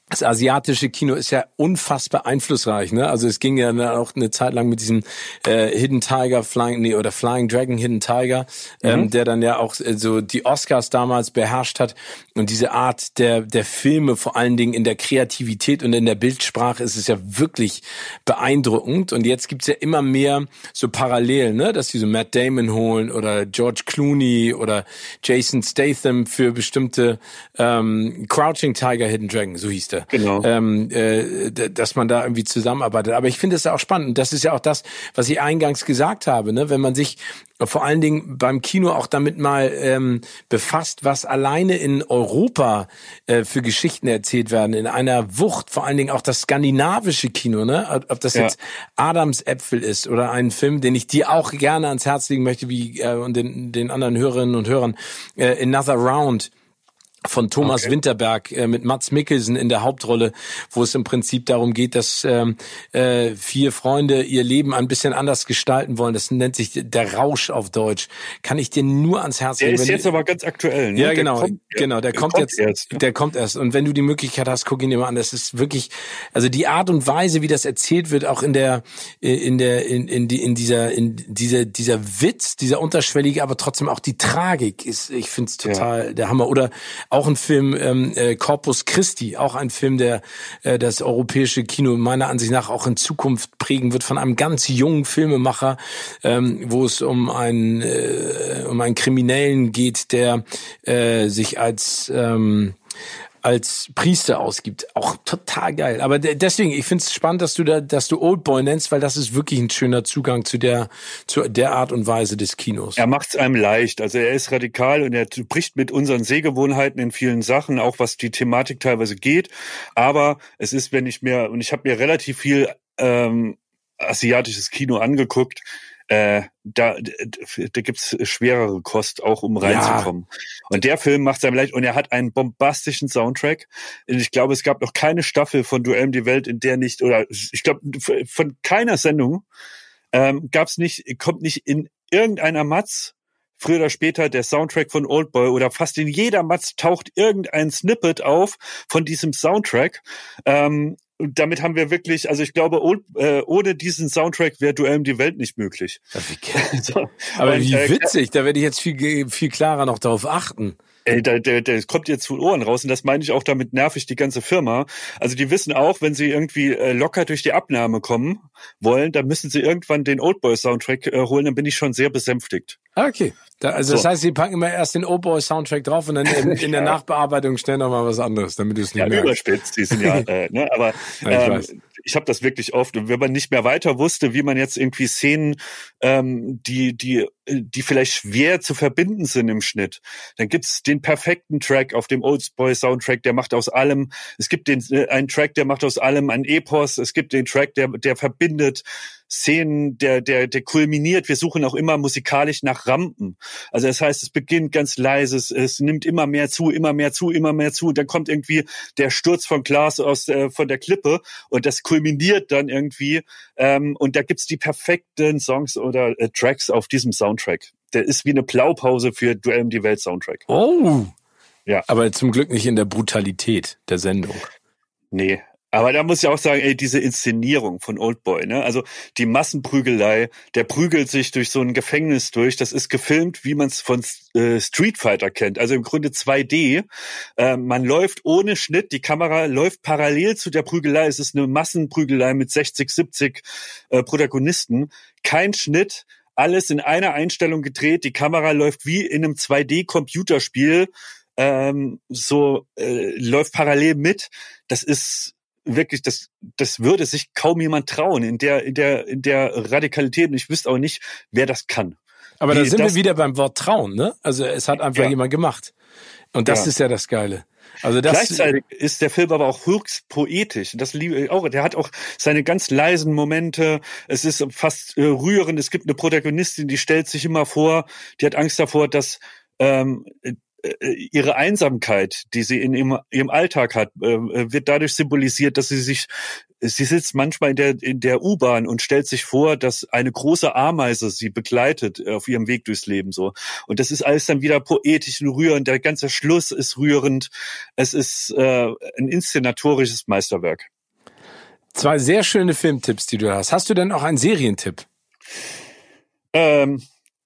Speaker 1: das asiatische Kino ist ja unfassbar einflussreich, ne? Also es ging ja auch eine Zeit lang mit diesem äh, Hidden Tiger, Flying nee, oder Flying Dragon Hidden Tiger, ähm, mhm. der dann ja auch äh, so die Oscars damals beherrscht hat und diese Art der der Filme, vor allen Dingen in der Kreativität und in der Bildsprache, ist es ja wirklich beeindruckend. Und jetzt gibt's ja immer mehr so Parallelen, ne? Dass sie so Matt Damon holen oder George Clooney oder Jason Statham für bestimmte ähm, Crouching Tiger, Hidden Dragon, so hieß der genau. ähm, äh, dass man da irgendwie zusammenarbeitet. Aber ich finde es ja auch spannend. Und das ist ja auch das, was ich eingangs gesagt habe. Ne? Wenn man sich vor allen Dingen beim Kino auch damit mal ähm, befasst, was alleine in Europa äh, für Geschichten erzählt werden, in einer Wucht, vor allen Dingen auch das skandinavische Kino, ne? Ob das ja. jetzt Adams Äpfel ist oder ein Film, den ich dir auch gerne ans Herz legen möchte, wie äh, und den, den anderen Hörerinnen und Hörern, äh, Another Round von Thomas okay. Winterberg äh, mit Mats Mikkelsen in der Hauptrolle, wo es im Prinzip darum geht, dass ähm, äh, vier Freunde ihr Leben ein bisschen anders gestalten wollen. Das nennt sich der Rausch auf Deutsch. Kann ich dir nur ans Herz
Speaker 2: legen. Der ist jetzt aber ganz aktuell.
Speaker 1: Ne? Ja, genau, kommt, genau. Der, der kommt, kommt, jetzt, erst, ne? der kommt erst. Und wenn du die Möglichkeit hast, guck ihn dir mal an. Das ist wirklich, also die Art und Weise, wie das erzählt wird, auch in der, in der, in, in, die, in dieser, in dieser, dieser Witz, dieser unterschwellige, aber trotzdem auch die Tragik ist, ich finde es total ja. der Hammer. Oder auch ein Film ähm, äh, Corpus Christi, auch ein Film, der äh, das europäische Kino meiner Ansicht nach auch in Zukunft prägen wird von einem ganz jungen Filmemacher, ähm, wo es um einen äh, um einen Kriminellen geht, der äh, sich als ähm, als Priester ausgibt. Auch total geil. Aber deswegen, ich finde es spannend, dass du da, dass du Old Boy nennst, weil das ist wirklich ein schöner Zugang zu der, zu der Art und Weise des Kinos.
Speaker 2: Er macht es einem leicht. Also er ist radikal und er bricht mit unseren Sehgewohnheiten in vielen Sachen, auch was die Thematik teilweise geht. Aber es ist, wenn ich mir, und ich habe mir relativ viel ähm, asiatisches Kino angeguckt, äh, da, da gibt's schwerere Kost, auch um reinzukommen. Ja. Und der Film macht es einem leicht und er hat einen bombastischen Soundtrack. Und ich glaube, es gab noch keine Staffel von Duell um die Welt, in der nicht, oder ich glaube, von keiner Sendung ähm, gab's nicht, kommt nicht in irgendeiner Matz früher oder später der Soundtrack von Oldboy oder fast in jeder Matz taucht irgendein Snippet auf von diesem Soundtrack. Ähm, und damit haben wir wirklich, also ich glaube, oh, äh, ohne diesen Soundtrack wäre Duell um die Welt nicht möglich.
Speaker 1: so. Aber und, wie äh, witzig, da werde ich jetzt viel, viel klarer noch darauf achten.
Speaker 2: Ey, der, der, der kommt jetzt zu Ohren raus und das meine ich auch, damit nerv ich die ganze Firma. Also die wissen auch, wenn sie irgendwie äh, locker durch die Abnahme kommen wollen, dann müssen sie irgendwann den Oldboy Soundtrack äh, holen, dann bin ich schon sehr besänftigt.
Speaker 1: Ah, okay. Da, also so. das heißt, sie packen immer erst den Oldboy Soundtrack drauf und dann in, in der Nachbearbeitung schnell nochmal was anderes, damit du es nicht
Speaker 2: ja, merkst. Überspitzt, die sind ja, äh, ne, aber ähm, ich habe das wirklich oft. Und wenn man nicht mehr weiter wusste, wie man jetzt irgendwie Szenen, ähm, die, die, die vielleicht schwer zu verbinden sind im Schnitt, dann gibt's den perfekten Track auf dem Old Boy Soundtrack, der macht aus allem, es gibt den, äh, einen Track, der macht aus allem ein Epos, es gibt den Track, der, der verbindet Szenen, der, der, der kulminiert. Wir suchen auch immer musikalisch nach Rampen. Also das heißt, es beginnt ganz leise, es, nimmt immer mehr zu, immer mehr zu, immer mehr zu. Dann kommt irgendwie der Sturz von Klaas aus äh, von der Klippe und das kulminiert dann irgendwie. Ähm, und da gibt's die perfekten Songs oder äh, Tracks auf diesem Soundtrack. Der ist wie eine Blaupause für Duell um die Welt Soundtrack.
Speaker 1: Oh. Ja. Aber zum Glück nicht in der Brutalität der Sendung.
Speaker 2: Nee, aber da muss ich auch sagen, ey, diese Inszenierung von Oldboy, ne? Also die Massenprügelei, der prügelt sich durch so ein Gefängnis durch. Das ist gefilmt, wie man es von äh, Street Fighter kennt. Also im Grunde 2D. Äh, man läuft ohne Schnitt, die Kamera läuft parallel zu der Prügelei. Es ist eine Massenprügelei mit 60, 70 äh, Protagonisten. Kein Schnitt, alles in einer Einstellung gedreht. Die Kamera läuft wie in einem 2D-Computerspiel. Ähm, so äh, läuft parallel mit. Das ist wirklich, das, das würde sich kaum jemand trauen in der, in der, in der Radikalität. Und ich wüsste auch nicht, wer das kann.
Speaker 1: Aber da sind wir wieder beim Wort trauen, ne? Also es hat einfach ja. jemand gemacht. Und das ja. ist ja das Geile. Also das
Speaker 2: Gleichzeitig ist der Film aber auch höchst poetisch. Das liebe ich auch. Der hat auch seine ganz leisen Momente. Es ist fast äh, rührend. Es gibt eine Protagonistin, die stellt sich immer vor, die hat Angst davor, dass ähm, äh, ihre Einsamkeit, die sie in ihrem, ihrem Alltag hat, äh, wird dadurch symbolisiert, dass sie sich sie sitzt manchmal in der, in der U-Bahn und stellt sich vor, dass eine große Ameise sie begleitet auf ihrem Weg durchs Leben so. Und das ist alles dann wieder poetisch und rührend. Der ganze Schluss ist rührend. Es ist äh, ein inszenatorisches Meisterwerk.
Speaker 1: Zwei sehr schöne Filmtipps, die du hast. Hast du denn auch einen Serientipp?
Speaker 2: Ähm,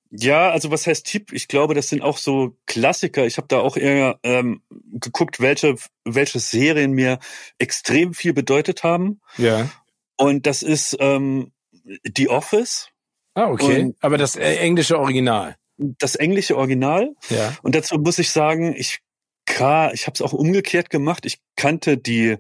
Speaker 2: ja, also was heißt Tipp? Ich glaube, das sind auch so Klassiker. Ich habe da auch eher ähm, geguckt, welche, welche Serien mir extrem viel bedeutet haben.
Speaker 1: Ja.
Speaker 2: Und das ist ähm, The Office.
Speaker 1: Ah, okay. Und Aber das äh, englische Original.
Speaker 2: Das englische Original.
Speaker 1: Ja.
Speaker 2: Und dazu muss ich sagen, ich, ich habe es auch umgekehrt gemacht. Ich kannte die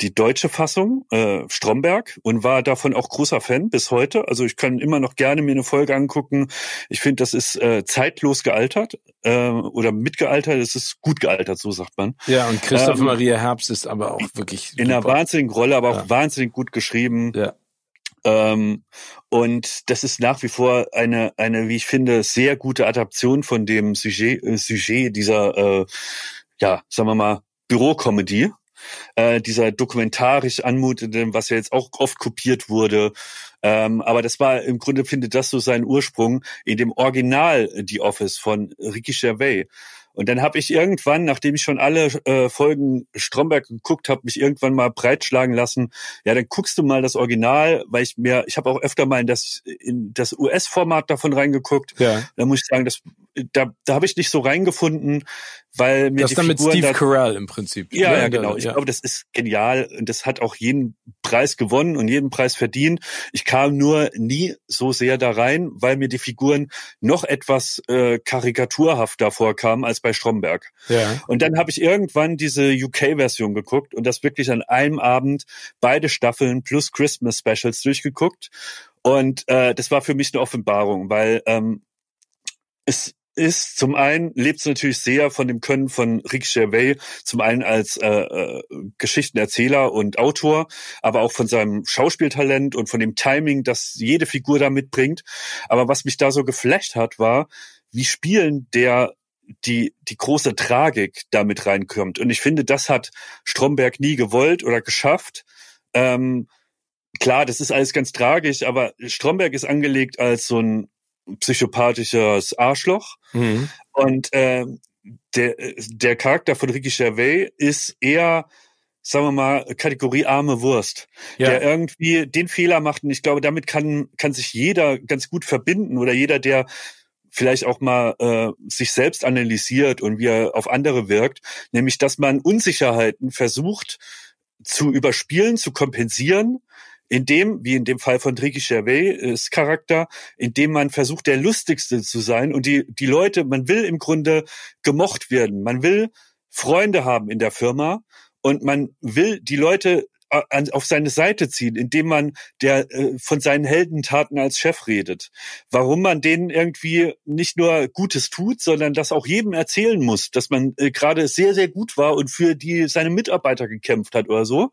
Speaker 2: die deutsche Fassung, äh, Stromberg, und war davon auch großer Fan bis heute. Also ich kann immer noch gerne mir eine Folge angucken. Ich finde, das ist äh, zeitlos gealtert äh, oder mitgealtert. Es ist gut gealtert, so sagt man.
Speaker 1: Ja, und Christoph ähm, Maria Herbst ist aber auch wirklich
Speaker 2: in einer wahnsinnigen Rolle, aber auch ja. wahnsinnig gut geschrieben.
Speaker 1: Ja.
Speaker 2: Ähm, und das ist nach wie vor eine, eine, wie ich finde, sehr gute Adaption von dem Sujet, äh, Sujet dieser, äh, ja, sagen wir mal, Bürokomödie äh, dieser dokumentarisch anmutende, was ja jetzt auch oft kopiert wurde. Ähm, aber das war im Grunde findet das so seinen Ursprung in dem Original The Office von Ricky Gervais. Und dann habe ich irgendwann, nachdem ich schon alle äh, Folgen Stromberg geguckt habe, mich irgendwann mal breitschlagen lassen. Ja, dann guckst du mal das Original, weil ich mir, ich habe auch öfter mal in das in das US-Format davon reingeguckt.
Speaker 1: Ja.
Speaker 2: Da muss ich sagen, das da, da habe ich nicht so reingefunden, weil mir
Speaker 1: das
Speaker 2: die
Speaker 1: dann mit
Speaker 2: Figuren
Speaker 1: Steve
Speaker 2: da,
Speaker 1: Carell im Prinzip.
Speaker 2: Ja, ja, genau. Ich ja. glaube, das ist genial und das hat auch jeden Preis gewonnen und jeden Preis verdient. Ich kam nur nie so sehr da rein, weil mir die Figuren noch etwas äh, karikaturhafter vorkamen als bei Stromberg.
Speaker 1: Ja.
Speaker 2: Und dann habe ich irgendwann diese UK-Version geguckt und das wirklich an einem Abend beide Staffeln plus Christmas Specials durchgeguckt. Und äh, das war für mich eine Offenbarung, weil ähm, es ist, zum einen lebt es natürlich sehr von dem Können von Rick Gervais, zum einen als äh, äh, Geschichtenerzähler und Autor, aber auch von seinem Schauspieltalent und von dem Timing, das jede Figur da mitbringt. Aber was mich da so geflasht hat, war, wie spielen der die, die große Tragik damit reinkommt. Und ich finde, das hat Stromberg nie gewollt oder geschafft. Ähm, klar, das ist alles ganz tragisch, aber Stromberg ist angelegt als so ein psychopathisches Arschloch.
Speaker 1: Mhm.
Speaker 2: Und äh, der, der Charakter von Ricky Gervais ist eher, sagen wir mal, Kategorie arme Wurst, ja. der irgendwie den Fehler macht. Und ich glaube, damit kann, kann sich jeder ganz gut verbinden oder jeder, der vielleicht auch mal äh, sich selbst analysiert und wie er auf andere wirkt, nämlich dass man Unsicherheiten versucht zu überspielen, zu kompensieren in dem, wie in dem Fall von Ricky Gervais Charakter, in dem man versucht, der lustigste zu sein und die, die Leute, man will im Grunde gemocht werden. Man will Freunde haben in der Firma und man will die Leute auf seine Seite ziehen, indem man der äh, von seinen Heldentaten als Chef redet. Warum man denen irgendwie nicht nur Gutes tut, sondern das auch jedem erzählen muss, dass man äh, gerade sehr sehr gut war und für die seine Mitarbeiter gekämpft hat oder so.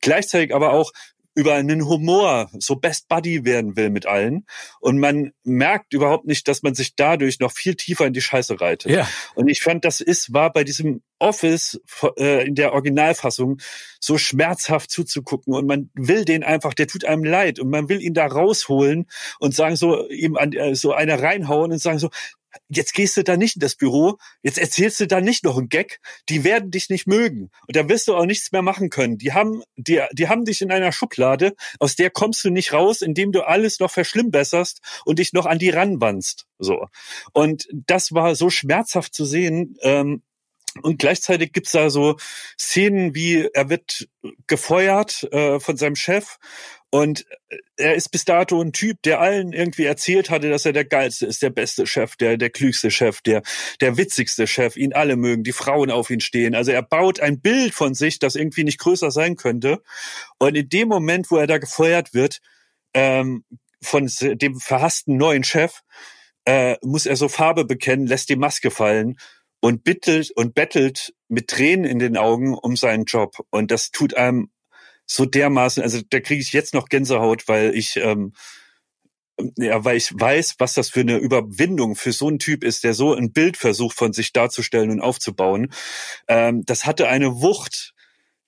Speaker 2: Gleichzeitig aber auch über einen Humor so Best Buddy werden will mit allen. Und man merkt überhaupt nicht, dass man sich dadurch noch viel tiefer in die Scheiße reitet.
Speaker 1: Ja.
Speaker 2: Und ich fand, das ist, war bei diesem Office äh, in der Originalfassung so schmerzhaft zuzugucken und man will den einfach, der tut einem leid und man will ihn da rausholen und sagen so, ihm an äh, so eine reinhauen und sagen so, jetzt gehst du da nicht in das Büro, jetzt erzählst du da nicht noch einen Gag, die werden dich nicht mögen und da wirst du auch nichts mehr machen können. Die haben, die, die haben dich in einer Schublade, aus der kommst du nicht raus, indem du alles noch verschlimmbesserst und dich noch an die ranwandst. So. Und das war so schmerzhaft zu sehen, ähm, und gleichzeitig gibt's da so Szenen wie, er wird gefeuert äh, von seinem Chef und er ist bis dato ein Typ, der allen irgendwie erzählt hatte, dass er der geilste ist, der beste Chef, der, der klügste Chef, der, der witzigste Chef, ihn alle mögen, die Frauen auf ihn stehen. Also er baut ein Bild von sich, das irgendwie nicht größer sein könnte. Und in dem Moment, wo er da gefeuert wird, ähm, von dem verhassten neuen Chef, äh, muss er so Farbe bekennen, lässt die Maske fallen und bittelt und bettelt mit Tränen in den Augen um seinen Job. Und das tut einem so dermaßen, also da kriege ich jetzt noch Gänsehaut, weil ich ähm, ja, weil ich weiß, was das für eine Überwindung für so einen Typ ist, der so ein Bild versucht von sich darzustellen und aufzubauen. Ähm, das hatte eine Wucht,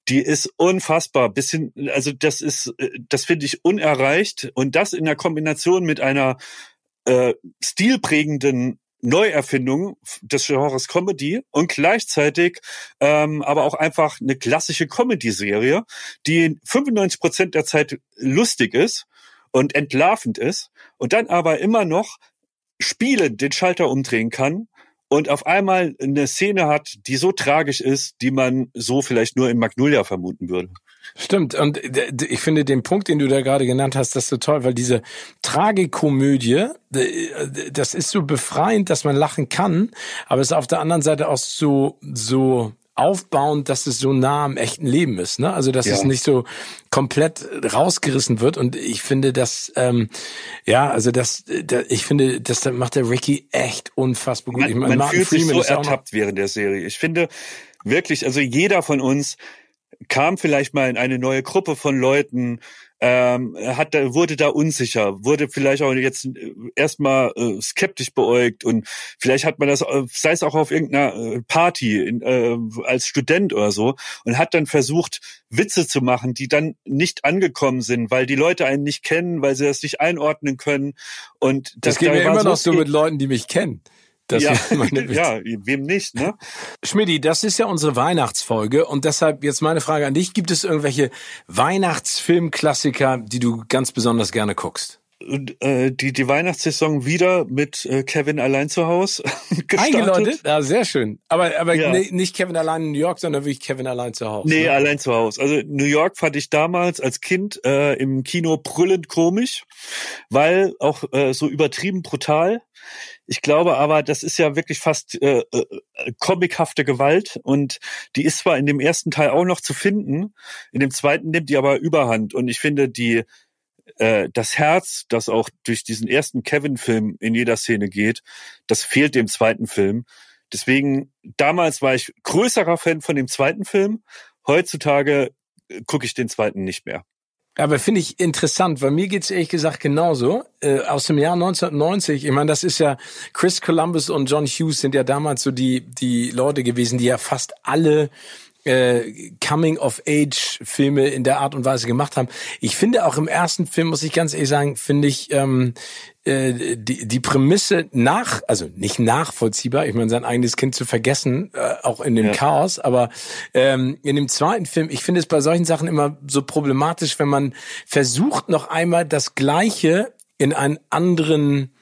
Speaker 2: die ist unfassbar. Bisschen, also das ist, äh, das finde ich unerreicht und das in der Kombination mit einer äh, stilprägenden Neuerfindung des Genres Comedy und gleichzeitig ähm, aber auch einfach eine klassische Comedy-Serie, die 95 Prozent der Zeit lustig ist und entlarvend ist und dann aber immer noch spielend den Schalter umdrehen kann und auf einmal eine Szene hat, die so tragisch ist, die man so vielleicht nur in Magnolia vermuten würde.
Speaker 1: Stimmt. Und ich finde den Punkt, den du da gerade genannt hast, das so toll, weil diese Tragikomödie, das ist so befreiend, dass man lachen kann, aber es ist auf der anderen Seite auch so, so aufbauend, dass es so nah am echten Leben ist. Ne? Also dass ja. es nicht so komplett rausgerissen wird. Und ich finde, dass ähm, ja, also das, da, ich finde, das macht der Ricky echt unfassbar gut.
Speaker 2: Man,
Speaker 1: ich
Speaker 2: meine, man fühlt Freeman sich so ertappt während der Serie. Ich finde wirklich, also jeder von uns kam vielleicht mal in eine neue Gruppe von Leuten, ähm, hat da, wurde da unsicher, wurde vielleicht auch jetzt äh, erstmal äh, skeptisch beäugt und vielleicht hat man das, äh, sei es auch auf irgendeiner äh, Party in, äh, als Student oder so und hat dann versucht, Witze zu machen, die dann nicht angekommen sind, weil die Leute einen nicht kennen, weil sie das nicht einordnen können. Und
Speaker 1: das, das geht mir immer noch so mit Leuten, die mich kennen.
Speaker 2: Das ja, ja, wem nicht, ne?
Speaker 1: Schmidti, das ist ja unsere Weihnachtsfolge und deshalb jetzt meine Frage an dich. Gibt es irgendwelche Weihnachtsfilmklassiker, die du ganz besonders gerne guckst?
Speaker 2: Äh, die, die Weihnachtssaison wieder mit äh, Kevin allein zu Hause
Speaker 1: Eingeläutet? Ja, sehr schön. Aber, aber ja. nicht Kevin allein in New York, sondern wirklich Kevin allein zu Hause.
Speaker 2: Nee, ne? allein zu Hause. Also New York fand ich damals als Kind äh, im Kino brüllend komisch, weil auch äh, so übertrieben brutal. Ich glaube aber, das ist ja wirklich fast äh, äh, comichafte Gewalt und die ist zwar in dem ersten Teil auch noch zu finden, in dem zweiten nimmt die aber Überhand und ich finde die äh, das Herz, das auch durch diesen ersten Kevin-Film in jeder Szene geht, das fehlt dem zweiten Film. Deswegen, damals war ich größerer Fan von dem zweiten Film. Heutzutage äh, gucke ich den zweiten nicht mehr.
Speaker 1: Aber finde ich interessant, weil mir geht's ehrlich gesagt genauso. Äh, aus dem Jahr 1990, ich meine, das ist ja, Chris Columbus und John Hughes sind ja damals so die, die Leute gewesen, die ja fast alle äh, Coming-of-Age-Filme in der Art und Weise gemacht haben. Ich finde auch im ersten Film, muss ich ganz ehrlich sagen, finde ich ähm, äh, die, die Prämisse nach, also nicht nachvollziehbar, ich meine, sein eigenes Kind zu vergessen, äh, auch in dem ja. Chaos, aber ähm, in dem zweiten Film, ich finde es bei solchen Sachen immer so problematisch, wenn man versucht, noch einmal das Gleiche in einen anderen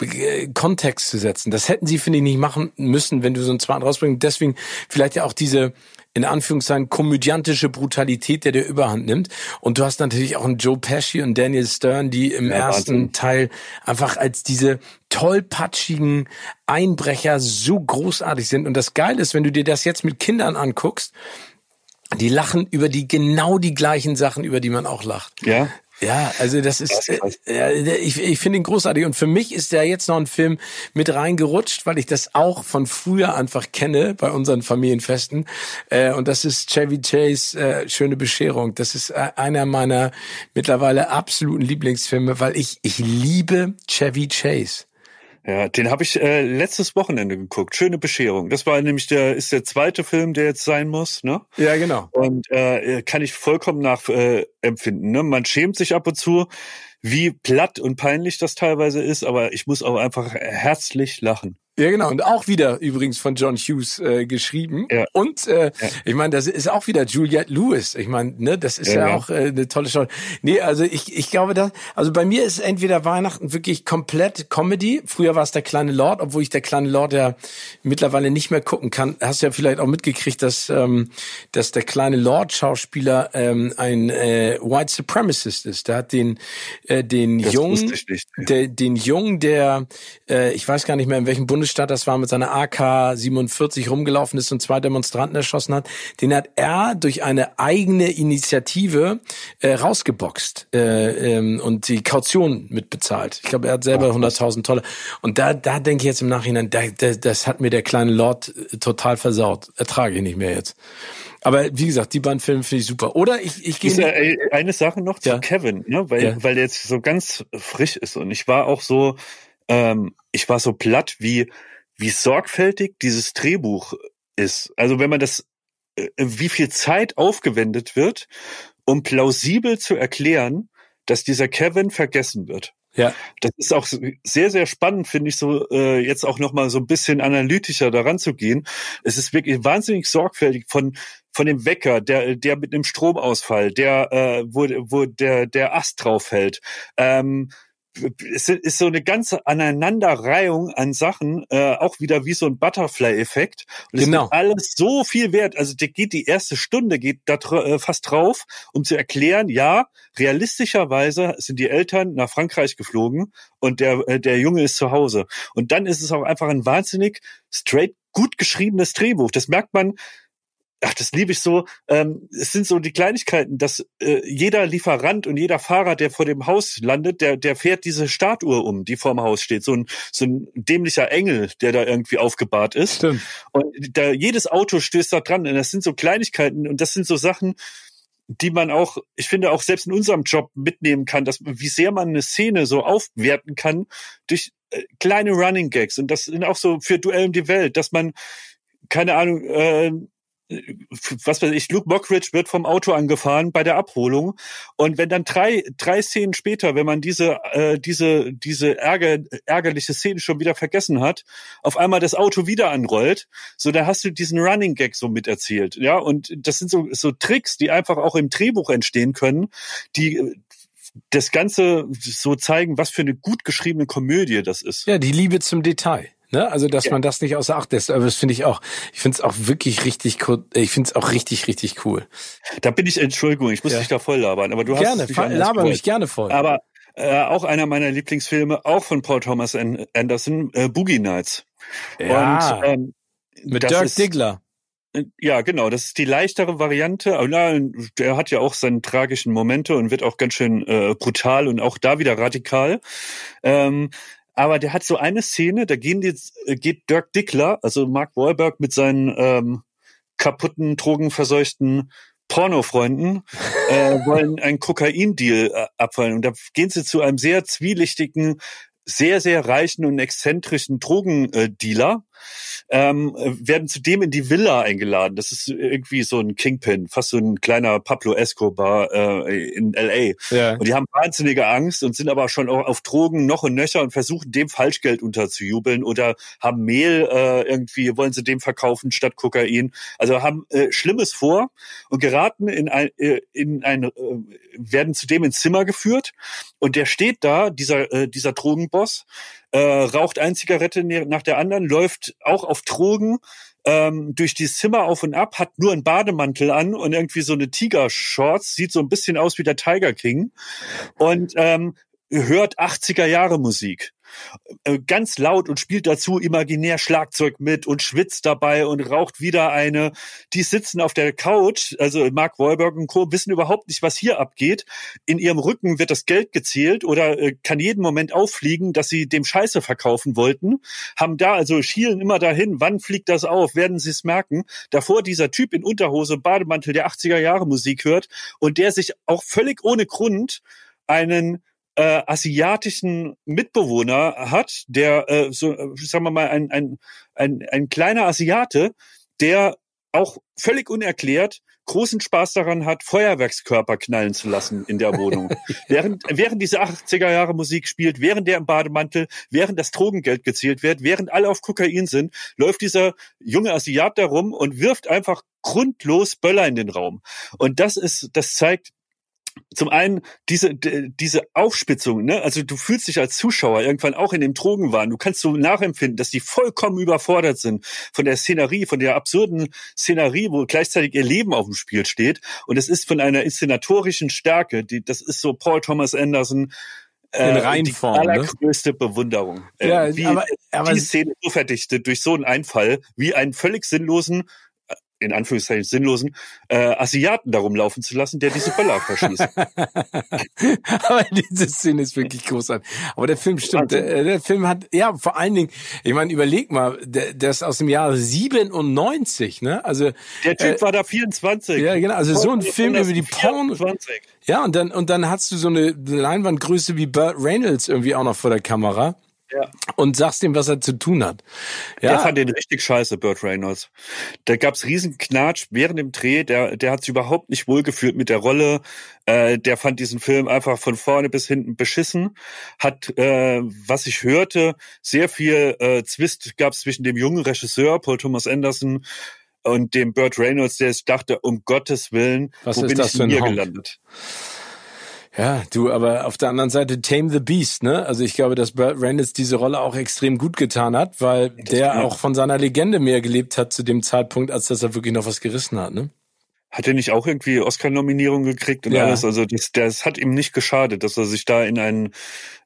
Speaker 1: äh, Kontext zu setzen. Das hätten sie, finde ich, nicht machen müssen, wenn du so einen zweiten rausbringst. Deswegen vielleicht ja auch diese in Anführungszeichen komödiantische Brutalität, der der Überhand nimmt. Und du hast natürlich auch einen Joe Pesci und Daniel Stern, die im ja, ersten Wahnsinn. Teil einfach als diese tollpatschigen Einbrecher so großartig sind. Und das Geile ist, wenn du dir das jetzt mit Kindern anguckst, die lachen über die genau die gleichen Sachen, über die man auch lacht.
Speaker 2: Ja.
Speaker 1: Ja, also das ist, äh, ich, ich finde ihn großartig und für mich ist der jetzt noch ein Film mit reingerutscht, weil ich das auch von früher einfach kenne bei unseren Familienfesten äh, und das ist Chevy Chase äh, Schöne Bescherung. Das ist einer meiner mittlerweile absoluten Lieblingsfilme, weil ich ich liebe Chevy Chase.
Speaker 2: Ja, den habe ich äh, letztes Wochenende geguckt. Schöne Bescherung. Das war nämlich der ist der zweite Film, der jetzt sein muss, ne?
Speaker 1: Ja, genau.
Speaker 2: Und äh, kann ich vollkommen nachempfinden. Äh, ne? Man schämt sich ab und zu, wie platt und peinlich das teilweise ist, aber ich muss auch einfach herzlich lachen.
Speaker 1: Ja, genau. Und auch wieder übrigens von John Hughes äh, geschrieben. Ja. Und äh, ja. ich meine, das ist auch wieder Juliette Lewis. Ich meine, ne, das ist ja, ja auch äh, eine tolle Show. Nee, also ich, ich glaube, da, also bei mir ist entweder Weihnachten wirklich komplett Comedy. Früher war es der kleine Lord, obwohl ich der kleine Lord ja mittlerweile nicht mehr gucken kann. Hast ja vielleicht auch mitgekriegt, dass, ähm, dass der kleine Lord-Schauspieler ähm, ein äh, White Supremacist ist. Der hat den, äh, den
Speaker 2: das
Speaker 1: Jungen, der, den Jungen, der, äh, ich weiß gar nicht mehr in welchem Bundesstaat Bundesstaat das war, mit seiner AK-47 rumgelaufen ist und zwei Demonstranten erschossen hat, den hat er durch eine eigene Initiative äh, rausgeboxt äh, ähm, und die Kaution mitbezahlt. Ich glaube, er hat selber 100.000 Tolle. Und da, da denke ich jetzt im Nachhinein, da, da, das hat mir der kleine Lord äh, total versaut. Ertrage ich nicht mehr jetzt. Aber wie gesagt, die beiden Filme finde ich super. Oder ich, ich gehe.
Speaker 2: Äh, eine Sache noch zu ja. Kevin, ne? weil, ja. weil der jetzt so ganz frisch ist. Und ich war auch so, ähm, ich war so platt, wie, wie sorgfältig dieses Drehbuch ist. Also wenn man das, äh, wie viel Zeit aufgewendet wird, um plausibel zu erklären, dass dieser Kevin vergessen wird. Ja. Das ist auch sehr, sehr spannend, finde ich, so äh, jetzt auch nochmal so ein bisschen analytischer daran zu gehen. Es ist wirklich wahnsinnig sorgfältig von von dem Wecker, der, der mit einem Stromausfall, der, äh, wo, wo der, der Ast drauf fällt. Ähm, es ist so eine ganze Aneinanderreihung an Sachen, äh, auch wieder wie so ein Butterfly-Effekt. Und es genau. alles so viel wert. Also der geht die erste Stunde, geht da äh, fast drauf, um zu erklären, ja, realistischerweise sind die Eltern nach Frankreich geflogen und der, äh, der Junge ist zu Hause. Und dann ist es auch einfach ein wahnsinnig straight gut geschriebenes Drehbuch. Das merkt man ach, das liebe ich so. Ähm, es sind so die Kleinigkeiten, dass äh, jeder Lieferant und jeder Fahrer, der vor dem Haus landet, der, der fährt diese Startuhr um, die vorm Haus steht. So ein, so ein dämlicher Engel, der da irgendwie aufgebahrt ist. Stimmt. Und da, jedes Auto stößt da dran. Und das sind so Kleinigkeiten und das sind so Sachen, die man auch, ich finde, auch selbst in unserem Job mitnehmen kann, dass wie sehr man eine Szene so aufwerten kann durch äh, kleine Running Gags. Und das sind auch so für Duell um die Welt, dass man keine Ahnung, äh, was weiß ich, Luke Mockridge wird vom Auto angefahren bei der Abholung und wenn dann drei drei Szenen später, wenn man diese äh, diese diese ärger, ärgerliche Szene schon wieder vergessen hat, auf einmal das Auto wieder anrollt, so da hast du diesen Running Gag so miterzählt, ja und das sind so so Tricks, die einfach auch im Drehbuch entstehen können, die das Ganze so zeigen, was für eine gut geschriebene Komödie das ist.
Speaker 1: Ja, die Liebe zum Detail. Ne? Also, dass ja. man das nicht außer Acht lässt. Aber das finde ich auch, ich finde es auch wirklich richtig cool. Ich finde es auch richtig, richtig cool.
Speaker 2: Da bin ich, Entschuldigung, ich muss ja. dich da voll labern, aber du
Speaker 1: gerne,
Speaker 2: hast
Speaker 1: Gerne, laber mich gerne voll.
Speaker 2: Aber äh, auch einer meiner Lieblingsfilme, auch von Paul Thomas Anderson, äh, Boogie Nights.
Speaker 1: Ja. Und, ähm, mit Dirk ist, Diggler.
Speaker 2: Äh, ja, genau. Das ist die leichtere Variante. Aber na, der hat ja auch seine tragischen Momente und wird auch ganz schön äh, brutal und auch da wieder radikal. Ähm, aber der hat so eine Szene, da gehen die, äh, geht Dirk Dickler, also Mark Wahlberg mit seinen ähm, kaputten, drogenverseuchten Pornofreunden äh, wollen einen Kokain-Deal äh, abfallen. Und da gehen sie zu einem sehr zwielichtigen, sehr, sehr reichen und exzentrischen Drogendealer ähm, werden zudem in die Villa eingeladen. Das ist irgendwie so ein Kingpin, fast so ein kleiner Pablo Escobar äh, in LA. Ja. Und die haben wahnsinnige Angst und sind aber schon auch auf Drogen noch und nöcher und versuchen dem Falschgeld unterzujubeln oder haben Mehl äh, irgendwie, wollen sie dem verkaufen statt Kokain. Also haben äh, Schlimmes vor und geraten in ein, äh, in ein äh, werden zudem ins Zimmer geführt und der steht da, dieser, äh, dieser Drogenboss, äh, raucht ein Zigarette nach der anderen, läuft auch auf Drogen ähm, durch die Zimmer auf und ab, hat nur einen Bademantel an und irgendwie so eine Tiger-Shorts, sieht so ein bisschen aus wie der Tiger King und ähm, hört 80er Jahre Musik. Äh, ganz laut und spielt dazu imaginär Schlagzeug mit und schwitzt dabei und raucht wieder eine. Die sitzen auf der Couch, also Mark Wahlberg und Co. wissen überhaupt nicht, was hier abgeht. In ihrem Rücken wird das Geld gezählt oder äh, kann jeden Moment auffliegen, dass sie dem Scheiße verkaufen wollten. Haben da also schielen immer dahin, wann fliegt das auf, werden sie es merken. Davor dieser Typ in Unterhose, Bademantel, der 80er Jahre Musik hört und der sich auch völlig ohne Grund einen äh, asiatischen Mitbewohner hat, der äh, so, äh, sagen wir mal, ein, ein, ein, ein kleiner Asiate, der auch völlig unerklärt großen Spaß daran hat, Feuerwerkskörper knallen zu lassen in der Wohnung. während, während diese 80er Jahre Musik spielt, während der im Bademantel, während das Drogengeld gezählt wird, während alle auf Kokain sind, läuft dieser junge Asiat da rum und wirft einfach grundlos Böller in den Raum. Und das ist, das zeigt, zum einen diese diese Aufspitzung, ne? Also du fühlst dich als Zuschauer irgendwann auch in dem Drogenwahn. Du kannst so nachempfinden, dass die vollkommen überfordert sind von der Szenerie, von der absurden Szenerie, wo gleichzeitig ihr Leben auf dem Spiel steht. Und es ist von einer inszenatorischen Stärke, die das ist so Paul Thomas Anderson
Speaker 1: äh, in Reinform.
Speaker 2: Die ne? allergrößte ne? Bewunderung.
Speaker 1: Äh, ja, wie aber, aber
Speaker 2: die Szene so verdichtet durch so einen Einfall, wie einen völlig sinnlosen in Anführungszeichen sinnlosen äh, Asiaten darum laufen zu lassen, der diese Böller verschießt.
Speaker 1: Aber diese Szene ist wirklich großartig. Aber der Film stimmt. Der, der, Film hat, ja, vor allen Dingen, ich meine, überleg mal, der, der ist aus dem Jahr 97, ne? Also
Speaker 2: der Typ äh, war da 24.
Speaker 1: Ja, genau. Also so ein Film über die Porn. Ja, und dann und dann hast du so eine Leinwandgröße wie Burt Reynolds irgendwie auch noch vor der Kamera ja. und sagst ihm, was er zu tun hat.
Speaker 2: Ja. Der fand den richtig scheiße, Burt Reynolds. Da gab's riesen Knatsch während dem Dreh. Der, der hat sich überhaupt nicht wohlgefühlt mit der Rolle. Äh, der fand diesen Film einfach von vorne bis hinten beschissen. Hat, äh, was ich hörte, sehr viel äh, Zwist gab's zwischen dem jungen Regisseur Paul Thomas Anderson und dem Burt Reynolds, der sich dachte, um Gottes Willen,
Speaker 1: was wo bin ich denn hier gelandet? Ja, du, aber auf der anderen Seite Tame the Beast, ne? Also ich glaube, dass Burt Reynolds diese Rolle auch extrem gut getan hat, weil das der auch von seiner Legende mehr gelebt hat zu dem Zeitpunkt, als dass er wirklich noch was gerissen hat, ne?
Speaker 2: Hat er nicht auch irgendwie Oscar-Nominierung gekriegt und ja. alles? Also das, das hat ihm nicht geschadet, dass er sich da in einen,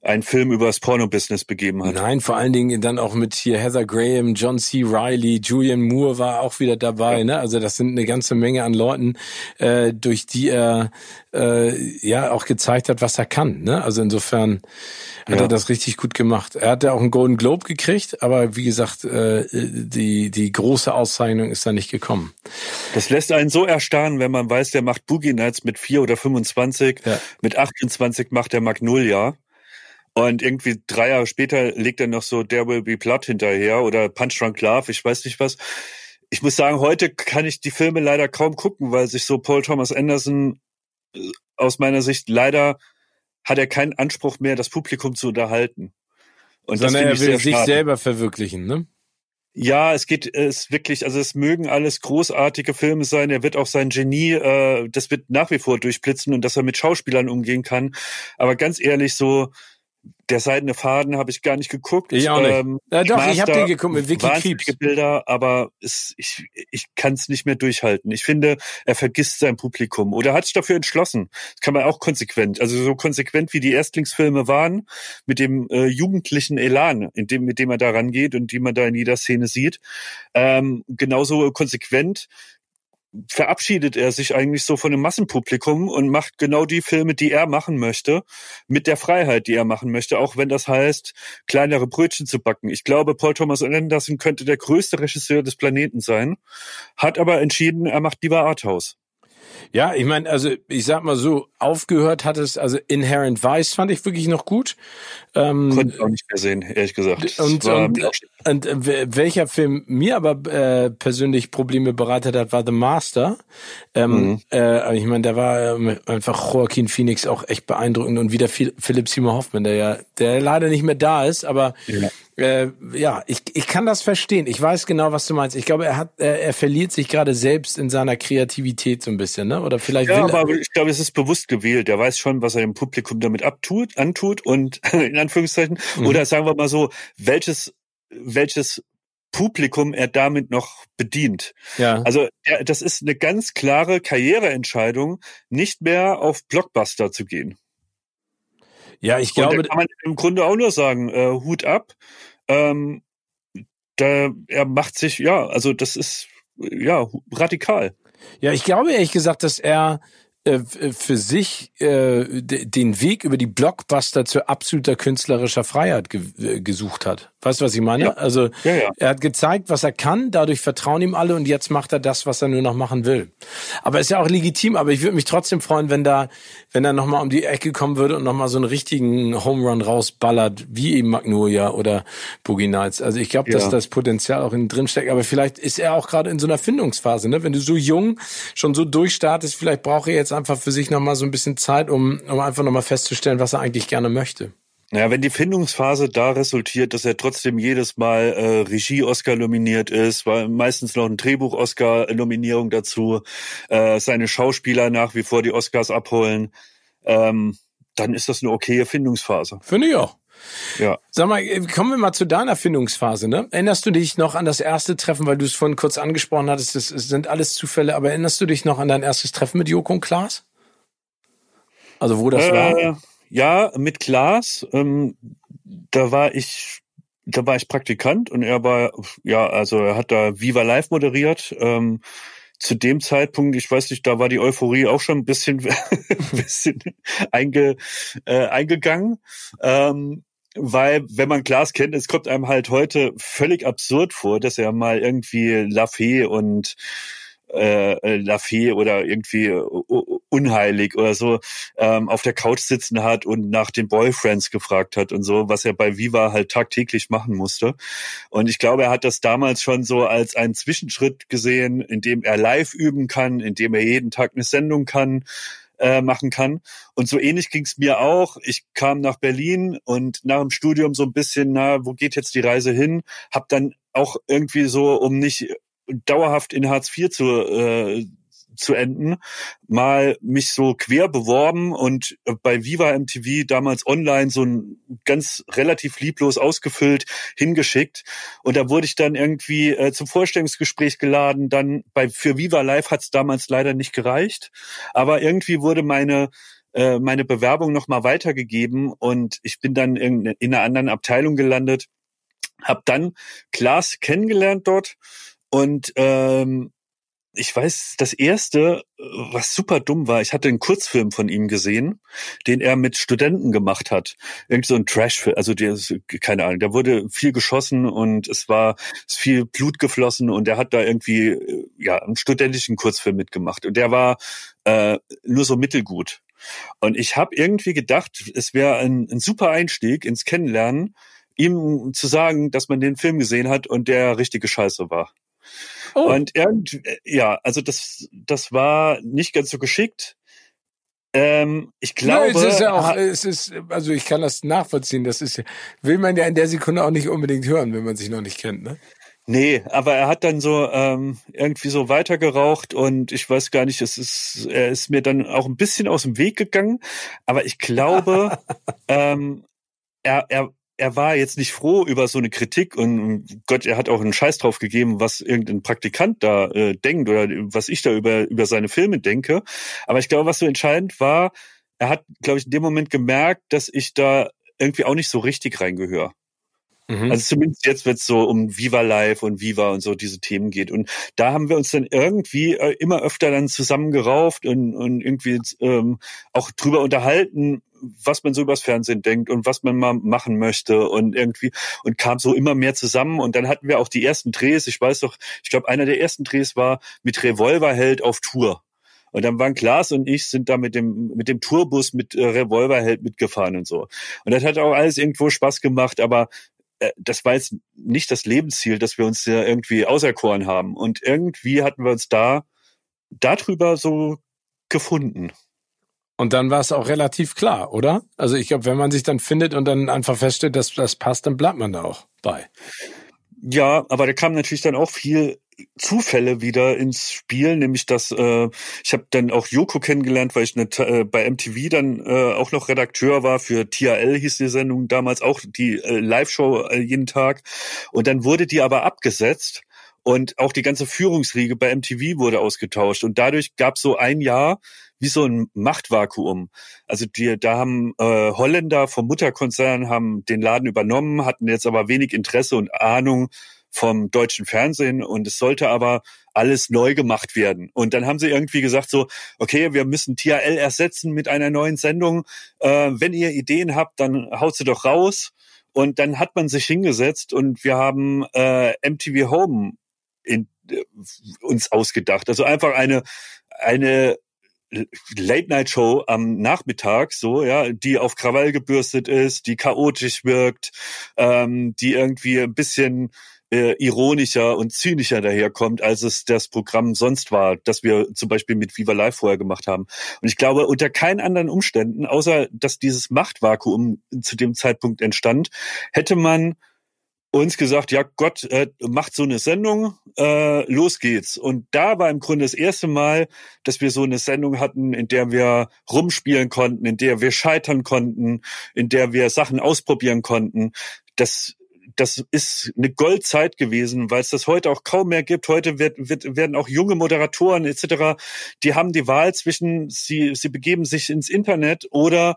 Speaker 2: einen Film über das Porno-Business begeben hat.
Speaker 1: Nein, vor allen Dingen dann auch mit hier Heather Graham, John C. Riley, Julian Moore war auch wieder dabei. Ja. Ne? Also das sind eine ganze Menge an Leuten, äh, durch die er äh, ja auch gezeigt hat, was er kann. Ne? Also insofern hat ja. er das richtig gut gemacht. Er hat ja auch einen Golden Globe gekriegt, aber wie gesagt, äh, die, die große Auszeichnung ist da nicht gekommen.
Speaker 2: Das lässt einen so erstarren, wenn man weiß, der macht Boogie Nights mit vier oder 25, ja. mit 28 macht er Magnolia. Und irgendwie drei Jahre später legt er noch so There Will Be Blood hinterher oder Punch Drunk Love, ich weiß nicht was. Ich muss sagen, heute kann ich die Filme leider kaum gucken, weil sich so Paul Thomas Anderson äh, aus meiner Sicht leider hat er keinen Anspruch mehr, das Publikum zu unterhalten.
Speaker 1: Und Sondern er will sich schade. selber verwirklichen, ne?
Speaker 2: Ja, es geht es wirklich, also es mögen alles großartige Filme sein. Er wird auch sein Genie, äh, das wird nach wie vor durchblitzen und dass er mit Schauspielern umgehen kann. Aber ganz ehrlich, so der seidene Faden habe ich gar nicht geguckt.
Speaker 1: Ich auch nicht. Ähm, ja, doch, ich habe den geguckt mit Vicky
Speaker 2: Creeps. Bilder, aber es, ich, ich kann es nicht mehr durchhalten. Ich finde, er vergisst sein Publikum oder hat sich dafür entschlossen. Das kann man auch konsequent, also so konsequent wie die Erstlingsfilme waren, mit dem äh, jugendlichen Elan, in dem, mit dem er da rangeht und die man da in jeder Szene sieht. Ähm, genauso konsequent verabschiedet er sich eigentlich so von dem Massenpublikum und macht genau die Filme, die er machen möchte, mit der Freiheit, die er machen möchte, auch wenn das heißt, kleinere Brötchen zu backen. Ich glaube, Paul Thomas Anderson könnte der größte Regisseur des Planeten sein, hat aber entschieden, er macht lieber Arthouse.
Speaker 1: Ja, ich meine, also ich sag mal so, aufgehört hat es, also Inherent Vice fand ich wirklich noch gut.
Speaker 2: Ähm, Konnte ich auch nicht mehr sehen, ehrlich gesagt.
Speaker 1: Und, und, und, äh, welcher Film mir aber äh, persönlich Probleme bereitet hat, war The Master. Ähm, mhm. äh, ich meine, da war ähm, einfach Joaquin Phoenix auch echt beeindruckend und wieder Philipp Seymour Hoffman, der ja, der leider nicht mehr da ist, aber ja. Äh, ja, ich, ich kann das verstehen. Ich weiß genau, was du meinst. Ich glaube, er hat, er, er verliert sich gerade selbst in seiner Kreativität so ein bisschen, ne? Oder vielleicht.
Speaker 2: Ja, aber ich glaube, es ist bewusst gewählt. Er weiß schon, was er dem Publikum damit abtut, antut und in Anführungszeichen. Mhm. Oder sagen wir mal so, welches, welches Publikum er damit noch bedient. Ja. Also das ist eine ganz klare Karriereentscheidung, nicht mehr auf Blockbuster zu gehen.
Speaker 1: Ja, ich glaube.
Speaker 2: Kann man im Grunde auch nur sagen, äh, Hut ab. Ähm, da, er macht sich, ja, also das ist ja radikal.
Speaker 1: Ja, ich glaube ehrlich gesagt, dass er äh, für sich äh, den Weg über die Blockbuster zu absoluter künstlerischer Freiheit ge äh, gesucht hat. Weißt du, was ich meine? Ja. Also ja, ja. er hat gezeigt, was er kann, dadurch vertrauen ihm alle und jetzt macht er das, was er nur noch machen will. Aber ist ja auch legitim, aber ich würde mich trotzdem freuen, wenn da, wenn er nochmal um die Ecke kommen würde und nochmal so einen richtigen Home Run rausballert, wie eben Magnolia oder Boogie Nights. Also ich glaube, dass das Potenzial auch in drin steckt, aber vielleicht ist er auch gerade in so einer Findungsphase, ne? Wenn du so jung schon so durchstartest, vielleicht braucht er jetzt einfach für sich nochmal so ein bisschen Zeit, um, um einfach nochmal festzustellen, was er eigentlich gerne möchte.
Speaker 2: Naja, wenn die Findungsphase da resultiert, dass er trotzdem jedes Mal äh, Regie-Oscar nominiert ist, war meistens noch ein Drehbuch-Oscar-Nominierung dazu, äh, seine Schauspieler nach wie vor die Oscars abholen, ähm, dann ist das eine okaye Findungsphase.
Speaker 1: Finde ich auch.
Speaker 2: Ja.
Speaker 1: Sag mal, äh, kommen wir mal zu deiner Findungsphase, ne? Erinnerst du dich noch an das erste Treffen, weil du es vorhin kurz angesprochen hattest, das sind alles Zufälle, aber erinnerst du dich noch an dein erstes Treffen mit Joko und Klaas? Also wo das äh, war?
Speaker 2: Ja, mit Klaas. Ähm, da war ich, da war ich Praktikant und er war, ja, also er hat da Viva Live moderiert. Ähm, zu dem Zeitpunkt, ich weiß nicht, da war die Euphorie auch schon ein bisschen, ein bisschen einge, äh, eingegangen. Ähm, weil, wenn man Klaas kennt, es kommt einem halt heute völlig absurd vor, dass er mal irgendwie Lafay und äh, äh Lafay oder irgendwie unheilig oder so ähm, auf der Couch sitzen hat und nach den Boyfriends gefragt hat und so, was er bei Viva halt tagtäglich machen musste. Und ich glaube, er hat das damals schon so als einen Zwischenschritt gesehen, in dem er live üben kann, in dem er jeden Tag eine Sendung kann, äh, machen kann. Und so ähnlich ging es mir auch. Ich kam nach Berlin und nach dem Studium so ein bisschen, na, wo geht jetzt die Reise hin? Hab dann auch irgendwie so, um nicht dauerhaft in Hartz IV zu, äh, zu enden, mal mich so quer beworben und bei Viva MTV damals online so ein ganz relativ lieblos ausgefüllt hingeschickt und da wurde ich dann irgendwie äh, zum Vorstellungsgespräch geladen. Dann bei für Viva Live hat es damals leider nicht gereicht, aber irgendwie wurde meine äh, meine Bewerbung noch mal weitergegeben und ich bin dann in, in einer anderen Abteilung gelandet, habe dann Klaas kennengelernt dort und ähm, ich weiß, das erste, was super dumm war, ich hatte einen Kurzfilm von ihm gesehen, den er mit Studenten gemacht hat. Irgend so ein Trashfilm, also der ist, keine Ahnung, da wurde viel geschossen und es war es ist viel Blut geflossen und er hat da irgendwie ja einen studentischen Kurzfilm mitgemacht und der war äh, nur so mittelgut. Und ich habe irgendwie gedacht, es wäre ein, ein super Einstieg ins Kennenlernen, ihm zu sagen, dass man den Film gesehen hat und der richtige Scheiße war. Oh. Und irgendwie, ja, also das, das war nicht ganz so geschickt. Ähm, ich glaube.
Speaker 1: Ja, es ist ja auch, es ist, also ich kann das nachvollziehen. Das ist, will man ja in der Sekunde auch nicht unbedingt hören, wenn man sich noch nicht kennt, ne?
Speaker 2: Nee, aber er hat dann so ähm, irgendwie so weitergeraucht und ich weiß gar nicht, es ist, er ist mir dann auch ein bisschen aus dem Weg gegangen. Aber ich glaube, ähm, er, er, er war jetzt nicht froh über so eine Kritik und Gott, er hat auch einen Scheiß drauf gegeben, was irgendein Praktikant da äh, denkt oder was ich da über, über seine Filme denke. Aber ich glaube, was so entscheidend war, er hat, glaube ich, in dem Moment gemerkt, dass ich da irgendwie auch nicht so richtig reingehöre. Mhm. Also zumindest jetzt, wenn es so um Viva Live und Viva und so diese Themen geht. Und da haben wir uns dann irgendwie äh, immer öfter dann zusammengerauft und, und irgendwie ähm, auch drüber unterhalten, was man so übers Fernsehen denkt und was man mal machen möchte und irgendwie und kam so immer mehr zusammen und dann hatten wir auch die ersten Drehs. Ich weiß doch, ich glaube, einer der ersten Drehs war mit Revolverheld auf Tour. Und dann waren Klaas und ich sind da mit dem, mit dem Tourbus mit äh, Revolverheld mitgefahren und so. Und das hat auch alles irgendwo Spaß gemacht, aber äh, das war jetzt nicht das Lebensziel, dass wir uns ja irgendwie auserkoren haben. Und irgendwie hatten wir uns da darüber so gefunden.
Speaker 1: Und dann war es auch relativ klar, oder? Also ich glaube, wenn man sich dann findet und dann einfach feststellt, dass das passt, dann bleibt man da auch bei.
Speaker 2: Ja, aber da kam natürlich dann auch viel Zufälle wieder ins Spiel, nämlich dass äh, ich habe dann auch Joko kennengelernt, weil ich eine, äh, bei MTV dann äh, auch noch Redakteur war für TRL hieß die Sendung damals auch die äh, Live-Show äh, jeden Tag und dann wurde die aber abgesetzt und auch die ganze Führungsriege bei MTV wurde ausgetauscht und dadurch gab so ein Jahr wie so ein Machtvakuum. Also die, da haben äh, Holländer vom Mutterkonzern haben den Laden übernommen, hatten jetzt aber wenig Interesse und Ahnung vom deutschen Fernsehen und es sollte aber alles neu gemacht werden. Und dann haben sie irgendwie gesagt so, okay, wir müssen TRL ersetzen mit einer neuen Sendung. Äh, wenn ihr Ideen habt, dann haut sie doch raus. Und dann hat man sich hingesetzt und wir haben äh, MTV Home in, äh, uns ausgedacht. Also einfach eine eine Late-Night-Show am Nachmittag, so, ja, die auf Krawall gebürstet ist, die chaotisch wirkt, ähm, die irgendwie ein bisschen äh, ironischer und zynischer daherkommt, als es das Programm sonst war, das wir zum Beispiel mit Viva Live vorher gemacht haben. Und ich glaube, unter keinen anderen Umständen, außer dass dieses Machtvakuum zu dem Zeitpunkt entstand, hätte man uns gesagt, ja Gott, äh, macht so eine Sendung, äh, los geht's. Und da war im Grunde das erste Mal, dass wir so eine Sendung hatten, in der wir rumspielen konnten, in der wir scheitern konnten, in der wir Sachen ausprobieren konnten. Das das ist eine Goldzeit gewesen, weil es das heute auch kaum mehr gibt. Heute wird, wird, werden auch junge Moderatoren etc., die haben die Wahl zwischen, sie, sie begeben sich ins Internet oder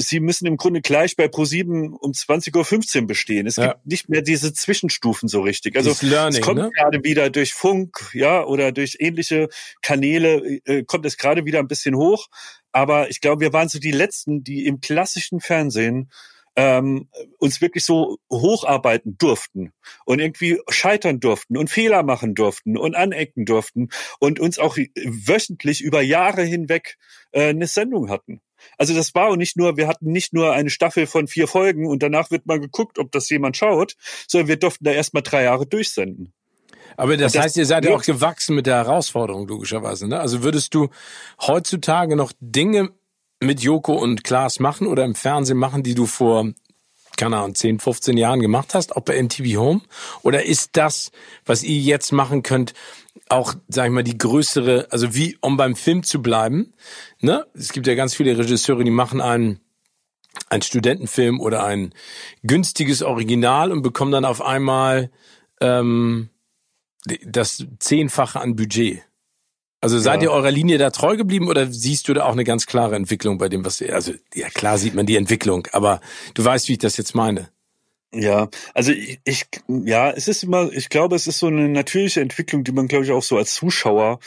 Speaker 2: sie müssen im Grunde gleich bei Pro7 um 20.15 Uhr bestehen. Es ja. gibt nicht mehr diese Zwischenstufen so richtig. Also Learning, es kommt ne? gerade wieder durch Funk, ja, oder durch ähnliche Kanäle äh, kommt es gerade wieder ein bisschen hoch. Aber ich glaube, wir waren so die Letzten, die im klassischen Fernsehen ähm, uns wirklich so hocharbeiten durften und irgendwie scheitern durften und Fehler machen durften und anecken durften und uns auch wöchentlich über Jahre hinweg äh, eine Sendung hatten. Also das war auch nicht nur, wir hatten nicht nur eine Staffel von vier Folgen und danach wird mal geguckt, ob das jemand schaut, sondern wir durften da erstmal drei Jahre durchsenden.
Speaker 1: Aber das, das heißt, ihr seid ja auch gewachsen mit der Herausforderung, logischerweise. Ne? Also würdest du heutzutage noch Dinge mit Joko und Klaas machen oder im Fernsehen machen, die du vor keine Ahnung, 10, 15 Jahren gemacht hast, auch bei MTV Home? Oder ist das, was ihr jetzt machen könnt, auch, sag ich mal, die größere, also wie, um beim Film zu bleiben, ne? Es gibt ja ganz viele Regisseure, die machen einen, einen Studentenfilm oder ein günstiges Original und bekommen dann auf einmal ähm, das Zehnfache an Budget. Also seid ja. ihr eurer Linie da treu geblieben oder siehst du da auch eine ganz klare Entwicklung bei dem, was ihr, also ja klar sieht man die Entwicklung, aber du weißt, wie ich das jetzt meine.
Speaker 2: Ja, also ich, ich ja, es ist immer, ich glaube, es ist so eine natürliche Entwicklung, die man, glaube ich, auch so als Zuschauer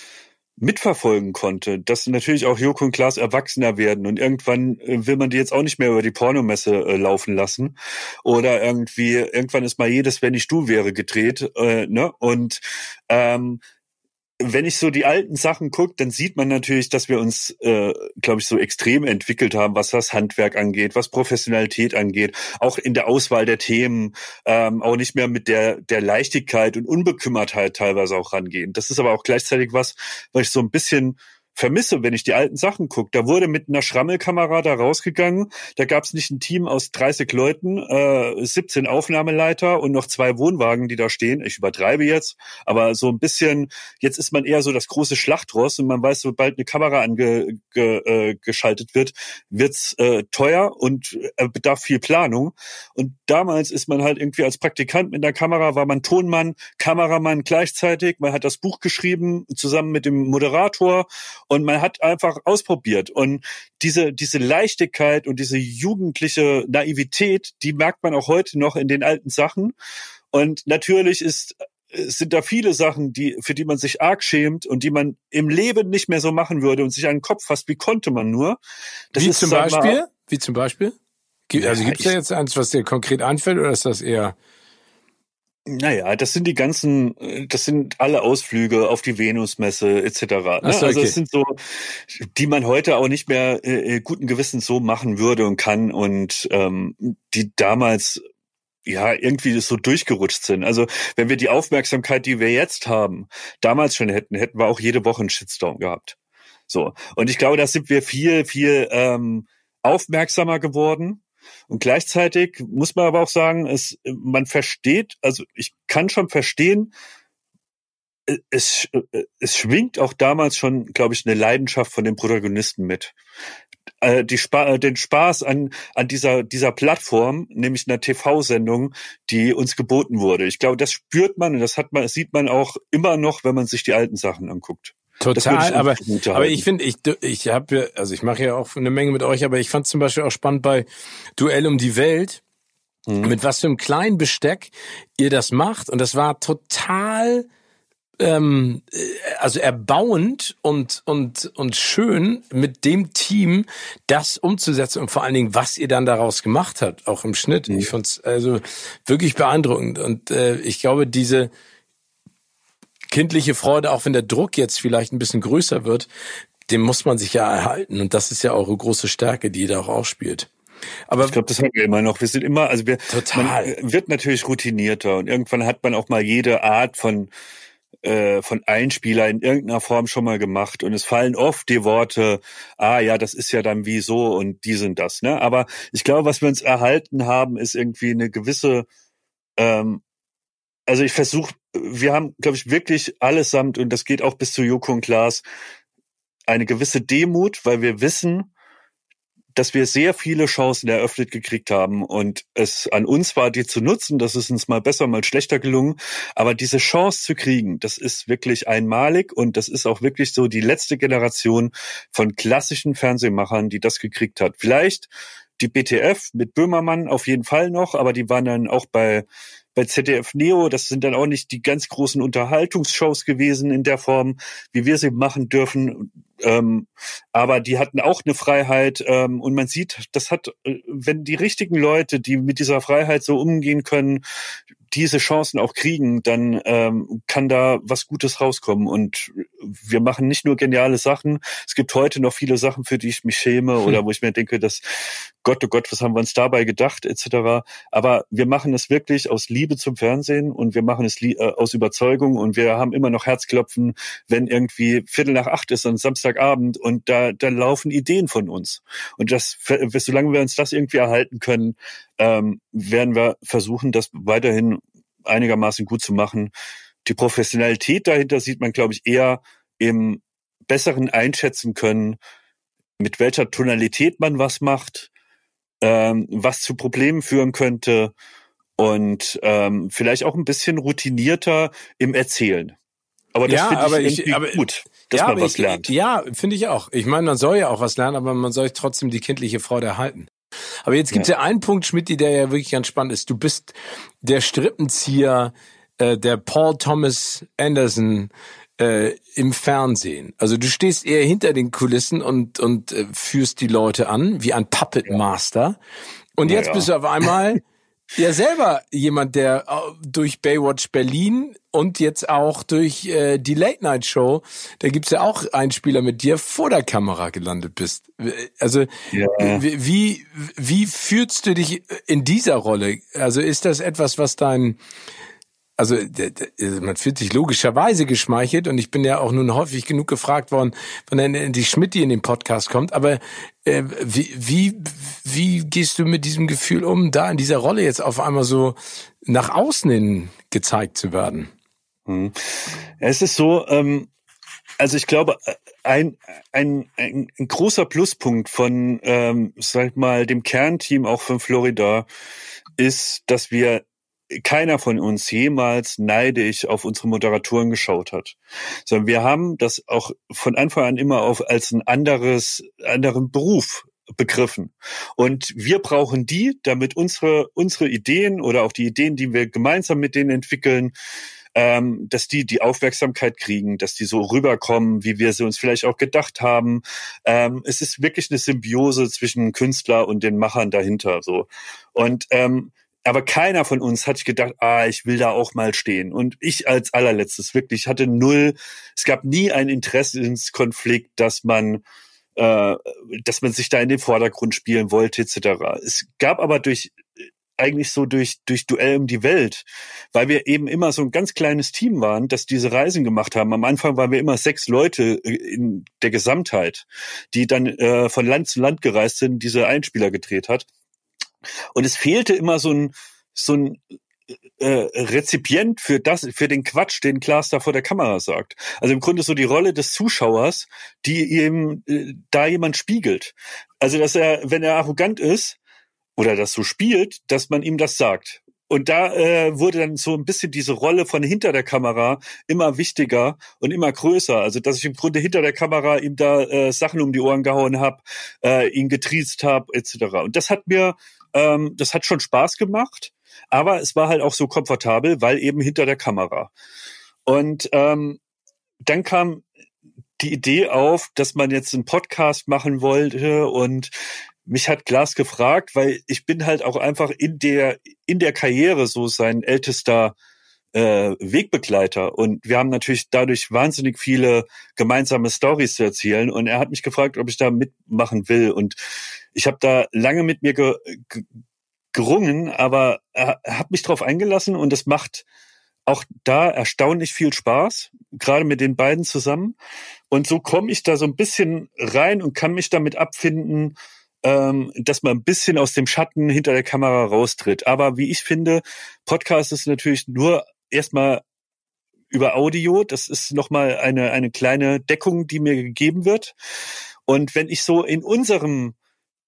Speaker 2: mitverfolgen konnte, dass natürlich auch Joko und Klaas erwachsener werden und irgendwann äh, will man die jetzt auch nicht mehr über die Pornomesse äh, laufen lassen oder irgendwie irgendwann ist mal jedes wenn ich du wäre gedreht äh, ne? Und ähm, wenn ich so die alten Sachen gucke, dann sieht man natürlich, dass wir uns, äh, glaube ich, so extrem entwickelt haben, was das Handwerk angeht, was Professionalität angeht, auch in der Auswahl der Themen, ähm, auch nicht mehr mit der der Leichtigkeit und Unbekümmertheit teilweise auch rangehen. Das ist aber auch gleichzeitig was, was ich so ein bisschen vermisse, wenn ich die alten Sachen gucke. Da wurde mit einer Schrammelkamera da rausgegangen. Da gab es nicht ein Team aus 30 Leuten, äh, 17 Aufnahmeleiter und noch zwei Wohnwagen, die da stehen. Ich übertreibe jetzt, aber so ein bisschen, jetzt ist man eher so das große Schlachtross und man weiß, sobald eine Kamera angeschaltet ge, äh, wird, wird's äh, teuer und äh, bedarf viel Planung. Und damals ist man halt irgendwie als Praktikant mit der Kamera, war man Tonmann, Kameramann gleichzeitig. Man hat das Buch geschrieben, zusammen mit dem Moderator und man hat einfach ausprobiert. Und diese, diese Leichtigkeit und diese jugendliche Naivität, die merkt man auch heute noch in den alten Sachen. Und natürlich ist es sind da viele Sachen, die, für die man sich arg schämt und die man im Leben nicht mehr so machen würde und sich an den Kopf fasst, wie konnte man nur.
Speaker 1: Das wie ist, zum Beispiel? Mal, wie zum Beispiel? Also gibt es da jetzt eins, was dir konkret einfällt, oder ist das eher
Speaker 2: naja, das sind die ganzen, das sind alle Ausflüge auf die Venusmesse etc. Ne? So, also es sind so, die man heute auch nicht mehr äh, äh, guten Gewissens so machen würde und kann und ähm, die damals ja irgendwie so durchgerutscht sind. Also wenn wir die Aufmerksamkeit, die wir jetzt haben, damals schon hätten, hätten wir auch jede Woche einen Shitstorm gehabt. So und ich glaube, da sind wir viel viel ähm, aufmerksamer geworden und gleichzeitig muss man aber auch sagen, es, man versteht, also ich kann schon verstehen, äh, es, äh, es schwingt auch damals schon, glaube ich, eine Leidenschaft von den Protagonisten mit. Äh, die Spa den Spaß an, an dieser, dieser Plattform, nämlich einer TV-Sendung, die uns geboten wurde. Ich glaube, das spürt man und das hat man, sieht man auch immer noch, wenn man sich die alten Sachen anguckt.
Speaker 1: Total, aber, aber ich finde, ich, ich habe also ich mache ja auch eine Menge mit euch, aber ich fand zum Beispiel auch spannend bei Duell um die Welt, mhm. mit was für einem kleinen Besteck ihr das macht. Und das war total ähm, äh, also erbauend und und und schön mit dem Team das umzusetzen und vor allen Dingen was ihr dann daraus gemacht habt, auch im Schnitt. Mhm. Ich fand's also wirklich beeindruckend und äh, ich glaube diese kindliche Freude, auch wenn der Druck jetzt vielleicht ein bisschen größer wird, dem muss man sich ja erhalten. Und das ist ja eure große Stärke, die ihr da auch ausspielt.
Speaker 2: Aber ich glaube, das haben wir immer noch. Wir sind immer, also wir total. man wird natürlich routinierter und irgendwann hat man auch mal jede Art von äh, von Einspieler in irgendeiner Form schon mal gemacht und es fallen oft die Worte, ah ja, das ist ja dann wie so und die sind das. Ne? Aber ich glaube, was wir uns erhalten haben, ist irgendwie eine gewisse ähm, also ich versuche, wir haben, glaube ich, wirklich allesamt, und das geht auch bis zu Joko und Klaas, eine gewisse Demut, weil wir wissen, dass wir sehr viele Chancen eröffnet gekriegt haben und es an uns war, die zu nutzen. Das ist uns mal besser, mal schlechter gelungen. Aber diese Chance zu kriegen, das ist wirklich einmalig und das ist auch wirklich so die letzte Generation von klassischen Fernsehmachern, die das gekriegt hat. Vielleicht die BTF mit Böhmermann auf jeden Fall noch, aber die waren dann auch bei bei ZDF Neo, das sind dann auch nicht die ganz großen Unterhaltungsshows gewesen in der Form, wie wir sie machen dürfen. Ähm, aber die hatten auch eine Freiheit ähm, und man sieht, das hat, äh, wenn die richtigen Leute, die mit dieser Freiheit so umgehen können, diese Chancen auch kriegen, dann ähm, kann da was Gutes rauskommen. Und wir machen nicht nur geniale Sachen. Es gibt heute noch viele Sachen, für die ich mich schäme hm. oder wo ich mir denke, dass Gott, oh Gott, was haben wir uns dabei gedacht, etc. Aber wir machen es wirklich aus Liebe zum Fernsehen und wir machen es äh, aus Überzeugung und wir haben immer noch Herzklopfen, wenn irgendwie Viertel nach acht ist, Samstag Samstagabend und da, da laufen Ideen von uns. Und das, solange wir uns das irgendwie erhalten können, ähm, werden wir versuchen, das weiterhin einigermaßen gut zu machen. Die Professionalität dahinter sieht man, glaube ich, eher im besseren einschätzen können, mit welcher Tonalität man was macht, ähm, was zu Problemen führen könnte und ähm, vielleicht auch ein bisschen routinierter im Erzählen.
Speaker 1: Aber das ja, finde ich, ich aber, gut dass ja, man was ich, lernt. Ja, finde ich auch. Ich meine, man soll ja auch was lernen, aber man soll trotzdem die kindliche Freude erhalten. Aber jetzt gibt es ja. ja einen Punkt, Schmidt, der ja wirklich ganz spannend ist. Du bist der Strippenzieher, äh, der Paul Thomas Anderson äh, im Fernsehen. Also du stehst eher hinter den Kulissen und, und äh, führst die Leute an, wie ein Puppet Master. Und jetzt ja. bist du auf einmal ja selber jemand, der äh, durch Baywatch Berlin und jetzt auch durch äh, die Late Night Show, da gibt's ja auch einen Spieler mit dir vor der Kamera gelandet bist. Also ja. wie wie fühlst du dich in dieser Rolle? Also ist das etwas, was dein also man fühlt sich logischerweise geschmeichelt und ich bin ja auch nun häufig genug gefragt worden, wenn die Schmidt in den Podcast kommt, aber äh, wie, wie, wie gehst du mit diesem Gefühl um, da in dieser Rolle jetzt auf einmal so nach außen hin gezeigt zu werden?
Speaker 2: Hm. Es ist so, ähm, also ich glaube, ein, ein, ein, ein großer Pluspunkt von, ähm, sag mal, dem Kernteam auch von Florida ist, dass wir keiner von uns jemals neidisch auf unsere Moderatoren geschaut hat, sondern wir haben das auch von Anfang an immer auf als ein anderes, anderen Beruf begriffen. Und wir brauchen die, damit unsere, unsere Ideen oder auch die Ideen, die wir gemeinsam mit denen entwickeln, ähm, dass die die Aufmerksamkeit kriegen, dass die so rüberkommen, wie wir sie uns vielleicht auch gedacht haben. Ähm, es ist wirklich eine Symbiose zwischen Künstler und den Machern dahinter. So und ähm, aber keiner von uns hat gedacht, ah, ich will da auch mal stehen. Und ich als allerletztes wirklich hatte null, es gab nie ein Interessenskonflikt, dass man, äh, dass man sich da in den Vordergrund spielen wollte, etc. Es gab aber durch eigentlich so durch, durch Duell um die Welt, weil wir eben immer so ein ganz kleines Team waren, das diese Reisen gemacht haben. Am Anfang waren wir immer sechs Leute äh, in der Gesamtheit, die dann äh, von Land zu Land gereist sind, diese Einspieler gedreht hat. Und es fehlte immer so ein, so ein äh, Rezipient für das, für den Quatsch, den Klaas da vor der Kamera sagt. Also im Grunde so die Rolle des Zuschauers, die ihm äh, da jemand spiegelt. Also dass er, wenn er arrogant ist oder das so spielt, dass man ihm das sagt. Und da äh, wurde dann so ein bisschen diese Rolle von hinter der Kamera immer wichtiger und immer größer. Also dass ich im Grunde hinter der Kamera ihm da äh, Sachen um die Ohren gehauen habe, äh, ihn getriezt habe, etc. Und das hat mir ähm, das hat schon Spaß gemacht, aber es war halt auch so komfortabel, weil eben hinter der Kamera. Und ähm, dann kam die Idee auf, dass man jetzt einen Podcast machen wollte und mich hat Glas gefragt, weil ich bin halt auch einfach in der in der Karriere so sein ältester äh, Wegbegleiter. Und wir haben natürlich dadurch wahnsinnig viele gemeinsame Stories zu erzählen. Und er hat mich gefragt, ob ich da mitmachen will. Und ich habe da lange mit mir ge ge gerungen, aber er hat mich darauf eingelassen und es macht auch da erstaunlich viel Spaß, gerade mit den beiden zusammen. Und so komme ich da so ein bisschen rein und kann mich damit abfinden, ähm, dass man ein bisschen aus dem Schatten hinter der Kamera raustritt. Aber wie ich finde, Podcast ist natürlich nur erstmal über Audio. Das ist nochmal eine, eine kleine Deckung, die mir gegeben wird. Und wenn ich so in unserem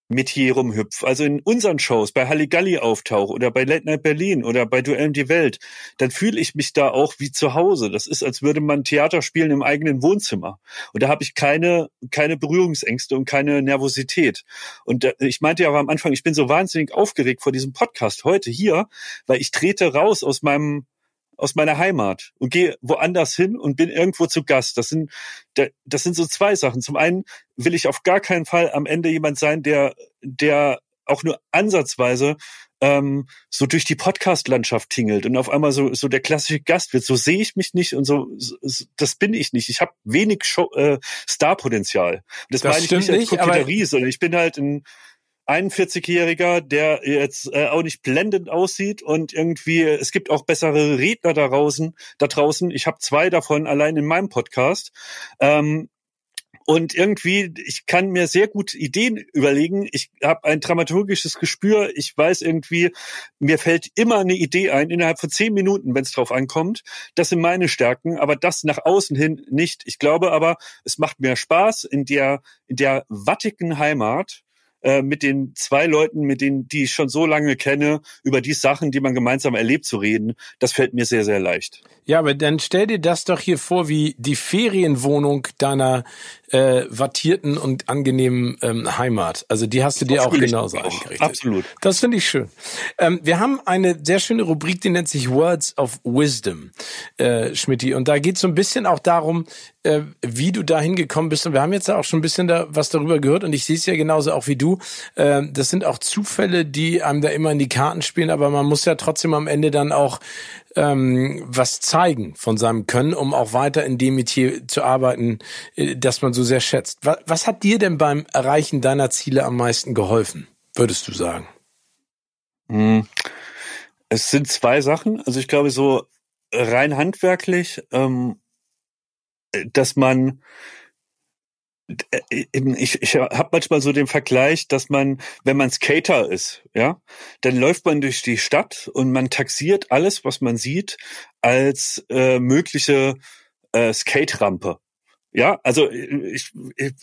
Speaker 2: Metier rumhüpf, also in unseren Shows, bei Halligalli auftauche oder bei Late Night Berlin oder bei Duell um die Welt, dann fühle ich mich da auch wie zu Hause. Das ist, als würde man Theater spielen im eigenen Wohnzimmer. Und da habe ich keine, keine Berührungsängste und keine Nervosität. Und da, ich meinte ja am Anfang, ich bin so wahnsinnig aufgeregt vor diesem Podcast heute hier, weil ich trete raus aus meinem aus meiner Heimat und gehe woanders hin und bin irgendwo zu Gast. Das sind, das sind so zwei Sachen. Zum einen will ich auf gar keinen Fall am Ende jemand sein, der, der auch nur ansatzweise ähm, so durch die Podcast-Landschaft tingelt und auf einmal so, so der klassische Gast wird. So sehe ich mich nicht und so, so das bin ich nicht. Ich habe wenig Show, äh, Starpotenzial. Das, das meine ich nicht als Koketterie, sondern ich bin halt ein 41-Jähriger, der jetzt äh, auch nicht blendend aussieht und irgendwie, es gibt auch bessere Redner da draußen. Da draußen. Ich habe zwei davon allein in meinem Podcast. Ähm, und irgendwie, ich kann mir sehr gut Ideen überlegen. Ich habe ein dramaturgisches Gespür. Ich weiß irgendwie, mir fällt immer eine Idee ein innerhalb von zehn Minuten, wenn es drauf ankommt. Das sind meine Stärken, aber das nach außen hin nicht. Ich glaube aber, es macht mir Spaß in der in der wattigen Heimat äh, mit den zwei Leuten, mit denen, die ich schon so lange kenne, über die Sachen, die man gemeinsam erlebt, zu reden, das fällt mir sehr, sehr leicht.
Speaker 1: Ja, aber dann stell dir das doch hier vor, wie die Ferienwohnung deiner äh, wattierten und angenehmen ähm, Heimat. Also die hast du dir auch genauso auch. eingerichtet.
Speaker 2: Absolut.
Speaker 1: Das finde ich schön. Ähm, wir haben eine sehr schöne Rubrik, die nennt sich Words of Wisdom, äh, Schmidti. Und da geht es so ein bisschen auch darum, äh, wie du da hingekommen bist. Und wir haben jetzt auch schon ein bisschen da was darüber gehört. Und ich sehe es ja genauso auch wie du. Äh, das sind auch Zufälle, die einem da immer in die Karten spielen. Aber man muss ja trotzdem am Ende dann auch ähm, was zeigen von seinem Können, um auch weiter in dem Metier zu arbeiten, äh, das man so sehr schätzt. Was, was hat dir denn beim Erreichen deiner Ziele am meisten geholfen, würdest du sagen?
Speaker 2: Hm. Es sind zwei Sachen. Also ich glaube, so rein handwerklich, ähm, dass man äh, ich, ich habe manchmal so den Vergleich, dass man, wenn man Skater ist, ja, dann läuft man durch die Stadt und man taxiert alles, was man sieht, als äh, mögliche äh, Skate-Rampe. Ja, also äh, ich, ich,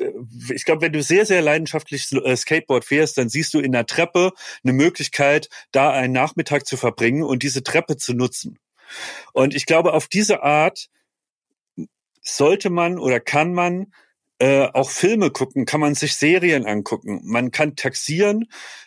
Speaker 2: ich glaube, wenn du sehr, sehr leidenschaftlich äh, Skateboard fährst, dann siehst du in der Treppe eine Möglichkeit, da einen Nachmittag zu verbringen und diese Treppe zu nutzen. Und ich glaube, auf diese Art sollte man oder kann man äh, auch Filme gucken, kann man sich Serien angucken. Man kann taxieren,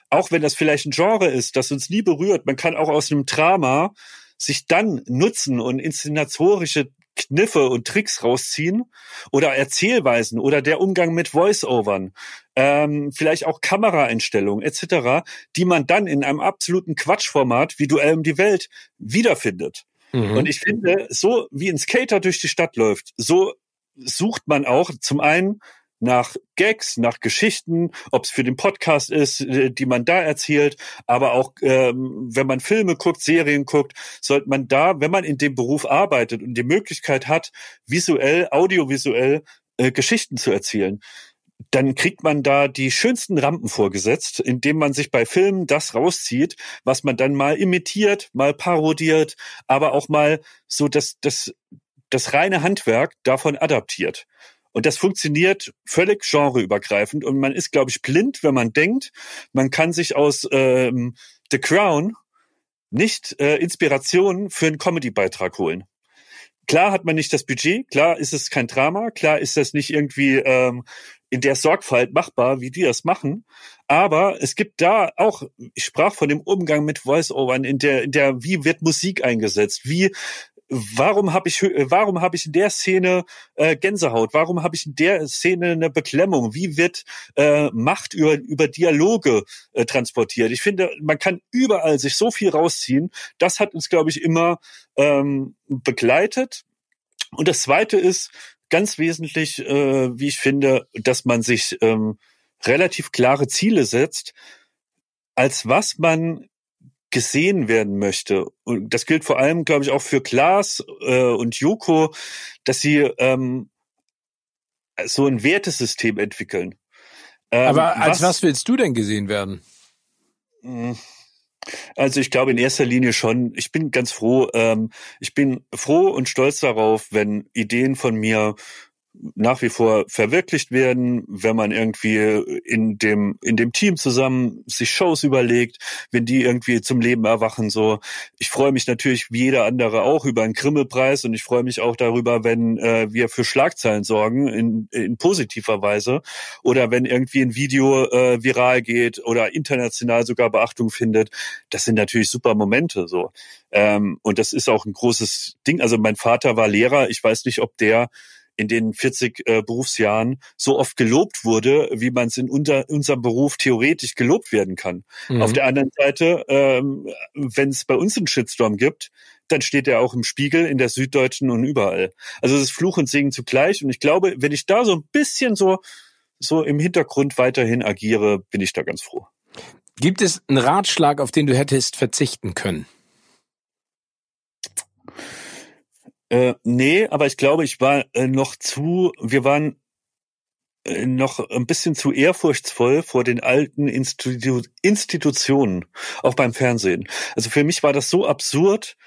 Speaker 2: auch wenn das vielleicht ein Genre ist, das uns nie berührt. Man kann auch aus einem Drama sich dann nutzen und inszenatorische Kniffe und Tricks rausziehen oder Erzählweisen oder der Umgang mit Voice-Overn, ähm, vielleicht auch Kameraeinstellungen etc., die man dann in einem absoluten Quatschformat wie Duell um die Welt wiederfindet. Mhm. Und ich finde, so wie ein Skater durch die Stadt läuft, so sucht man auch zum einen nach Gags, nach Geschichten, ob es für den Podcast ist, äh, die man da erzählt, aber auch ähm, wenn man Filme guckt, Serien guckt, sollte man da, wenn man in dem Beruf arbeitet und die Möglichkeit hat, visuell, audiovisuell äh, Geschichten zu erzählen, dann kriegt man da die schönsten Rampen vorgesetzt, indem man sich bei Filmen das rauszieht, was man dann mal imitiert, mal parodiert, aber auch mal so das, das das reine Handwerk davon adaptiert. Und das funktioniert völlig genreübergreifend. Und man ist, glaube ich, blind, wenn man denkt, man kann sich aus ähm, The Crown nicht äh, Inspiration für einen Comedy-Beitrag holen. Klar hat man nicht das Budget, klar ist es kein Drama, klar ist das nicht irgendwie ähm, in der Sorgfalt machbar, wie die das machen. Aber es gibt da auch, ich sprach von dem Umgang mit Voice-Overn, in der, in der, wie wird Musik eingesetzt, wie warum habe ich warum habe ich in der Szene äh, Gänsehaut? Warum habe ich in der Szene eine Beklemmung? Wie wird äh, Macht über über Dialoge äh, transportiert? Ich finde man kann überall sich so viel rausziehen. Das hat uns glaube ich immer ähm, begleitet. Und das zweite ist ganz wesentlich äh, wie ich finde dass man sich ähm, relativ klare Ziele setzt als was man gesehen werden möchte. Und das gilt vor allem, glaube ich, auch für Klaas äh, und Joko, dass sie ähm, so ein Wertesystem entwickeln.
Speaker 1: Ähm, Aber als was, was willst du denn gesehen werden?
Speaker 2: Hm. Also ich glaube in erster Linie schon, ich bin ganz froh, ähm, ich bin froh und stolz darauf, wenn Ideen von mir nach wie vor verwirklicht werden, wenn man irgendwie in dem in dem Team zusammen sich Shows überlegt, wenn die irgendwie zum Leben erwachen so. Ich freue mich natürlich wie jeder andere auch über einen Krimmelpreis und ich freue mich auch darüber, wenn äh, wir für Schlagzeilen sorgen in, in positiver Weise oder wenn irgendwie ein Video äh, viral geht oder international sogar Beachtung findet. Das sind natürlich super Momente so. Ähm, und das ist auch ein großes Ding. Also mein Vater war Lehrer. Ich weiß nicht, ob der in den 40 äh, Berufsjahren so oft gelobt wurde, wie man es in unter, unserem Beruf theoretisch gelobt werden kann. Mhm. Auf der anderen Seite, ähm, wenn es bei uns einen Shitstorm gibt, dann steht er auch im Spiegel, in der Süddeutschen und überall. Also es ist Fluch und Segen zugleich. Und ich glaube, wenn ich da so ein bisschen so, so im Hintergrund weiterhin agiere, bin ich da ganz froh.
Speaker 1: Gibt es einen Ratschlag, auf den du hättest verzichten können?
Speaker 2: Äh, nee, aber ich glaube, ich war äh, noch zu, wir waren äh, noch ein bisschen zu ehrfurchtsvoll vor den alten Institu Institutionen, auch beim Fernsehen. Also für mich war das so absurd,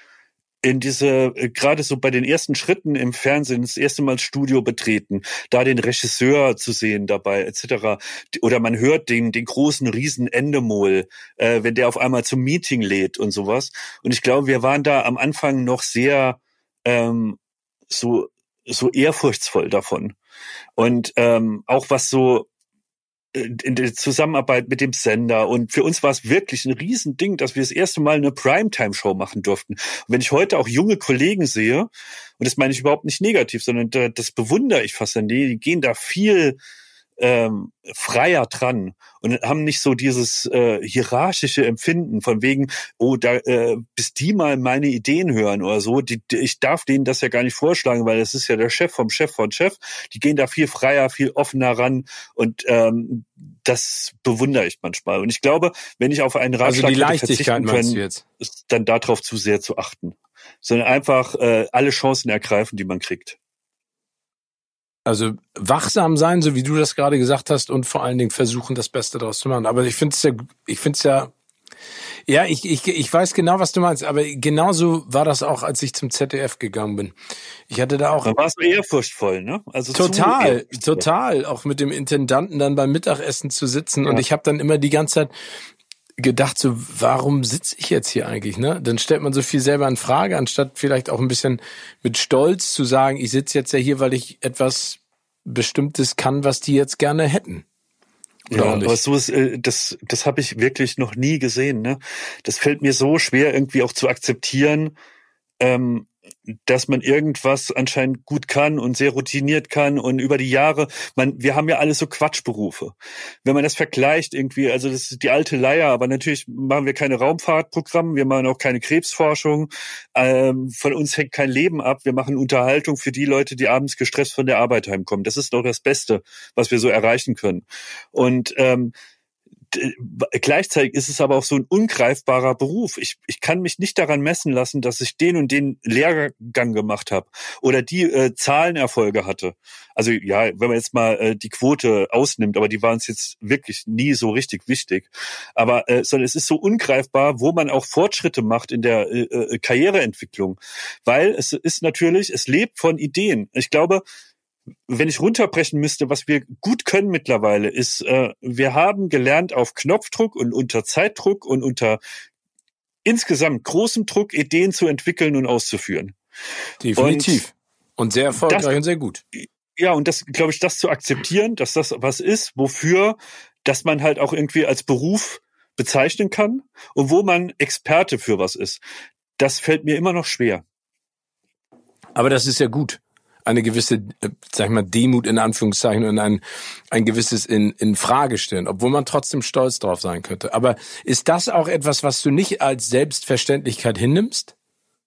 Speaker 2: in diese, äh, gerade so bei den ersten Schritten im Fernsehen, das erste Mal Studio betreten, da den Regisseur zu sehen dabei, etc. Oder man hört den, den großen Riesen Endemol, äh, wenn der auf einmal zum Meeting lädt und sowas. Und ich glaube, wir waren da am Anfang noch sehr ähm, so so ehrfurchtsvoll davon. Und ähm, auch was so äh, in der Zusammenarbeit mit dem Sender. Und für uns war es wirklich ein Riesending, dass wir das erste Mal eine Primetime-Show machen durften. Und wenn ich heute auch junge Kollegen sehe, und das meine ich überhaupt nicht negativ, sondern das bewundere ich fast an die, die gehen da viel ähm, freier dran und haben nicht so dieses äh, hierarchische Empfinden von wegen, oh, da äh, bis die mal meine Ideen hören oder so. Die, die, ich darf denen das ja gar nicht vorschlagen, weil das ist ja der Chef vom Chef von Chef. Die gehen da viel freier, viel offener ran und ähm, das bewundere ich manchmal. Und ich glaube, wenn ich auf einen Ratschlag
Speaker 1: also die Leichtigkeit können, jetzt?
Speaker 2: ist dann darauf zu sehr zu achten, sondern einfach äh, alle Chancen ergreifen, die man kriegt.
Speaker 1: Also wachsam sein, so wie du das gerade gesagt hast, und vor allen Dingen versuchen, das Beste daraus zu machen. Aber ich finde es ja, ich finde es ja, ja, ich, ich, ich weiß genau, was du meinst, aber genauso war das auch, als ich zum ZDF gegangen bin. Ich hatte da auch.
Speaker 2: Da warst du ehrfurchtvoll, ne?
Speaker 1: Also total, total. Auch mit dem Intendanten dann beim Mittagessen zu sitzen. Ja. Und ich habe dann immer die ganze Zeit gedacht, so, warum sitze ich jetzt hier eigentlich? Ne? Dann stellt man so viel selber in Frage, anstatt vielleicht auch ein bisschen mit Stolz zu sagen, ich sitze jetzt ja hier, weil ich etwas Bestimmtes kann, was die jetzt gerne hätten.
Speaker 2: Oder ja, aber so ist, äh, das, das habe ich wirklich noch nie gesehen. Ne? Das fällt mir so schwer, irgendwie auch zu akzeptieren, ähm, dass man irgendwas anscheinend gut kann und sehr routiniert kann und über die Jahre, man, wir haben ja alle so Quatschberufe. Wenn man das vergleicht irgendwie, also das ist die alte Leier, aber natürlich machen wir keine Raumfahrtprogramme, wir machen auch keine Krebsforschung, ähm, von uns hängt kein Leben ab, wir machen Unterhaltung für die Leute, die abends gestresst von der Arbeit heimkommen. Das ist doch das Beste, was wir so erreichen können. Und ähm, gleichzeitig ist es aber auch so ein ungreifbarer Beruf. Ich, ich kann mich nicht daran messen lassen, dass ich den und den Lehrgang gemacht habe oder die äh, Zahlenerfolge hatte. Also ja, wenn man jetzt mal äh, die Quote ausnimmt, aber die waren es jetzt wirklich nie so richtig wichtig. Aber äh, sondern es ist so ungreifbar, wo man auch Fortschritte macht in der äh, äh Karriereentwicklung, weil es ist natürlich, es lebt von Ideen. Ich glaube, wenn ich runterbrechen müsste, was wir gut können mittlerweile, ist, äh, wir haben gelernt, auf Knopfdruck und unter Zeitdruck und unter insgesamt großem Druck Ideen zu entwickeln und auszuführen.
Speaker 1: Definitiv. Und, und sehr erfolgreich das, und sehr gut.
Speaker 2: Ja, und das, glaube ich, das zu akzeptieren, dass das was ist, wofür, dass man halt auch irgendwie als Beruf bezeichnen kann und wo man Experte für was ist. Das fällt mir immer noch schwer.
Speaker 1: Aber das ist ja gut eine gewisse, äh, sag ich mal, Demut in Anführungszeichen und ein, ein gewisses in, in Frage stellen, obwohl man trotzdem stolz drauf sein könnte. Aber ist das auch etwas, was du nicht als Selbstverständlichkeit hinnimmst?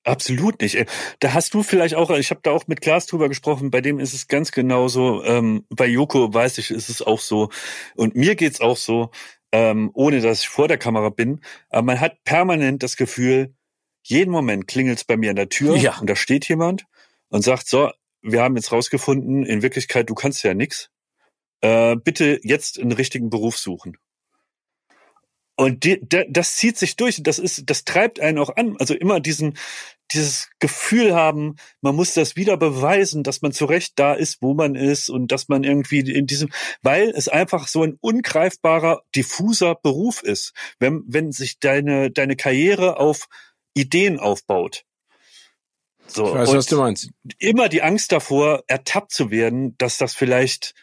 Speaker 2: Absolut nicht. Äh, da hast du vielleicht auch, ich habe da auch mit Klaas drüber gesprochen, bei dem ist es ganz genauso. Ähm, bei Joko weiß ich, ist es auch so. Und mir geht's auch so, ähm, ohne dass ich vor der Kamera bin. Aber man hat permanent das Gefühl, jeden Moment klingelt's bei mir an der Tür ja. und da steht jemand und sagt, so, wir haben jetzt rausgefunden, in Wirklichkeit, du kannst ja nix. Äh, bitte jetzt einen richtigen Beruf suchen. Und die, de, das zieht sich durch. Das ist, das treibt einen auch an. Also immer diesen, dieses Gefühl haben, man muss das wieder beweisen, dass man zurecht da ist, wo man ist und dass man irgendwie in diesem, weil es einfach so ein ungreifbarer, diffuser Beruf ist. Wenn, wenn sich deine, deine Karriere auf Ideen aufbaut.
Speaker 1: So, ich weiß, was du meinst.
Speaker 2: Immer die Angst davor, ertappt zu werden, dass das vielleicht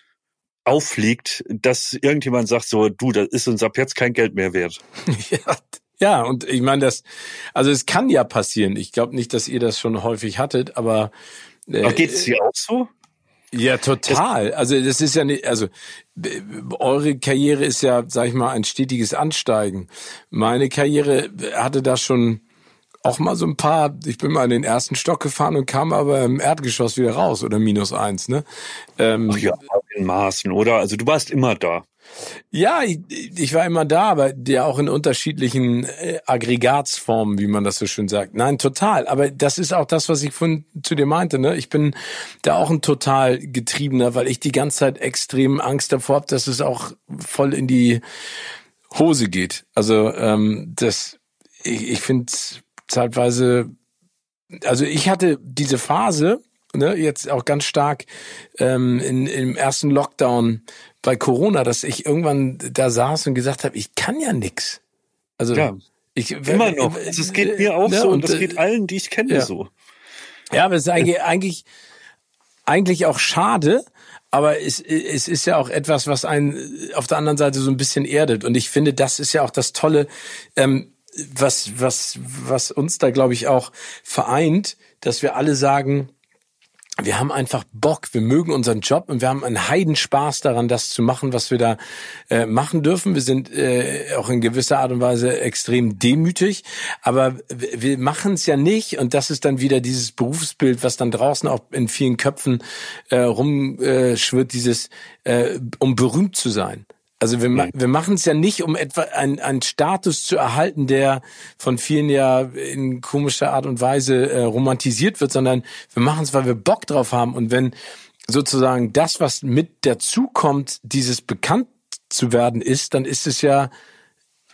Speaker 2: auffliegt, dass irgendjemand sagt so, du, das ist uns ab jetzt kein Geld mehr wert.
Speaker 1: ja, ja, und ich meine, das, also es kann ja passieren. Ich glaube nicht, dass ihr das schon häufig hattet, aber
Speaker 2: äh, aber geht's dir auch so?
Speaker 1: Ja, total. Also das ist ja nicht, also eure Karriere ist ja, sag ich mal, ein stetiges Ansteigen. Meine Karriere hatte da schon auch mal so ein paar, ich bin mal in den ersten Stock gefahren und kam aber im Erdgeschoss wieder raus oder minus eins, ne?
Speaker 2: Ähm, Ach ja, in Maßen, oder? Also du warst immer da.
Speaker 1: Ja, ich, ich war immer da, aber ja auch in unterschiedlichen äh, Aggregatsformen, wie man das so schön sagt. Nein, total. Aber das ist auch das, was ich von zu dir meinte. Ne? Ich bin da auch ein total getriebener, weil ich die ganze Zeit extrem Angst davor habe, dass es auch voll in die Hose geht. Also ähm, das, ich, ich finde zeitweise, also ich hatte diese Phase, ne, jetzt auch ganz stark ähm, in, im ersten Lockdown bei Corona, dass ich irgendwann da saß und gesagt habe, ich kann ja nix.
Speaker 2: Also ja, ich immer noch. Also es geht mir auch ne, so und das geht allen, die ich kenne, ja. so.
Speaker 1: Ja, aber es ist eigentlich, eigentlich, eigentlich auch schade, aber es, es ist ja auch etwas, was einen auf der anderen Seite so ein bisschen erdet. Und ich finde, das ist ja auch das Tolle. Ähm, was, was, was uns da, glaube ich, auch vereint, dass wir alle sagen, wir haben einfach Bock, wir mögen unseren Job und wir haben einen Heidenspaß daran, das zu machen, was wir da äh, machen dürfen. Wir sind äh, auch in gewisser Art und Weise extrem demütig, aber wir machen es ja nicht und das ist dann wieder dieses Berufsbild, was dann draußen auch in vielen Köpfen äh, rumschwirrt, dieses äh, um berühmt zu sein. Also wir, ma wir machen es ja nicht, um etwa einen, einen Status zu erhalten, der von vielen ja in komischer Art und Weise äh, romantisiert wird, sondern wir machen es, weil wir Bock drauf haben. Und wenn sozusagen das, was mit dazukommt, dieses bekannt zu werden ist, dann ist es ja,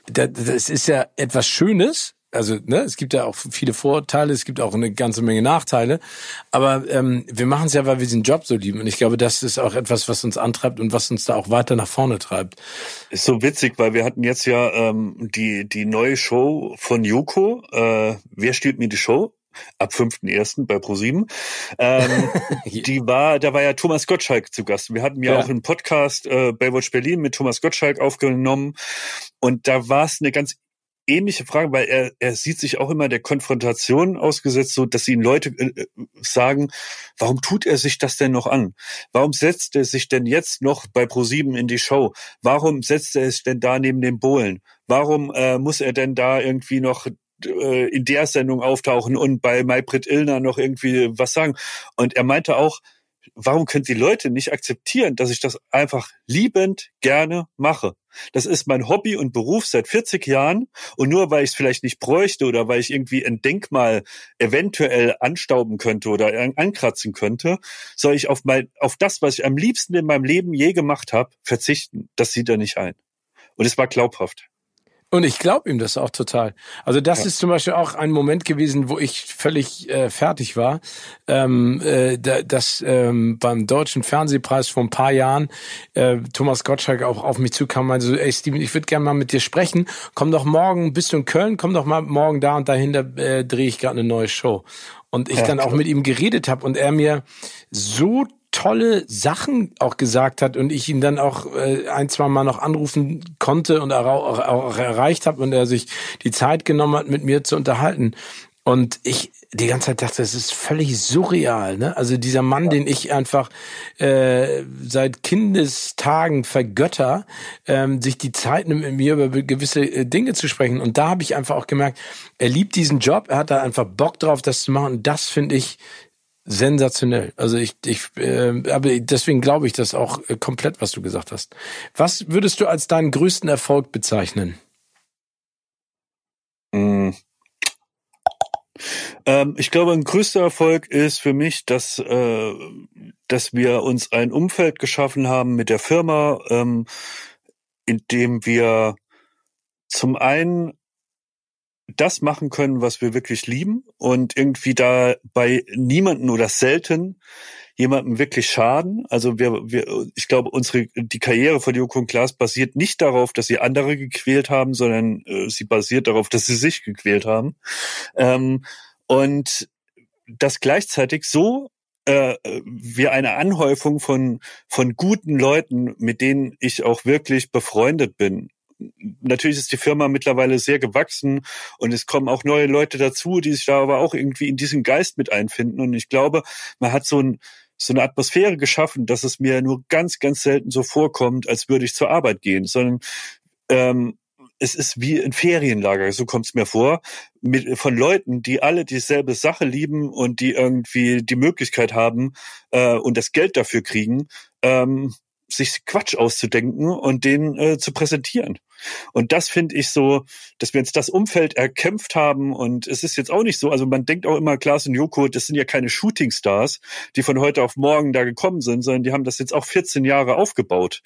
Speaker 1: das ist ja etwas Schönes, also ne, es gibt ja auch viele Vorteile, es gibt auch eine ganze Menge Nachteile, aber ähm, wir machen es ja, weil wir diesen Job so lieben und ich glaube, das ist auch etwas, was uns antreibt und was uns da auch weiter nach vorne treibt.
Speaker 2: Ist so witzig, weil wir hatten jetzt ja ähm, die die neue Show von Joko. Äh, Wer stiehlt mir die Show? ab 5.1. bei ProSieben. Ähm, die war, da war ja Thomas Gottschalk zu Gast. Wir hatten ja, ja. auch einen Podcast äh, Baywatch Berlin mit Thomas Gottschalk aufgenommen und da war es eine ganz ähnliche Frage, weil er, er sieht sich auch immer der Konfrontation ausgesetzt, so dass ihn Leute äh, äh, sagen, warum tut er sich das denn noch an? Warum setzt er sich denn jetzt noch bei ProSieben in die Show? Warum setzt er es denn da neben dem Bohlen? Warum äh, muss er denn da irgendwie noch äh, in der Sendung auftauchen und bei Maybrit Illner noch irgendwie was sagen? Und er meinte auch, warum können die Leute nicht akzeptieren, dass ich das einfach liebend gerne mache? Das ist mein Hobby und Beruf seit 40 Jahren und nur weil ich es vielleicht nicht bräuchte oder weil ich irgendwie ein Denkmal eventuell anstauben könnte oder ankratzen könnte, soll ich auf mein auf das, was ich am liebsten in meinem Leben je gemacht habe, verzichten. Das sieht er nicht ein. Und es war glaubhaft.
Speaker 1: Und ich glaube ihm das auch total. Also das ja. ist zum Beispiel auch ein Moment gewesen, wo ich völlig äh, fertig war. Ähm, äh, dass ähm, beim Deutschen Fernsehpreis vor ein paar Jahren äh, Thomas Gottschalk auch auf mich zukam und meinte so, ey Steven, ich würde gerne mal mit dir sprechen. Komm doch morgen, bist du in Köln, komm doch mal morgen da und dahinter äh, drehe ich gerade eine neue Show. Und ich ja, dann auch mit ihm geredet habe und er mir so tolle Sachen auch gesagt hat und ich ihn dann auch äh, ein, zwei Mal noch anrufen konnte und auch, auch, auch erreicht habe und er sich die Zeit genommen hat, mit mir zu unterhalten. Und ich die ganze Zeit dachte, das ist völlig surreal. Ne? Also dieser Mann, den ich einfach äh, seit Kindestagen vergötter, ähm, sich die Zeit nimmt, mit mir über gewisse äh, Dinge zu sprechen. Und da habe ich einfach auch gemerkt, er liebt diesen Job, er hat da einfach Bock drauf, das zu machen. Und das finde ich sensationell. Also ich, ich äh, aber deswegen glaube ich das auch äh, komplett, was du gesagt hast. Was würdest du als deinen größten Erfolg bezeichnen?
Speaker 2: Mm. Ähm, ich glaube, ein größter Erfolg ist für mich, dass, äh, dass wir uns ein Umfeld geschaffen haben mit der Firma, ähm, in dem wir zum einen das machen können, was wir wirklich lieben und irgendwie da bei niemanden oder selten jemandem wirklich schaden. Also wir, wir ich glaube, unsere die Karriere von Joko und Klaas basiert nicht darauf, dass sie andere gequält haben, sondern äh, sie basiert darauf, dass sie sich gequält haben. Ähm, und das gleichzeitig so äh, wir eine Anhäufung von von guten Leuten, mit denen ich auch wirklich befreundet bin, natürlich ist die Firma mittlerweile sehr gewachsen und es kommen auch neue Leute dazu, die sich da aber auch irgendwie in diesen Geist mit einfinden. Und ich glaube, man hat so ein so eine Atmosphäre geschaffen, dass es mir nur ganz, ganz selten so vorkommt, als würde ich zur Arbeit gehen, sondern ähm, es ist wie ein Ferienlager, so kommt es mir vor, mit, von Leuten, die alle dieselbe Sache lieben und die irgendwie die Möglichkeit haben äh, und das Geld dafür kriegen, ähm, sich Quatsch auszudenken und den äh, zu präsentieren. Und das finde ich so, dass wir jetzt das Umfeld erkämpft haben und es ist jetzt auch nicht so, also man denkt auch immer, Klaas und Joko, das sind ja keine Shootingstars, die von heute auf morgen da gekommen sind, sondern die haben das jetzt auch 14 Jahre aufgebaut.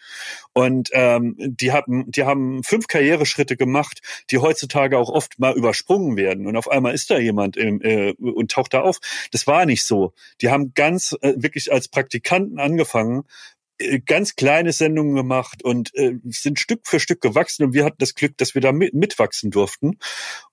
Speaker 2: Und ähm, die haben, die haben fünf Karriereschritte gemacht, die heutzutage auch oft mal übersprungen werden. Und auf einmal ist da jemand im, äh, und taucht da auf. Das war nicht so. Die haben ganz äh, wirklich als Praktikanten angefangen ganz kleine Sendungen gemacht und äh, sind Stück für Stück gewachsen und wir hatten das Glück, dass wir da mit, mitwachsen durften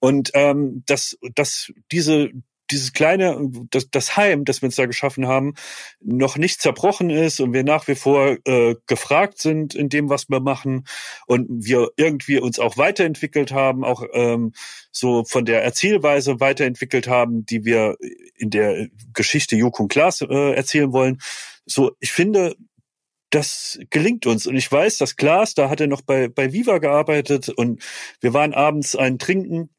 Speaker 2: und ähm, dass dass diese dieses kleine, das, das Heim, das wir uns da geschaffen haben, noch nicht zerbrochen ist und wir nach wie vor äh, gefragt sind in dem, was wir machen und wir irgendwie uns auch weiterentwickelt haben, auch ähm, so von der Erzählweise weiterentwickelt haben, die wir in der Geschichte Joko und Klaas äh, erzählen wollen. So, ich finde, das gelingt uns. Und ich weiß, dass Klaas, da hat er noch bei, bei Viva gearbeitet und wir waren abends ein Trinken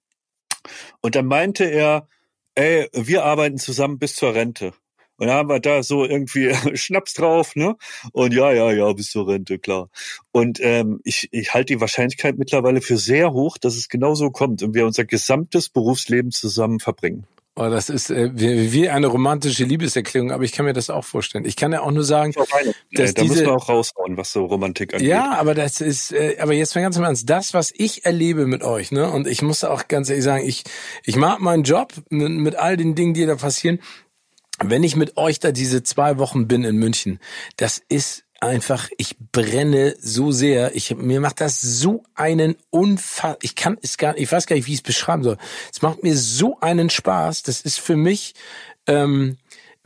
Speaker 2: und dann meinte er, ey, wir arbeiten zusammen bis zur Rente. Und dann haben wir da so irgendwie Schnaps drauf, ne? Und ja, ja, ja, bis zur Rente, klar. Und ähm, ich, ich halte die Wahrscheinlichkeit mittlerweile für sehr hoch, dass es genau so kommt und wir unser gesamtes Berufsleben zusammen verbringen.
Speaker 1: Oh, das ist äh, wie, wie eine romantische Liebeserklärung, aber ich kann mir das auch vorstellen. Ich kann ja auch nur sagen,
Speaker 2: dass da diese, muss man auch raushauen, was so Romantik angeht.
Speaker 1: Ja, aber das ist, äh, aber jetzt mal ganz im Ernst, das, was ich erlebe mit euch, ne, und ich muss auch ganz ehrlich sagen, ich, ich mag meinen Job mit, mit all den Dingen, die da passieren. Wenn ich mit euch da diese zwei Wochen bin in München, das ist einfach, ich brenne so sehr. Ich mir macht das so einen Unfall. Ich kann es gar, ich weiß gar nicht, wie ich es beschreiben soll. Es macht mir so einen Spaß. Das ist für mich ähm,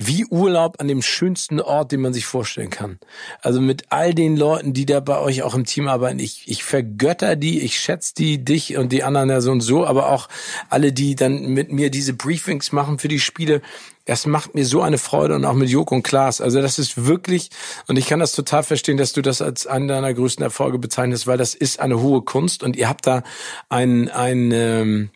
Speaker 1: wie Urlaub an dem schönsten Ort, den man sich vorstellen kann. Also mit all den Leuten, die da bei euch auch im Team arbeiten, ich, ich vergötter die, ich schätze die, dich und die anderen ja so und so, aber auch alle, die dann mit mir diese Briefings machen für die Spiele. Das macht mir so eine Freude und auch mit Joko und Klaas. Also das ist wirklich, und ich kann das total verstehen, dass du das als einen deiner größten Erfolge bezeichnest, weil das ist eine hohe Kunst und ihr habt da ein, ein, ähm,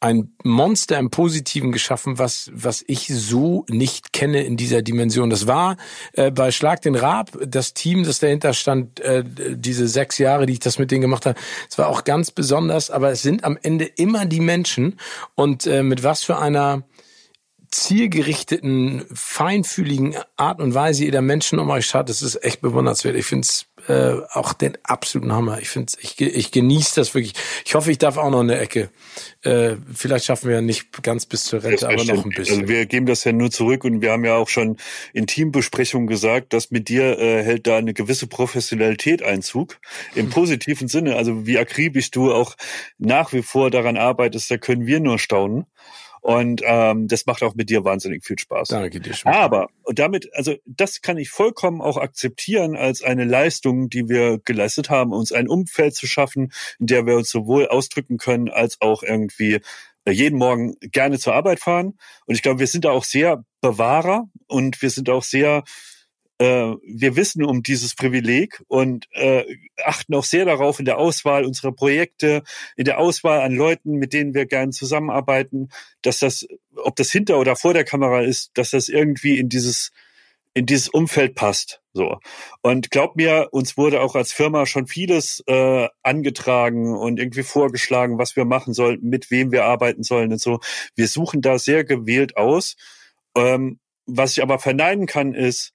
Speaker 1: ein Monster im Positiven geschaffen, was was ich so nicht kenne in dieser Dimension. Das war äh, bei Schlag den Raab das Team, das dahinter stand, äh, diese sechs Jahre, die ich das mit denen gemacht habe. Es war auch ganz besonders, aber es sind am Ende immer die Menschen und äh, mit was für einer zielgerichteten, feinfühligen Art und Weise ihr der Menschen um euch schaut, das ist echt bewundernswert. Ich finde es äh, auch den absoluten Hammer. Ich finde, ich, ich genieße das wirklich. Ich hoffe, ich darf auch noch eine Ecke. Äh, vielleicht schaffen wir ja nicht ganz bis zur Rente, aber noch ein bisschen.
Speaker 2: Also wir geben das ja nur zurück und wir haben ja auch schon in Teambesprechungen gesagt, dass mit dir äh, hält da eine gewisse Professionalität Einzug. Im positiven Sinne. Also wie akribisch du auch nach wie vor daran arbeitest, da können wir nur staunen. Und ähm, das macht auch mit dir wahnsinnig viel Spaß.
Speaker 1: Danke dir.
Speaker 2: Schon. Aber und damit, also das kann ich vollkommen auch akzeptieren als eine Leistung, die wir geleistet haben, uns ein Umfeld zu schaffen, in der wir uns sowohl ausdrücken können, als auch irgendwie äh, jeden Morgen gerne zur Arbeit fahren. Und ich glaube, wir sind da auch sehr Bewahrer und wir sind auch sehr äh, wir wissen um dieses Privileg und äh, achten auch sehr darauf in der Auswahl unserer Projekte, in der Auswahl an Leuten, mit denen wir gerne zusammenarbeiten, dass das, ob das hinter oder vor der Kamera ist, dass das irgendwie in dieses in dieses Umfeld passt. So. Und glaub mir, uns wurde auch als Firma schon vieles äh, angetragen und irgendwie vorgeschlagen, was wir machen sollten, mit wem wir arbeiten sollen und so. Wir suchen da sehr gewählt aus. Ähm, was ich aber verneinen kann, ist,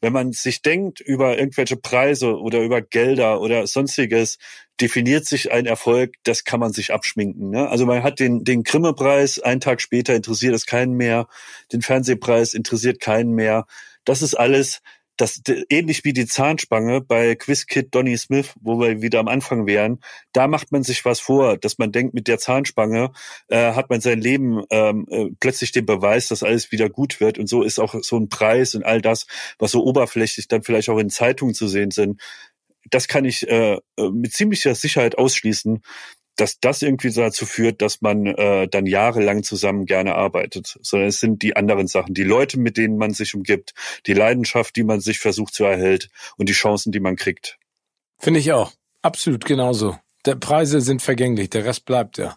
Speaker 2: wenn man sich denkt über irgendwelche Preise oder über Gelder oder sonstiges, definiert sich ein Erfolg, das kann man sich abschminken. Ne? Also man hat den, den Grimme-Preis, einen Tag später interessiert es keinen mehr, den Fernsehpreis interessiert keinen mehr. Das ist alles, das ähnlich wie die Zahnspange bei Quizkid Donny Smith, wo wir wieder am Anfang wären, da macht man sich was vor, dass man denkt, mit der Zahnspange äh, hat man sein Leben ähm, äh, plötzlich den Beweis, dass alles wieder gut wird. Und so ist auch so ein Preis und all das, was so oberflächlich dann vielleicht auch in Zeitungen zu sehen sind. Das kann ich äh, äh mit ziemlicher Sicherheit ausschließen, dass das irgendwie dazu führt, dass man äh, dann jahrelang zusammen gerne arbeitet, sondern es sind die anderen Sachen, die Leute, mit denen man sich umgibt, die Leidenschaft, die man sich versucht zu erhält und die Chancen, die man kriegt.
Speaker 1: Finde ich auch. Absolut genauso. Der Preise sind vergänglich, der Rest bleibt ja.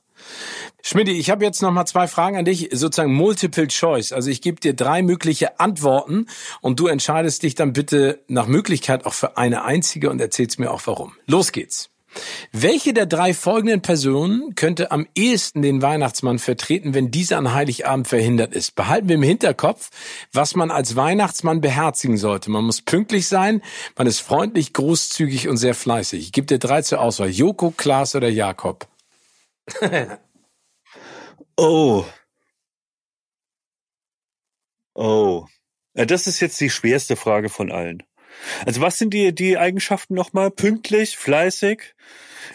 Speaker 1: Schmidti, ich habe jetzt noch mal zwei Fragen an dich, sozusagen Multiple Choice. Also ich gebe dir drei mögliche Antworten und du entscheidest dich dann bitte nach Möglichkeit auch für eine einzige und erzählst mir auch warum. Los geht's. Welche der drei folgenden Personen könnte am ehesten den Weihnachtsmann vertreten, wenn dieser an Heiligabend verhindert ist? Behalten wir im Hinterkopf, was man als Weihnachtsmann beherzigen sollte. Man muss pünktlich sein, man ist freundlich, großzügig und sehr fleißig. Ich gebe dir drei zur Auswahl. Joko, Klaas oder Jakob?
Speaker 2: oh. Oh. Das ist jetzt die schwerste Frage von allen. Also was sind die, die Eigenschaften nochmal? Pünktlich, fleißig?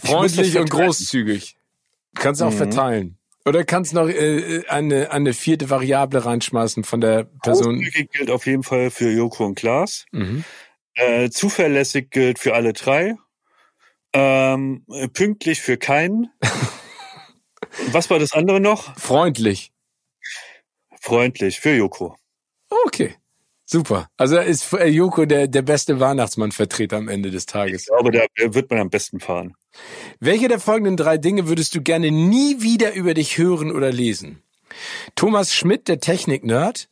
Speaker 1: Freundlich und großzügig. Kannst auch mhm. verteilen. Oder kannst noch äh, eine, eine vierte Variable reinschmeißen von der Person?
Speaker 2: Großzügig gilt auf jeden Fall für Joko und Klaas. Mhm. Äh, zuverlässig gilt für alle drei. Ähm, pünktlich für keinen. Was war das andere noch?
Speaker 1: Freundlich.
Speaker 2: Freundlich für Joko.
Speaker 1: Okay. Super. Also ist äh, Joko der, der beste Weihnachtsmannvertreter am Ende des Tages.
Speaker 2: Ich glaube, da wird man am besten fahren.
Speaker 1: Welche der folgenden drei Dinge würdest du gerne nie wieder über dich hören oder lesen? Thomas Schmidt, der Technik-Nerd,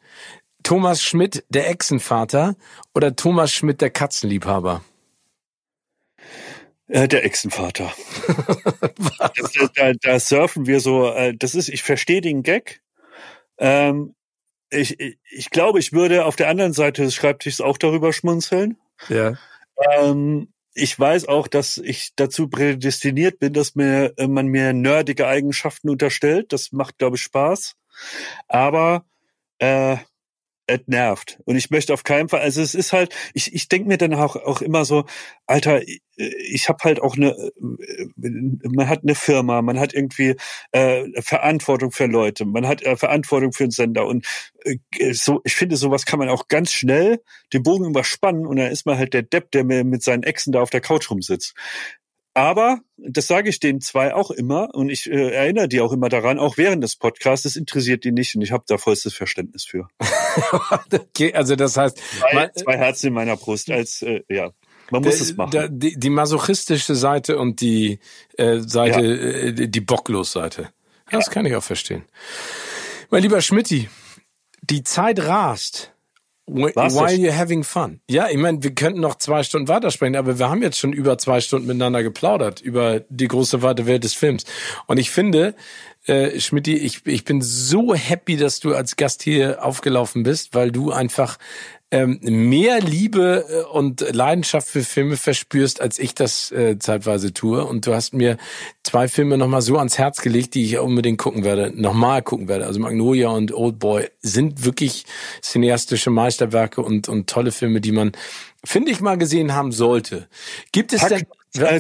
Speaker 1: Thomas Schmidt, der Echsenvater oder Thomas Schmidt, der Katzenliebhaber?
Speaker 2: Äh, der Echsenvater. das, da, da surfen wir so, äh, das ist, ich verstehe den Gag. Ähm, ich, ich, ich glaube, ich würde auf der anderen Seite des Schreibtischs auch darüber schmunzeln.
Speaker 1: Ja.
Speaker 2: Ähm, ich weiß auch, dass ich dazu prädestiniert bin, dass mir äh, man mir nerdige Eigenschaften unterstellt. Das macht, glaube ich, Spaß. Aber äh, nervt. Und ich möchte auf keinen Fall, also es ist halt, ich, ich denke mir dann auch, auch immer so, Alter, ich, ich habe halt auch eine, man hat eine Firma, man hat irgendwie äh, Verantwortung für Leute, man hat äh, Verantwortung für einen Sender und äh, so, ich finde, sowas kann man auch ganz schnell den Bogen überspannen und dann ist man halt der Depp, der mit seinen Exen da auf der Couch rumsitzt. Aber, das sage ich den zwei auch immer und ich äh, erinnere die auch immer daran, auch während des Podcasts, das interessiert die nicht und ich habe da vollstes Verständnis für.
Speaker 1: okay, also das heißt...
Speaker 2: Zwei, zwei Herzen in meiner Brust als, äh, ja, man muss der, es machen. Der,
Speaker 1: die, die masochistische Seite und die äh, Seite, ja. äh, die Bocklos-Seite. Das ja. kann ich auch verstehen. Mein lieber Schmidti, die Zeit rast. While you're having fun. Ja, ich meine, wir könnten noch zwei Stunden weitersprechen, aber wir haben jetzt schon über zwei Stunden miteinander geplaudert über die große weite Welt des Films. Und ich finde, äh, Schmidti, ich, ich bin so happy, dass du als Gast hier aufgelaufen bist, weil du einfach ähm, mehr Liebe äh, und Leidenschaft für Filme verspürst, als ich das äh, zeitweise tue. Und du hast mir zwei Filme nochmal so ans Herz gelegt, die ich unbedingt gucken werde, nochmal gucken werde. Also Magnolia und Old Boy sind wirklich cineastische Meisterwerke und, und tolle Filme, die man, finde ich, mal gesehen haben sollte. Gibt es denn...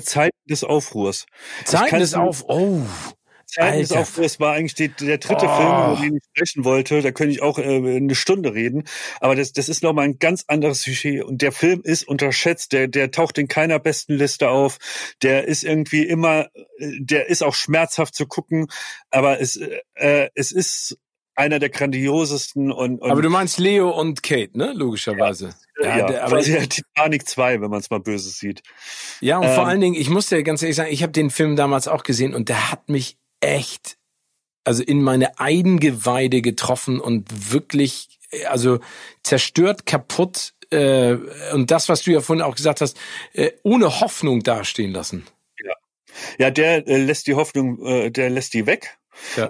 Speaker 2: Zeiten des Aufruhrs.
Speaker 1: Zeiten des Aufruhrs. Oh.
Speaker 2: Alter. Ist auch, es war eigentlich die, der dritte oh. Film, über den ich sprechen wollte. Da könnte ich auch äh, eine Stunde reden. Aber das, das ist nochmal ein ganz anderes Sujet. Und der Film ist unterschätzt. Der, der taucht in keiner besten Liste auf. Der ist irgendwie immer, äh, der ist auch schmerzhaft zu gucken. Aber es, äh, es ist einer der grandiosesten und, und
Speaker 1: Aber du meinst Leo und Kate, ne? Logischerweise.
Speaker 2: Ja, ja, ja der, aber der Titanic 2, wenn man es mal böse sieht.
Speaker 1: Ja, und ähm, vor allen Dingen, ich muss dir ganz ehrlich sagen, ich habe den Film damals auch gesehen und der hat mich echt, also in meine Eingeweide getroffen und wirklich, also zerstört, kaputt äh, und das, was du ja vorhin auch gesagt hast, äh, ohne Hoffnung dastehen lassen.
Speaker 2: Ja, ja der äh, lässt die Hoffnung, äh, der lässt die weg.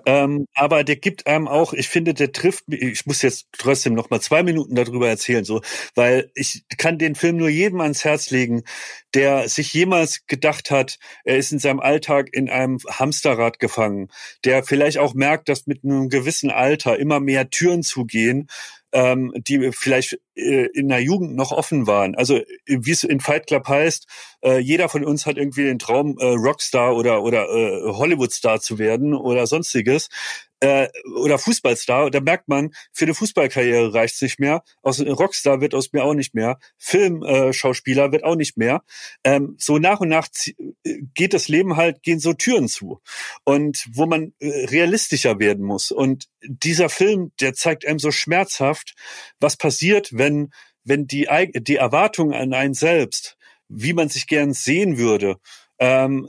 Speaker 2: Ähm, aber der gibt einem auch, ich finde, der trifft mich, ich muss jetzt trotzdem noch mal zwei Minuten darüber erzählen, so, weil ich kann den Film nur jedem ans Herz legen, der sich jemals gedacht hat, er ist in seinem Alltag in einem Hamsterrad gefangen, der vielleicht auch merkt, dass mit einem gewissen Alter immer mehr Türen zugehen, ähm, die vielleicht in der Jugend noch offen waren. Also wie es in Fight Club heißt, äh, jeder von uns hat irgendwie den Traum, äh, Rockstar oder oder äh, Hollywoodstar zu werden oder sonstiges äh, oder Fußballstar. Da merkt man, für eine Fußballkarriere reicht's nicht mehr. Aus Rockstar wird aus mir auch nicht mehr. Filmschauspieler äh, wird auch nicht mehr. Ähm, so nach und nach geht das Leben halt, gehen so Türen zu. Und wo man äh, realistischer werden muss. Und dieser Film, der zeigt einem so schmerzhaft, was passiert, wenn, wenn die, die Erwartung an einen selbst, wie man sich gern sehen würde, ähm,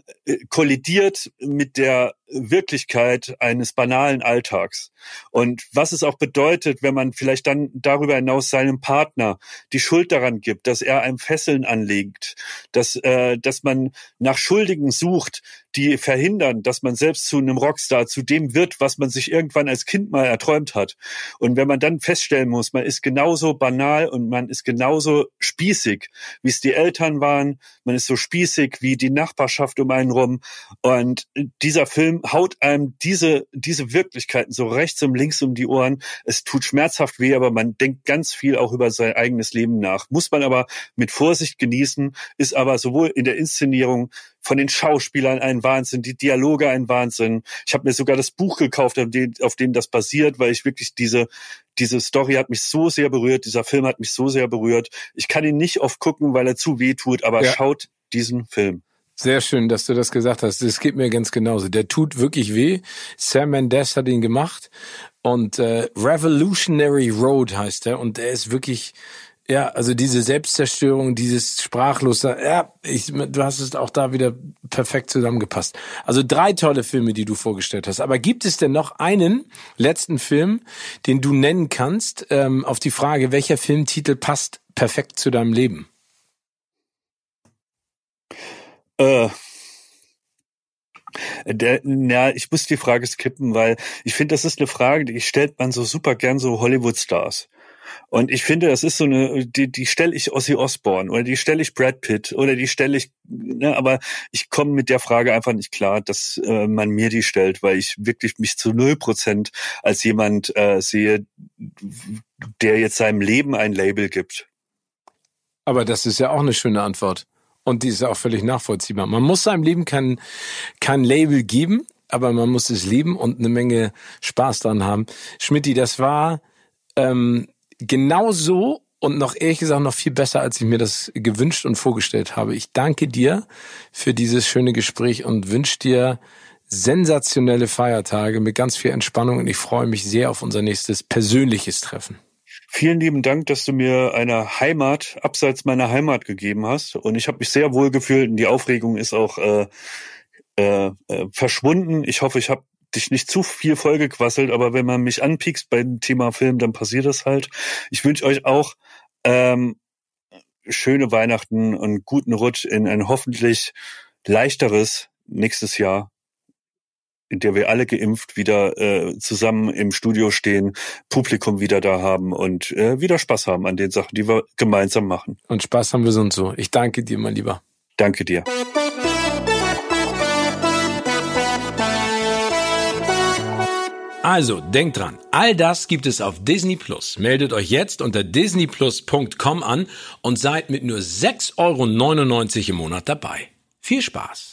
Speaker 2: kollidiert mit der Wirklichkeit eines banalen Alltags. Und was es auch bedeutet, wenn man vielleicht dann darüber hinaus seinem Partner die Schuld daran gibt, dass er einem Fesseln anlegt, dass, äh, dass man nach Schuldigen sucht, die verhindern, dass man selbst zu einem Rockstar, zu dem wird, was man sich irgendwann als Kind mal erträumt hat. Und wenn man dann feststellen muss, man ist genauso banal und man ist genauso spießig, wie es die Eltern waren, man ist so spießig wie die Nachbarschaft um einen rum. Und dieser Film haut einem diese, diese Wirklichkeiten so rechts und links um die Ohren. Es tut schmerzhaft weh, aber man denkt ganz viel auch über sein eigenes Leben nach. Muss man aber mit Vorsicht genießen, ist aber sowohl in der Inszenierung von den Schauspielern ein Wahnsinn, die Dialoge ein Wahnsinn. Ich habe mir sogar das Buch gekauft, auf dem, auf dem das basiert, weil ich wirklich diese diese Story hat mich so sehr berührt, dieser Film hat mich so sehr berührt. Ich kann ihn nicht oft gucken, weil er zu weh tut, aber ja. schaut diesen Film.
Speaker 1: Sehr schön, dass du das gesagt hast. Das geht mir ganz genauso. Der tut wirklich weh. Sam Mendes hat ihn gemacht und äh, Revolutionary Road heißt er und er ist wirklich ja, also diese Selbstzerstörung, dieses Sprachlose, ja, ich, du hast es auch da wieder perfekt zusammengepasst. Also drei tolle Filme, die du vorgestellt hast. Aber gibt es denn noch einen letzten Film, den du nennen kannst, ähm, auf die Frage, welcher Filmtitel passt perfekt zu deinem Leben?
Speaker 2: Äh, der, ja, ich muss die Frage skippen, weil ich finde, das ist eine Frage, die stellt man so super gern so Hollywood-Stars. Und ich finde, das ist so eine, die, die stelle ich Ozzy Osbourne oder die stelle ich Brad Pitt oder die stelle ich, ne, aber ich komme mit der Frage einfach nicht klar, dass äh, man mir die stellt, weil ich wirklich mich zu null Prozent als jemand äh, sehe, der jetzt seinem Leben ein Label gibt.
Speaker 1: Aber das ist ja auch eine schöne Antwort. Und die ist auch völlig nachvollziehbar. Man muss seinem Leben kein, kein Label geben, aber man muss es leben und eine Menge Spaß dran haben. Schmidti, das war ähm, genau so und noch ehrlich gesagt noch viel besser, als ich mir das gewünscht und vorgestellt habe. Ich danke dir für dieses schöne Gespräch und wünsche dir sensationelle Feiertage mit ganz viel Entspannung und ich freue mich sehr auf unser nächstes persönliches Treffen.
Speaker 2: Vielen lieben Dank, dass du mir eine Heimat abseits meiner Heimat gegeben hast. Und ich habe mich sehr wohl gefühlt und die Aufregung ist auch äh, äh, äh, verschwunden. Ich hoffe, ich habe dich nicht zu viel vollgequasselt, aber wenn man mich anpiekst beim Thema Film, dann passiert das halt. Ich wünsche euch auch ähm, schöne Weihnachten und guten Rutsch in ein hoffentlich leichteres nächstes Jahr in der wir alle geimpft wieder äh, zusammen im Studio stehen, Publikum wieder da haben und äh, wieder Spaß haben an den Sachen, die wir gemeinsam machen.
Speaker 1: Und Spaß haben wir so und so. Ich danke dir, mein Lieber.
Speaker 2: Danke dir.
Speaker 1: Also, denkt dran, all das gibt es auf Disney Plus. Meldet euch jetzt unter disneyplus.com an und seid mit nur 6,99 Euro im Monat dabei. Viel Spaß!